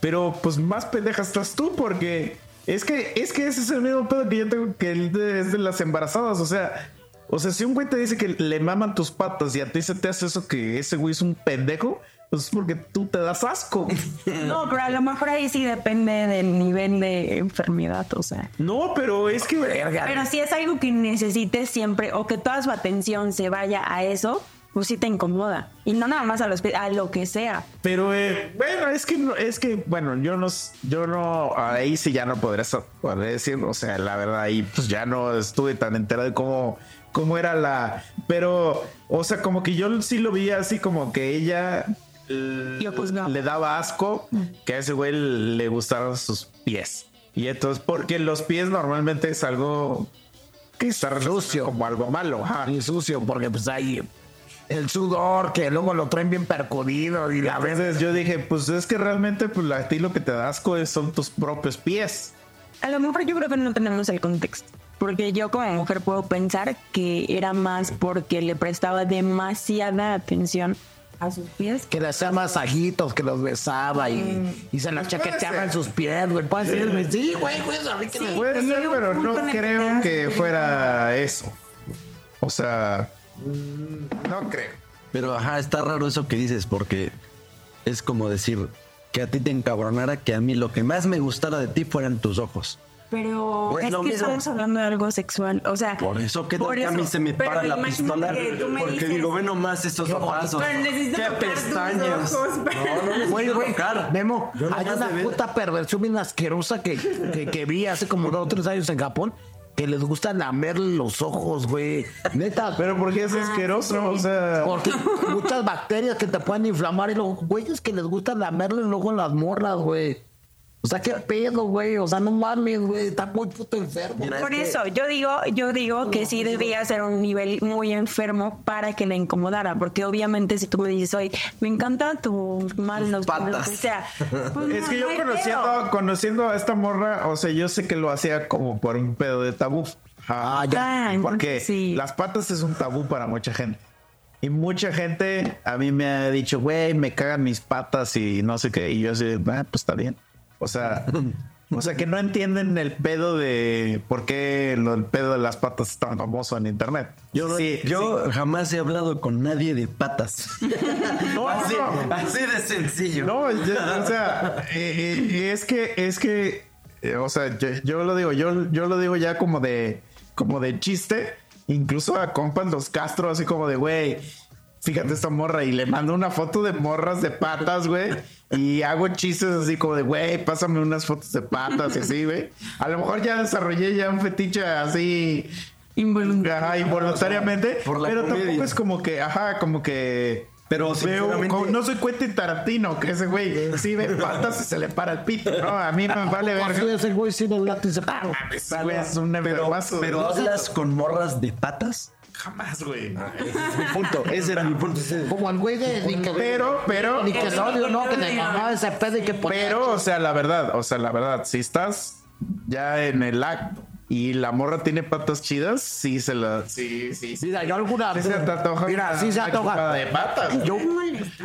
S2: pero pues más pendeja estás tú porque es que, es que ese es el mismo pedo que yo tengo que es de las embarazadas, o sea, o sea, si un güey te dice que le maman tus patas y a ti se te hace eso que ese güey es un pendejo, pues es porque tú te das asco. *laughs*
S4: No, pero a lo mejor ahí sí depende del nivel de enfermedad, o sea.
S2: No, pero es que
S4: Pero si es algo que necesites siempre o que toda su atención se vaya a eso, pues sí te incomoda. Y no nada más a, los, a lo que sea.
S2: Pero eh, bueno, es que es que bueno, yo no yo no ahí sí ya no podré, podré decir, o sea, la verdad ahí pues ya no estuve tan enterado de cómo cómo era la, pero o sea, como que yo sí lo vi así como que ella. Le daba asco que a ese güey le gustaran sus pies. Y entonces porque los pies normalmente es algo que está relacionado como algo malo, ajá.
S3: Y sucio, porque pues hay el sudor que luego lo traen bien percudido y la vez.
S2: Entonces yo dije, pues es que realmente pues a ti lo que te da asco es- son tus propios pies.
S4: A lo mejor yo creo que no tenemos el contexto. Porque yo como mujer puedo pensar que era más porque le prestaba demasiada atención a sus pies.
S3: Que le hacía masajitos, que los besaba y, y se los chaqueteaba en sus pies, güey. Puede ser. Sí, güey, güey. a mí que me-
S2: Puede ser, pero no creo que fuera eso. O sea, mm, no creo.
S5: Pero ajá, está raro eso que dices, porque es como decir que a ti te encabronara que a mí lo que más me gustara de ti fueran tus ojos.
S4: Pero
S5: Pues
S4: es que
S5: mismo.
S4: estamos hablando de algo sexual. O sea,
S5: Por eso que
S4: por
S5: a mí se me
S4: Pero
S5: para la pistola. Porque
S4: dices,
S5: digo, ve nomás estos ojazos. Qué pestañas.
S4: ojos,
S5: No, no
S3: Güey, güey. Memo,
S5: Yo
S3: hay una puta perversión bien asquerosa que, que, que vi hace como dos o tres años en Japón que les gusta lamer los ojos, güey. Neta.
S2: Pero porque es asqueroso, o sea.
S3: Porque muchas bacterias que te pueden inflamar y los güeyes que les gusta lamerle el ojo a las morras, güey. O sea, qué pedo, güey. O sea, no mames, güey. Está muy puto enfermo.
S5: Mira,
S4: Por
S5: es que-
S4: eso, yo digo, yo digo que sí debía ser un nivel muy enfermo para que le incomodara, porque obviamente si tú me dices, oye, me encantan tus manos,
S5: patas.
S4: o sea, *laughs* pues
S2: Es
S4: no,
S2: que yo conociendo,
S4: pedo.
S2: conociendo a esta morra, o sea, yo sé que lo hacía como por un pedo de tabú.
S3: Ah, ya.
S4: Ah,
S2: Porque
S4: sí.
S2: las patas es un tabú para mucha gente. Y mucha gente a mí me ha dicho, güey, me cagan mis patas y no sé qué. Y yo así, ah, pues está bien. O sea, *laughs* o sea, que no entienden el pedo de por qué lo- el pedo de las patas es tan famoso en internet.
S5: Yo, no-
S2: Sí,
S5: yo jamás he hablado con nadie de patas. *laughs*
S2: No,
S5: así,
S2: no.
S5: así de sencillo.
S2: No, yo- o sea, eh, eh, es que, es que, eh, o sea, yo, yo lo digo, yo, yo lo digo ya como de, como de chiste, incluso a compas los Castro, así como de, güey, fíjate esta morra y le mando una foto de morras de patas, güey, y hago chistes así como de, güey, pásame unas fotos de patas y así, güey. A lo mejor ya desarrollé ya un fetiche así
S4: Involuntario.
S2: Ajá, involuntariamente.
S5: Por la
S2: pero
S5: comedia.
S2: tampoco es como que, ajá, como que.
S5: Pero
S2: veo, como- no soy Quentin Tarantino, que ese güey sí ve patas y se le para el pito. No, a mí me vale ver.
S3: Así es el güey sin el látiz. ¡pam!
S2: Ese güey es un enfermazo.
S5: Pero hablas con morras de patas.
S2: Jamás, güey.
S5: Mi punto, ese era mi punto. ese-
S3: Como el güey de.
S2: Pero, pero,
S3: Nickelodeon, ¿no? Que le llamaba ese pedo y que ponía-
S2: pero, o sea, la verdad, o sea, la verdad, si estás ya en el acto y la morra tiene patas chidas, sí se la. Sí, sí, sí.
S3: Mira, yo alguna
S2: Sí se te antoja
S3: Mira, sí se antoja.
S2: de patas.
S3: Yo,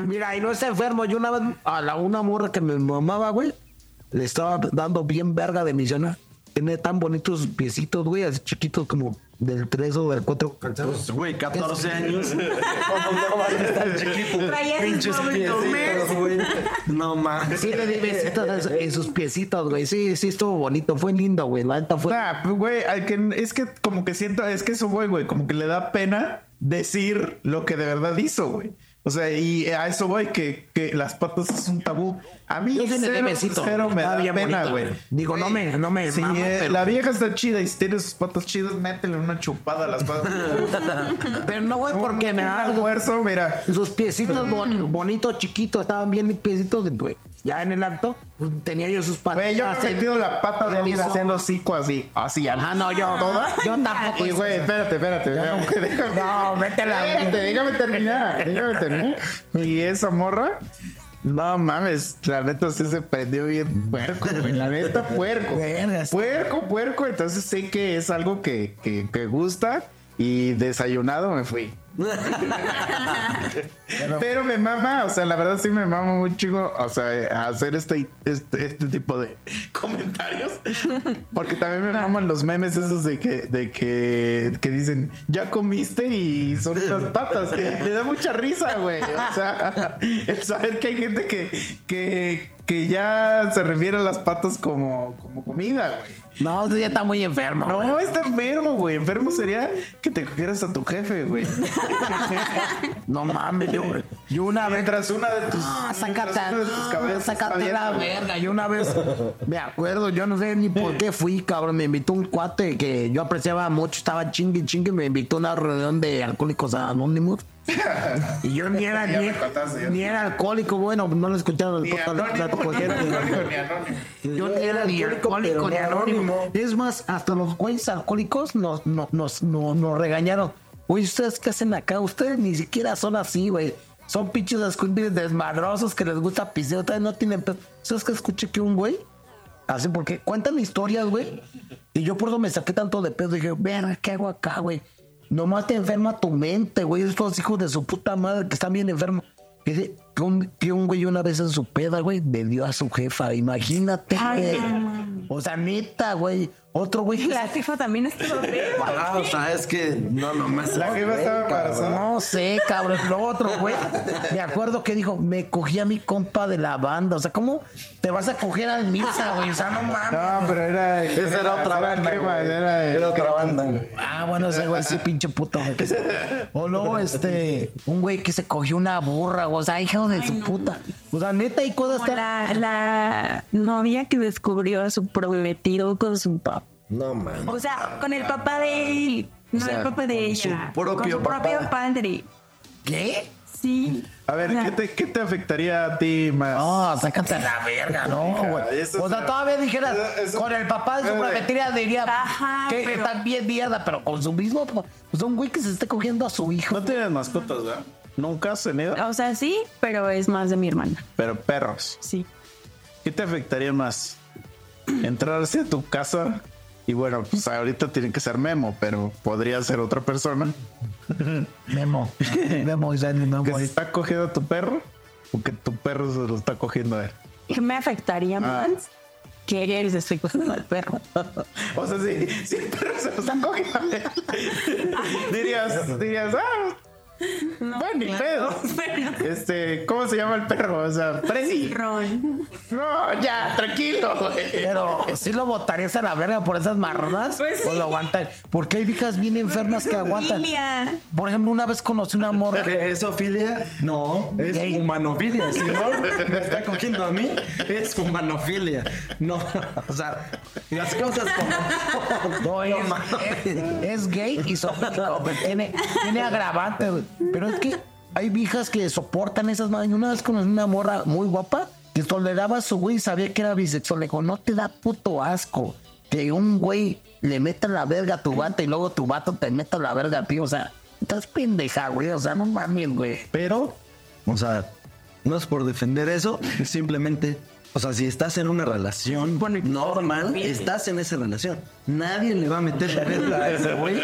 S3: mira, y no es enfermo. Yo una vez a la una morra que me mamaba, güey, le estaba dando bien verga de misionar. Tiene tan bonitos piecitos, güey, así chiquitos como del 3 o del 4.
S5: Pues, güey, 14 años. ¿Cómo *laughs* no *laughs* Pinches piecitos, güey. No mames.
S3: Sí, le di besitos en, su- en sus piecitos, güey. Sí, sí, estuvo bonito. Fue lindo, güey. La neta fue.
S2: Nah, pues, güey, es que como que siento, es que eso, güey, güey, como que le da pena decir lo que de verdad hizo, güey. O sea, y a eso voy, que, que las patas es un tabú. A mí
S3: Yo
S2: cero, me da pena, güey.
S3: Digo, no me, no me
S2: Si eh,
S3: pero-
S2: la vieja está chida y si tiene sus patas chidas, métele una chupada a las patas. *laughs*
S3: Pero no, güey, porque me da
S2: almuerzo, mira.
S3: Sus piecitos bon- bonitos, chiquitos, estaban bien piecitos, güey. Ya en el acto, pues, tenía yo sus patas.
S2: Güey, yo he metido la pata de alguien haciendo hocico así, así.
S3: Ah, no, yo. *laughs* *laughs* Yo tampoco.
S2: Y güey, espérate, espérate, déjame, déjame.
S3: No, métela.
S2: Espérate, déjame terminar, déjame terminar. Y esa morra, no mames, la neta sí se prendió bien puerco, güey, la neta puerco. Puerco, puerco, entonces sé que es algo que, que, que gusta y desayunado me fui. *laughs* Pero me mama, o sea, la verdad sí me mama mucho, o sea, hacer este, este, este tipo de comentarios. Porque también me maman los memes esos de que, de que, que dicen, ya comiste y son las patas. Le da mucha risa, güey. O sea, el saber que hay gente que, que, que ya se refiere a las patas como, como comida, güey.
S3: No, tú ya está muy enfermo.
S2: No, está enfermo, güey. Enfermo sería que te cogieras a tu jefe, güey. *laughs*
S3: No mames, yo, yo una vez.
S2: Mientras una de tus.
S3: Ah, sácate,
S2: una de tus cabezas
S3: sácate
S2: está
S3: la verga. Yo una vez, me acuerdo, yo no sé ni por qué fui, cabrón. Me invitó un cuate que yo apreciaba mucho, estaba chingue, chingue. Me invitó a una reunión de alcohólicos anónimos. Y yo ni era, ni,
S2: contaste,
S3: era alcohólico, bueno, no lo escucharon.
S2: Ni anónimo, *laughs* ni alcohólico, ni anónimo.
S3: Yo ni era ni alcohólico ni anónimo. Es más, hasta los güeyes alcohólicos nos, nos, nos, nos, nos regañaron. Oye, ¿ustedes qué hacen acá? Ustedes ni siquiera son así, güey. Son pinches desmadrosos que les gusta piseo. No tienen pedo. ¿Sabes que escuché que un güey? Así porque cuentan historias, güey. Y yo por eso me saqué tanto de pedo. Dije, verga, ¿qué hago acá, güey? Nomás te enferma tu mente, güey. Estos hijos de su puta madre que están bien enfermos. que, un, que un güey una vez en su peda, güey, le dio a su jefa. Imagínate, güey. O sea, neta, güey. Otro güey
S4: La jefa también estuvo.
S5: Ah, *laughs* o sea, es que no nomás.
S2: La jefa estaba embarazada.
S3: No sé, cabrón. Lo otro, güey. Me acuerdo que dijo, me cogí a mi compa de la banda. O sea, ¿cómo te vas a coger al misa, güey? O sea, no mames.
S2: No, pero era.
S5: Esa era otra banda.
S2: Era,
S5: güey.
S2: era,
S5: Era otra banda. güey.
S3: Ah, bueno, ese güey sí, pinche puto. güey. O luego, este, un güey que se cogió una burra, güey. o sea, hijo de su puta. O sea, neta, hay cosas que.
S4: la, la novia que descubrió a su prometido con su papá.
S5: No, man.
S4: O sea, con el papá de él. No
S5: sea,
S4: el papá de
S5: con
S4: ella.
S5: su propio
S4: con su propio padre.
S3: ¿Qué?
S4: Sí.
S2: A ver, ¿qué te, ¿qué te afectaría a ti más?
S3: No, sácate a la verga, no, güey. O sea, todavía dijeras,
S2: eso- eso-
S3: con el papá de su prometida diría
S4: Ajá,
S3: que
S4: pero-
S3: está bien mierda, pero con su mismo, pues un güey que se esté cogiendo a su hijo.
S2: No tienes mascotas, ¿verdad? Nunca has tenido.
S4: O sea, sí, pero es más de mi hermana.
S2: Pero perros.
S4: Sí.
S2: ¿Qué te afectaría más? Entrarse a tu casa y bueno, pues ahorita tiene que ser Memo, pero podría ser otra persona *laughs*
S3: Memo. *laughs* Memo, y sale Memo.
S2: que se está cogiendo a tu perro o que tu perro se lo está cogiendo a él.
S4: ¿Qué me afectaría
S2: Ah.
S4: más? Que él se esté cogiendo al perro. *laughs*
S2: O sea, si, si el perro se lo está cogiendo a él, dirías, dirías, ah, *laughs* bueno, ni pedo. *laughs* Este, ¿cómo se llama el perro? O sea, Freddy.
S4: Ron.
S2: No, ya, tranquilo, güey.
S3: Pero si lo botarías a la verga por esas marronas
S4: Pues
S3: o
S4: sí.
S3: lo aguantan. Porque hay viejas bien enfermas que aguantan.
S4: Familia.
S3: Por ejemplo, una vez conocí una morra.
S5: ¿Qué ¿Es ofilia? No, es
S3: Gay.
S5: humanofilia. Si no *laughs* me está cogiendo a mí, es humanofilia. No, o sea, las cosas como.
S3: No, es, es, es gay y pero tiene, tiene agravante, güey. Pero es que hay viejas que soportan esas madres. Una vez conocí una morra muy guapa que toleraba a su güey y sabía que era bisexual. Le dijo, no te da puto asco que un güey le meta la verga a tu vato y luego tu vato te meta la verga a ti. O sea, estás pendeja, güey. O sea, no mames, güey.
S5: Pero, o sea, no es por defender eso, es simplemente. O sea, si estás en una relación normal, estás en esa relación. Nadie le va a meter la *laughs* verga a ese güey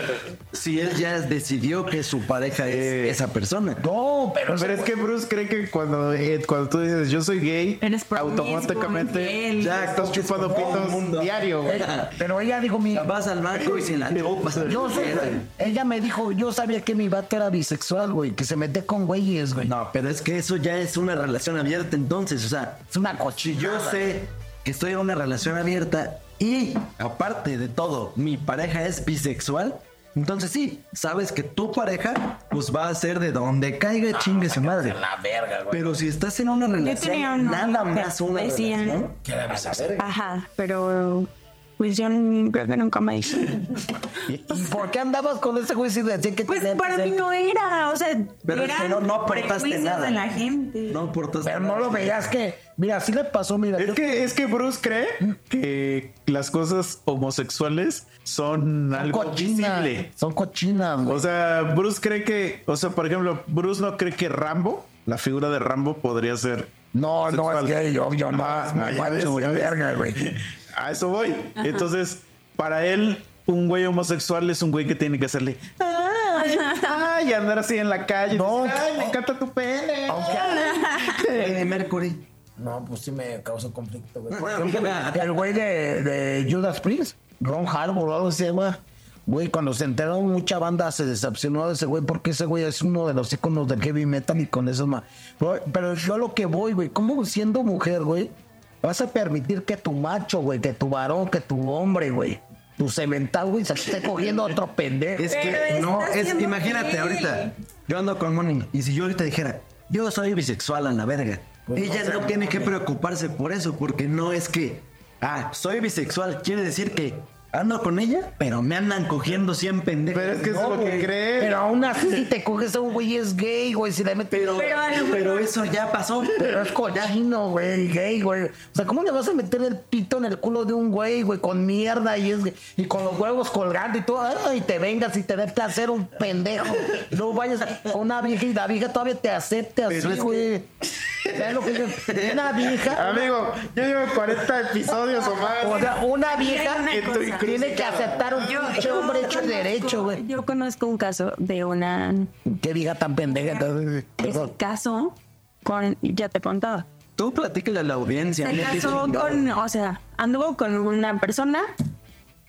S5: si él ya decidió que su pareja es esa persona.
S3: No, pero,
S2: Pero es que Bruce cree que cuando, eh, cuando tú dices yo soy gay, automáticamente ya estás chupando pitos diario, güey.
S3: pero ella dijo mi.
S5: Vas al banco y sin la *laughs*
S3: Yo sé, güey. Ella me dijo, yo sabía que mi vato era bisexual, güey, que se metía con güeyes, güey.
S5: No, pero es que eso ya es una relación abierta entonces, o sea,
S3: Es una cochilla.
S5: yo sé que estoy en una relación abierta y aparte de todo, mi pareja es bisexual, entonces sí, sabes que tu pareja pues va a ser de donde caiga chingue su madre.
S3: La verga, güey.
S5: Pero si estás en una
S4: tenía
S5: relación,
S4: una
S5: nada más una
S4: que decía-
S5: relación,
S3: Que era bisexual.
S4: Ajá, pero pues yo creo que nunca me dije.
S3: ¿Y por qué andabas con ese si decía que
S4: Pues para mí no era, o sea,
S5: Pero es
S4: eran
S5: que no- no aportaste nada.
S4: de la gente.
S5: no aportas
S3: Pero no lo veías que, mira, sí le pasó, mira.
S2: Es
S3: yo-
S2: que, es que Bruce cree que las cosas homosexuales son algo visible.
S3: Son cochinas, güey.
S2: O sea, Bruce cree que, o sea, por ejemplo, Bruce no cree que Rambo, la figura de Rambo podría ser
S3: No, no es gay, yo, yo no. Macho,
S2: ya
S3: güey,
S2: ves.
S3: verga, güey.
S2: A eso voy. Entonces, para él, un güey homosexual es un güey que tiene que hacerle. Ay, andar así en la calle.
S3: No.
S2: ay, me encanta tu pene.
S5: Freddie *laughs* Mercury.
S3: No, pues sí me causó conflicto, güey. Por ejemplo, el güey de, de Judas Priest, Ron Harbour, o algo se llama. Güey, cuando se enteró mucha banda se decepcionó de ese güey porque ese güey es uno de los íconos del heavy metal y con eso más. Pero, pero yo a lo que voy, güey, ¿cómo siendo mujer, güey? Vas a permitir que tu macho, güey, que tu varón, que tu hombre, güey, tu cemental, güey, se esté cogiendo a otro pendejo.
S5: Es
S4: Pero
S5: que no, es imagínate ahorita, yo ando con Moni y si yo ahorita dijera, yo soy bisexual a la verga, ella no tiene que preocuparse por eso, porque no es que, ah, soy bisexual, quiere decir que ando con ella, pero me andan cogiendo 100 pendejos.
S2: Pero es que eso
S3: No,
S2: es lo que
S3: güey.
S2: cree.
S3: Pero aún así, si te coges a un güey es gay, güey, si le metes...
S5: pero, eso ya pasó.
S3: Pero es cochino, güey, gay, güey. O sea, ¿cómo le vas a meter el pito en el culo de un güey, güey, con mierda y es y con los huevos colgando y todo? Ay, te vengas y te dé placer un pendejo. Y luego vayas a una vieja y la vieja todavía te acepte así,
S5: es que-
S3: güey. ¿Sabes lo que digo? Una vieja.
S2: Amigo, yo llevo 40 episodios o más.
S3: O sea, una vieja
S4: Una
S3: que tiene que aceptar un pinche hombre hecho derecho, güey.
S4: Yo conozco un caso de una
S3: Qué vieja tan pendeja. entonces, perdón.
S4: casó con, ya te contaba.
S5: Tú platícale a la audiencia.
S4: Se casó con, o sea, anduvo con una persona,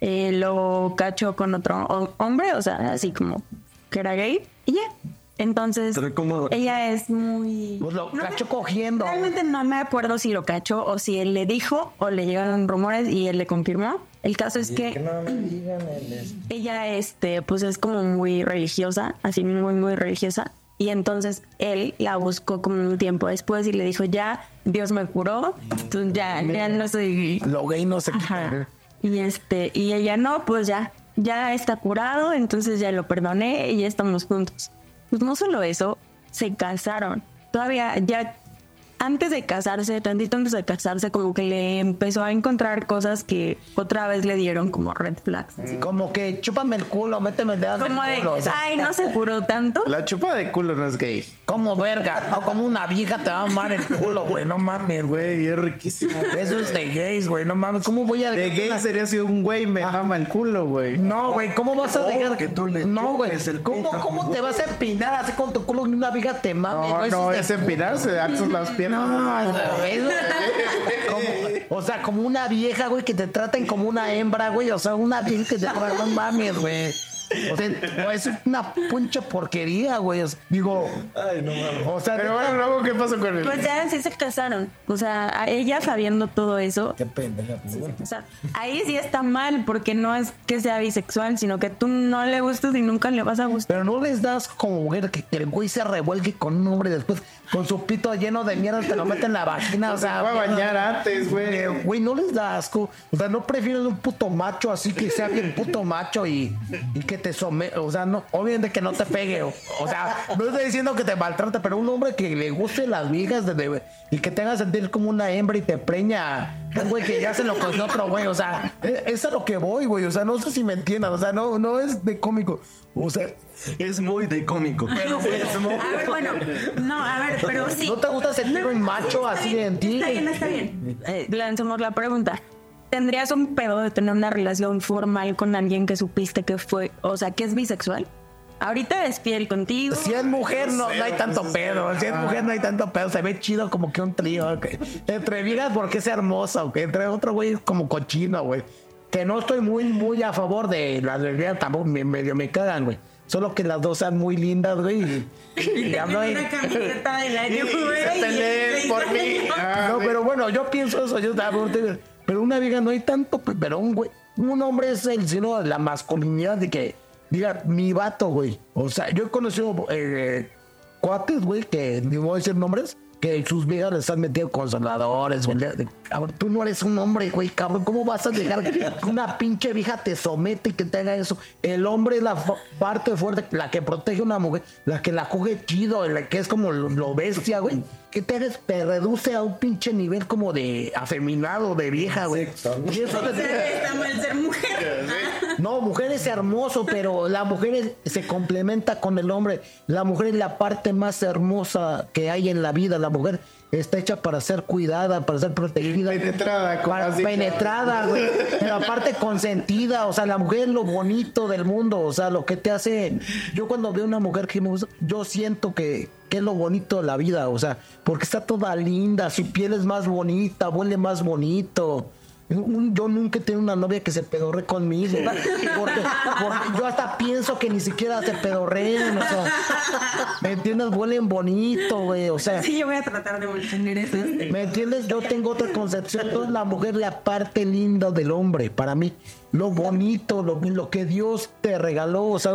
S4: eh, lo cachó con otro ho- hombre, o sea, así como que era gay, y ya. Entonces, ella es muy...
S3: Pues lo
S4: No
S3: cacho
S4: me-
S3: cogiendo.
S4: Realmente no me acuerdo si lo cachó o si él le dijo o le llegaron rumores y él le confirmó. El caso es que ella, este, pues es como muy religiosa, así muy, muy religiosa. Y entonces él la buscó como un tiempo después y le dijo, ya, Dios me curó, tú ya, ya no soy...
S3: Lo gay no se quita.
S4: Y este, y ella no, pues ya, ya está curado, entonces ya lo perdoné y ya estamos juntos. Pues no solo eso, se casaron. Todavía, ya antes de casarse, tantito antes de casarse, como que le empezó a encontrar cosas que otra vez le dieron como red flags. así.
S3: Como que chúpame el culo, méteme el dedo en el
S4: Como de,
S3: culo. o sea,
S4: ay, no se curó tanto.
S2: La chupa de culo no es gay.
S3: como verga, o como una vieja te va a amar el culo, güey, no mames, güey.
S2: Es riquísimo.
S3: Eso es de gays, güey, no mames, ¿cómo voy a
S2: De gay sería si un güey me ama el culo, güey.
S3: No, güey, ¿cómo vas a dejar
S5: que tú le
S3: No, güey, ¿cómo. ¿cómo te vas a empinar así con tu culo ni una vieja te mame?
S2: No, no,
S3: de-
S2: es empinarse, alzas las piernas.
S3: No, eso- *laughs* como- o sea, como una vieja, güey, que te traten como una hembra, güey. O sea, una vieja que te trata, no mames, güey. O sea, no, es una puncha porquería, güey. O sea, digo, o sea,
S2: Pero bueno, luego, ¿qué pasó con él?
S4: Pues ya sí se casaron. O sea, a ella sabiendo todo eso,
S3: qué pendeja.
S4: O sea, ahí sí está mal porque no es que sea bisexual, sino que tú no le gustas y nunca le vas a gustar.
S3: Pero no les das como mujer que, que el güey se revuelque con un hombre y después con su pito lleno de mierda te lo mete en la vagina. O sea,
S2: va a bañar antes, güey.
S3: Eh, Güey, no les da asco. O sea, no prefieren un puto macho así que sea bien puto macho y, y que te somete. O sea, no, obviamente que no te pegue. O, o sea, no estoy diciendo que te maltrate, pero un hombre que le guste las viejas de, de- y que te haga sentir como una hembra y te preña. Un güey que ya se lo cogió otro güey. O sea, es, es a lo que voy, güey. O sea, no sé si me entiendan. O sea, no, no es de cómico. O sea,
S5: Es muy de cómico. *laughs*
S4: A ver, bueno, no, a ver, pero sí.
S3: ¿no te gusta sentir un macho así en ti?
S4: Está bien, está bien. Eh, lancemos la pregunta. ¿Tendrías un pedo de tener una relación formal con alguien que supiste que fue, o sea, que es bisexual? Ahorita es fiel contigo.
S3: Si es mujer, no, no hay tanto pedo. Si es mujer, no hay tanto pedo. Se ve chido como que un trío. ok. Entre viejas, porque es hermosa. ok. Entre otro güey, como cochino, güey. Que no estoy muy, muy a favor de las lesbianas. Tampoco me, medio me cagan, güey. Solo que las dos sean muy lindas, güey. Y, *laughs* y hablo ahí.
S4: Una camiseta de la *laughs*
S2: Y se peleen por mí. Ah,
S3: No, pero bueno, yo pienso eso. Yo estaba pero una vieja no hay tanto, pe- pero un güey, un hombre es el sino de la masculinidad de que diga mi vato, güey. O sea, yo he conocido eh, cuates, güey, que no voy a decir nombres, que sus viejas les han metido consoladores, güey. Cabrón, tú no eres un hombre, güey, cabrón. ¿Cómo vas a dejar que una pinche vieja te somete y que te haga eso? El hombre es la parte fuerte, la que protege a una mujer, la que la coge chido, la que es como lo, lo bestia, güey. Que te, hagas- te reduce a un pinche nivel como de afeminado, de vieja, güey.
S4: Está mal ser mujer.
S3: no, mujer es hermoso, pero la mujer es- se complementa con el hombre. La mujer es la parte más hermosa que hay en la vida. La mujer está hecha para ser cuidada, para ser protegida.
S2: Penetrada, como
S3: Para- penetrada, güey. Pero aparte consentida. O sea, la mujer es lo bonito del mundo. O sea, lo que te hace. Yo cuando veo una mujer que me gusta, yo siento que, que es lo bonito de la vida. O sea, porque está toda linda, su piel es más bonita, huele más bonito. Un- Yo nunca he tenido una novia que se pedorre conmigo. Porque, porque yo hasta pienso que ni siquiera se pedorreen. O sea, ¿me entiendes? Huelen bonito, güey. O sea,
S4: Sí, yo voy a tratar de mantener eso.
S3: ¿Me entiendes? Yo tengo otra concepción. Entonces, la mujer es la parte linda del hombre, para mí. Lo bonito, lo, lo que Dios te regaló, o sea,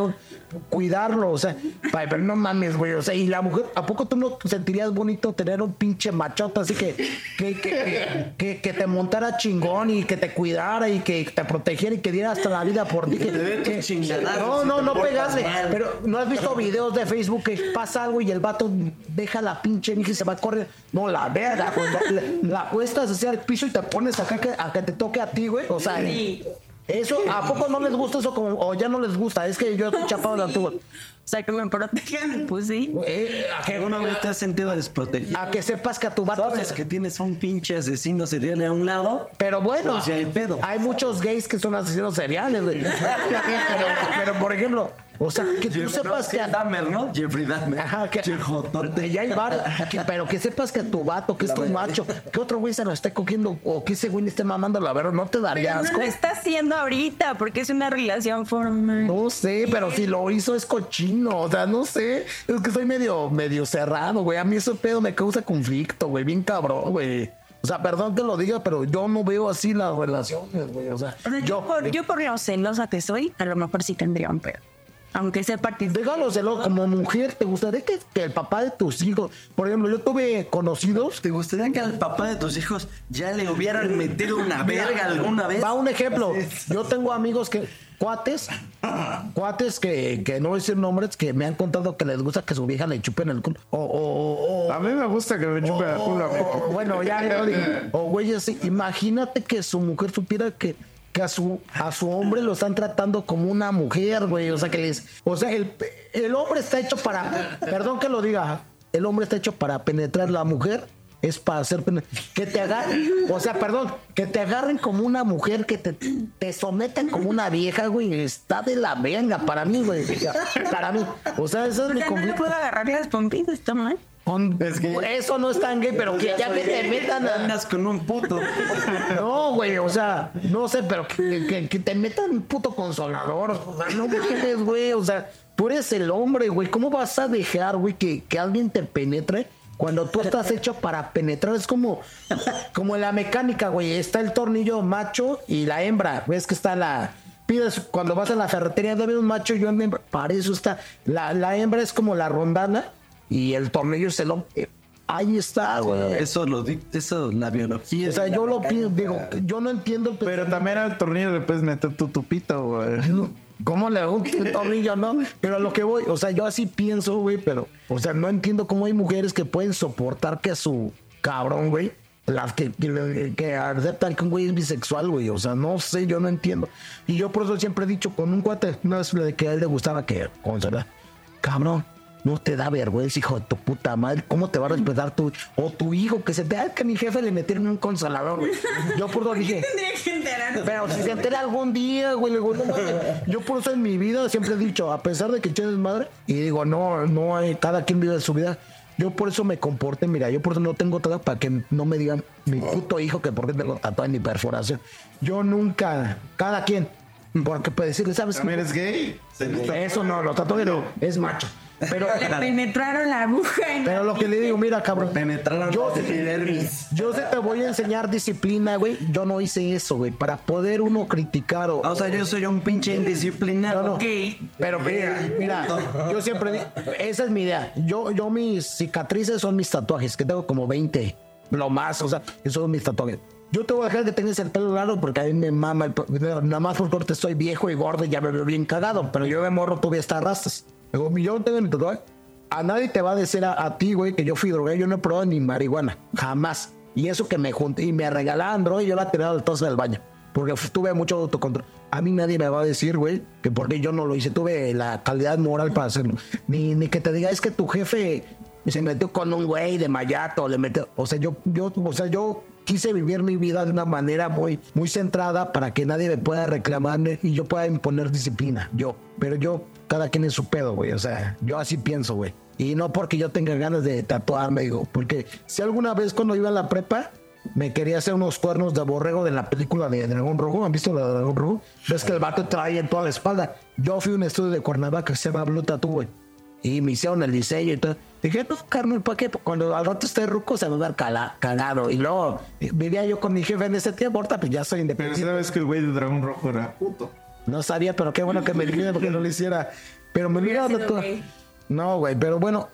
S3: cuidarlo, o sea, pero no mames, güey, o sea, y la mujer, ¿a poco tú no sentirías bonito tener un pinche machote así que, que, que, que, que- que te montara chingón y que te cuidara y que te protegiera y que diera hasta la vida por ti? Que, que-
S5: chingadazos
S3: no, no, no pegarle, pero ¿no has visto videos de Facebook que pasa algo y el vato deja la pinche vieja y se va a correr? No, la verga, güey. La, la, la hacia el piso y te pones acá que, a que te toque a ti, güey. O sea,
S4: Sí.
S3: Eso, ¿a *laughs* poco no les gusta eso como, o ya no les gusta? Es que yo estoy *laughs* chapado de antiguo.
S4: O sea, que me protejan, pues sí.
S3: Eh, a, que,
S5: ¿Alguna vez te has sentido desprotegido?
S3: a que sepas que a tu vato
S5: Sabes
S3: se-
S5: que tienes un pinche asesino serial a un lado.
S3: Pero bueno,
S5: Pues ya hay pedo.
S3: hay muchos gays que son asesinos seriales, *laughs* pero, por ejemplo, O sea, que tú sepas que...
S5: Dahmer, ¿no? Jeffrey Dahmer.
S3: Ajá, que, *laughs* ya hay que- pero que sepas que tu vato, que es tu macho, que otro güey se lo esté cogiendo o que ese güey le esté mamando la verdad, no te daría
S4: Pero no lo está haciendo ahorita porque es una relación formal.
S3: No sé, pero si lo hizo es cochino, o sea, no sé, es que soy medio, medio cerrado, güey, a mí ese pedo me causa conflicto, güey, bien cabrón, güey. O sea, perdón que lo diga, pero yo no veo así las relaciones, güey, o sea,
S4: O sea, yo,
S3: yo...
S4: por, yo por lo celosa que soy, a lo mejor sí tendría un pedo. Aunque sea partido.
S3: Déjalo, celo, como mujer, ¿te gustaría que, que el papá de tus hijos, por ejemplo, yo tuve conocidos
S5: ¿Te gustaría que al papá de tus hijos ya le hubieran metido una verga alguna vez?
S3: Va un ejemplo. Yo tengo amigos que, cuates, cuates que, que no voy a decir nombres, que me han contado que les gusta que su vieja le chupen el culo. O, o, o- o-
S2: A mí me gusta que me chupe el culo.
S3: bueno, ya. O güey, así, imagínate que su mujer supiera que, que a su, a su hombre lo están tratando como una mujer, güey. O sea, que les. O sea, el, el hombre está hecho para. Perdón que lo diga. El hombre está hecho para penetrar la mujer. Es para hacer que te agarren, o sea, perdón, que te agarren como una mujer, que te, te someten como una vieja, güey, está de la verga para mí, güey, para mí, o sea, eso es mi
S4: no puedo agarrar las pompitas, está mal.
S3: Con- eso no es tan gay, pero que ya que te metan a,
S5: Andas con un puto. *laughs*
S3: no, güey, o sea, no sé, pero que, que- que te metan un puto consolador. O sea, no mames, güey. O sea, tú eres el hombre, güey. ¿Cómo vas a dejar, güey, que, que alguien te penetre? Cuando tú estás hecho para penetrar, es como, como en la mecánica, güey. Está el tornillo macho y la hembra. Ves que está la. Pides cuando vas a la ferretería, debe un macho y una hembra. Para eso está. La, la hembra es como la rondana y el tornillo es el hombre. Ahí está, güey.
S5: Eso lo di- eso la biología.
S3: O sea, yo lo pienso, digo, yo no entiendo
S2: Pero también al tornillo le puedes meter tu tupito, güey.
S3: ¿Cómo le gusta el tornillo, no? Pero a lo que voy, o sea, yo así pienso, güey, pero, o sea, no entiendo cómo hay mujeres que pueden soportar que a su cabrón, güey, las que, que, que aceptan que un güey es bisexual, güey, o sea, no sé, yo no entiendo. Y yo por eso siempre he dicho con un cuate, una vez le- que a él le gustaba que, o sea, cabrón. No te da vergüenza, hijo de tu puta madre. ¿Cómo te va a respetar tu o tu hijo que se te da que a mi jefe le metieron un consolador, güey? Yo por eso dije, *laughs* pero si se entera algún día, güey, le digo, no mames. Yo por eso en mi vida siempre he dicho, a pesar de que tienes madre, y digo, no, no hay, cada quien vive su vida. Yo por eso me comporte, mira, yo por eso no tengo tatuaje para que no me digan mi puto hijo que por qué tengo tatuaje ni perforación. Yo nunca, cada quien, porque puede decirle, ¿sabes?
S2: ¿También eres gay?
S3: Eso no, los tatuajes no, es macho. Pero,
S4: Le penetraron la aguja en
S3: pero lo que le digo, mira, cabrón.
S5: Penetraron
S3: Yo,
S5: la epidermis.
S3: yo sí te voy a enseñar disciplina, güey. Yo no hice eso, güey. Para poder uno criticar o,
S5: O sea, yo soy un pinche indisciplinado.
S3: No, no. Pero mira, mira, yo siempre, esa es mi idea. Yo, yo mis cicatrices son mis tatuajes, que tengo como 20, lo más, o sea, esos son mis tatuajes. Yo te voy a dejar que tengas el pelo largo porque a mí me mama, el, nada más por corte estoy viejo y gordo y ya me veo bien cagado, pero yo de morro tuve estas rastas. Digo, yo no tengo ni tatuaje. A nadie te va a decir a, a ti, güey, que yo fui drogado, yo no he probado ni marihuana, jamás. Y eso que me junté y me regalaban droga y yo la tiré al tose del baño. Porque tuve mucho autocontrol. A mí nadie me va a decir, güey, que porque yo no lo hice, tuve la calidad moral para hacerlo. Ni, ni que te diga, es que tu jefe se metió con un güey de Mayato, le metió. O sea, yo, yo, o sea, yo quise vivir mi vida de una manera muy, muy centrada para que nadie me pueda reclamar y yo pueda imponer disciplina. Yo, pero yo, cada quien es su pedo, güey. O sea, yo así pienso, güey. Y no porque yo tenga ganas de tatuarme, digo, porque si alguna vez cuando iba a la prepa, me quería hacer unos cuernos de borrego de la película de Dragón Rojo. ¿Han visto la de Dragón Rojo? Ves que el vato trae en toda la espalda. Yo fui a un estudio de Cuernavaca que se llama Blue Tattoo, güey. Y me hicieron el diseño y todo. Dije, no, carnal, ¿para qué? Cuando al rato esté ruco se me va a ver cala- cagado. Y luego eh, vivía yo con mi jefe en ese tiempo. Ahorita pues ya soy
S2: Pero
S3: independiente.
S2: sabes que el güey de Dragón Rojo era puto.
S3: No sabía, pero qué bueno que me dijeron porque no lo hiciera. Pero me
S4: Hubiera
S3: olvidaba de
S4: sido
S3: todo. No, güey, pero bueno,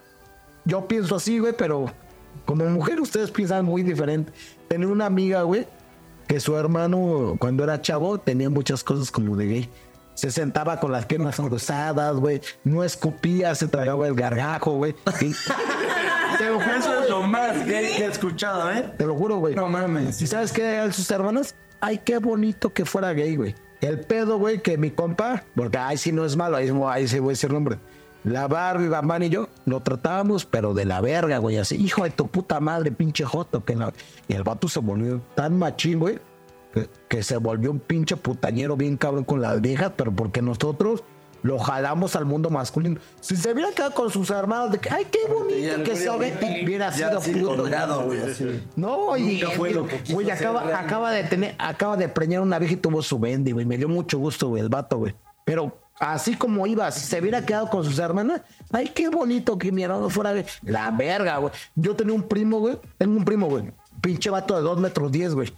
S3: yo pienso así, güey, pero como mujer ustedes piensan muy diferente. Tener una amiga, güey, que su hermano cuando era chavo tenía muchas cosas como de gay. Se sentaba con las piernas cruzadas, güey. No escupía, se tragaba el gargajo, güey. Y- *laughs* Te lo juro,
S5: Eso es lo más gay que he escuchado, ¿eh?
S3: te lo juro, güey.
S5: No mames.
S3: ¿Y sabes qué eran sus hermanas? Ay, qué bonito que fuera gay, güey. El pedo, güey, que mi compa, porque ay, sí no es malo, ahí, ahí sí voy a decir nombre. La Barbie, Bambán y yo lo tratábamos, pero de la verga, güey, así, hijo de tu puta madre, pinche joto. Que la... Y el vato se volvió tan machín, güey, que, se volvió un pinche putañero bien cabrón con las viejas, pero porque nosotros lo jalamos al mundo masculino. Si se hubiera quedado con sus hermanos de que, ay, qué bonito que se hubiera sido puto.
S5: güey.
S3: No, y güey, acaba, acaba de tener, acaba de preñar una vieja y tuvo su bendy, güey. Me dio mucho gusto, güey, el vato, güey. Pero así como iba, si se hubiera quedado con sus hermanas, ay, qué bonito que mi hermano fuera de la verga, güey. Yo tenía un primo, güey. Tengo un primo, güey. Pinche vato de dos metros diez, güey.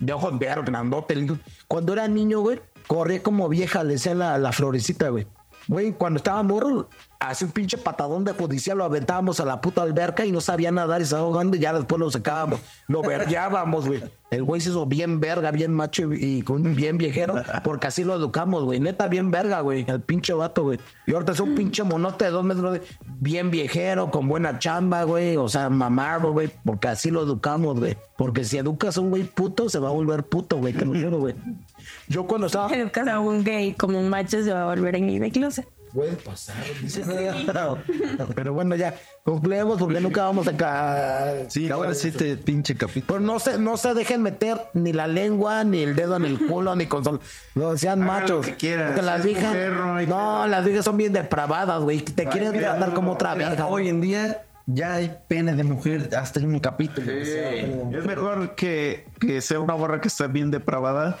S3: De ojos verdes, grandote. Cuando era niño, güey, corría como vieja, le decía la, la florecita, güey. Güey, cuando estaba morro, hacía un pinche patadón de judicial, lo aventábamos a la puta alberca y no sabía nadar y estaba ahogando y ya después lo sacábamos. Lo *laughs* vergueábamos, güey. El güey se hizo bien verga, bien macho y, con bien viejero, porque así lo educamos, güey. Neta, bien verga, güey. El pinche vato, güey. Y ahorita es un pinche monote de dos metros, de, bien viejero, con buena chamba, güey. O sea, mamado, güey. Porque así lo educamos, güey. Porque si educas a un güey puto, se va a volver puto, güey. Te lo juro, güey. Yo cuando estaba.
S4: Educas a un gay como un macho se va a volver en de closet.
S3: Puede pasar. *laughs* Pero bueno, ya concluimos porque nunca vamos a ca-
S5: Sí, ahora sí te pinche capítulo.
S3: Pero no se, no se dejen meter ni la lengua, ni el dedo en el culo, ni con sol. No sean
S2: Hagan lo
S3: machos.
S2: que quieran.
S3: Porque las viejas.
S2: mujer, no
S3: No, las viejas son bien depravadas, güey. Te quieren tratar como otra vieja.
S5: Hoy en día ya hay pene de mujer hasta en un capítulo.
S2: Es mejor que, que sea una morra que está bien depravada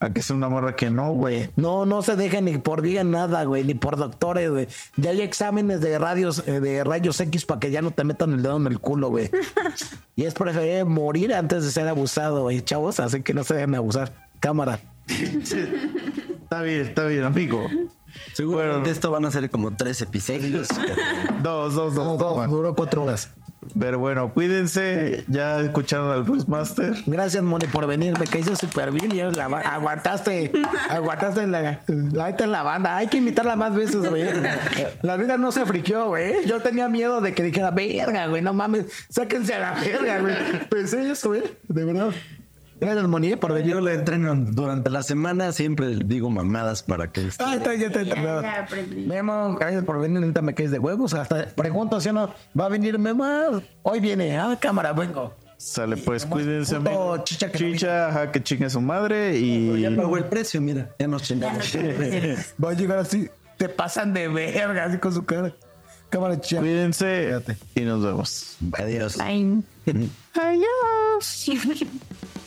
S2: a que sea una morra que no, güey.
S3: No, no se dejen ni por bien nada, güey, ni por doctores, güey. Ya hay exámenes de radios, eh, de rayos X para que ya no te metan el dedo en el culo, güey. *laughs* y es preferible morir antes de ser abusado, güey, chavos, así que no se dejen abusar. Cámara.
S2: Está bien, está bien, amigo.
S5: Seguramente esto van a ser como tres episodios. *laughs*
S2: Dos, dos, dos. toma.
S3: Duró cuatro horas.
S2: Pero bueno, cuídense. Ya escucharon al Bruce Master.
S3: Gracias, Moni, por venir. Me caíste súper bien y aguantaste, aguantaste en la, la, en la banda. Hay que invitarla más veces, güey. La vida no se friqueó, güey. Yo tenía miedo de que dijera, verga, güey, no mames, sáquense a la verga, güey. Pensé eso, güey, de verdad. Gracias, Moni, por venir.
S5: Yo le entreno durante la semana, siempre digo mamadas para que...
S3: Ah, está, ya te he entrenado. Memo, gracias por venir. Ahorita me caes de huevos. Hasta pregunto si o no va a venir Memo. Hoy viene. Ah, cámara, vengo.
S2: Sale, pues cuídense, amigo.
S3: chicha que no
S2: Chicha, ajá, que chingue su madre. Y
S5: Ya pagó el precio, mira, ya nos chingamos. *laughs*
S3: Va a llegar así. Te pasan de verga, así con su cara. Cámara, chicha.
S2: cuídense y nos vemos.
S5: Adiós.
S4: Bye. *laughs*
S2: Adiós. *laughs*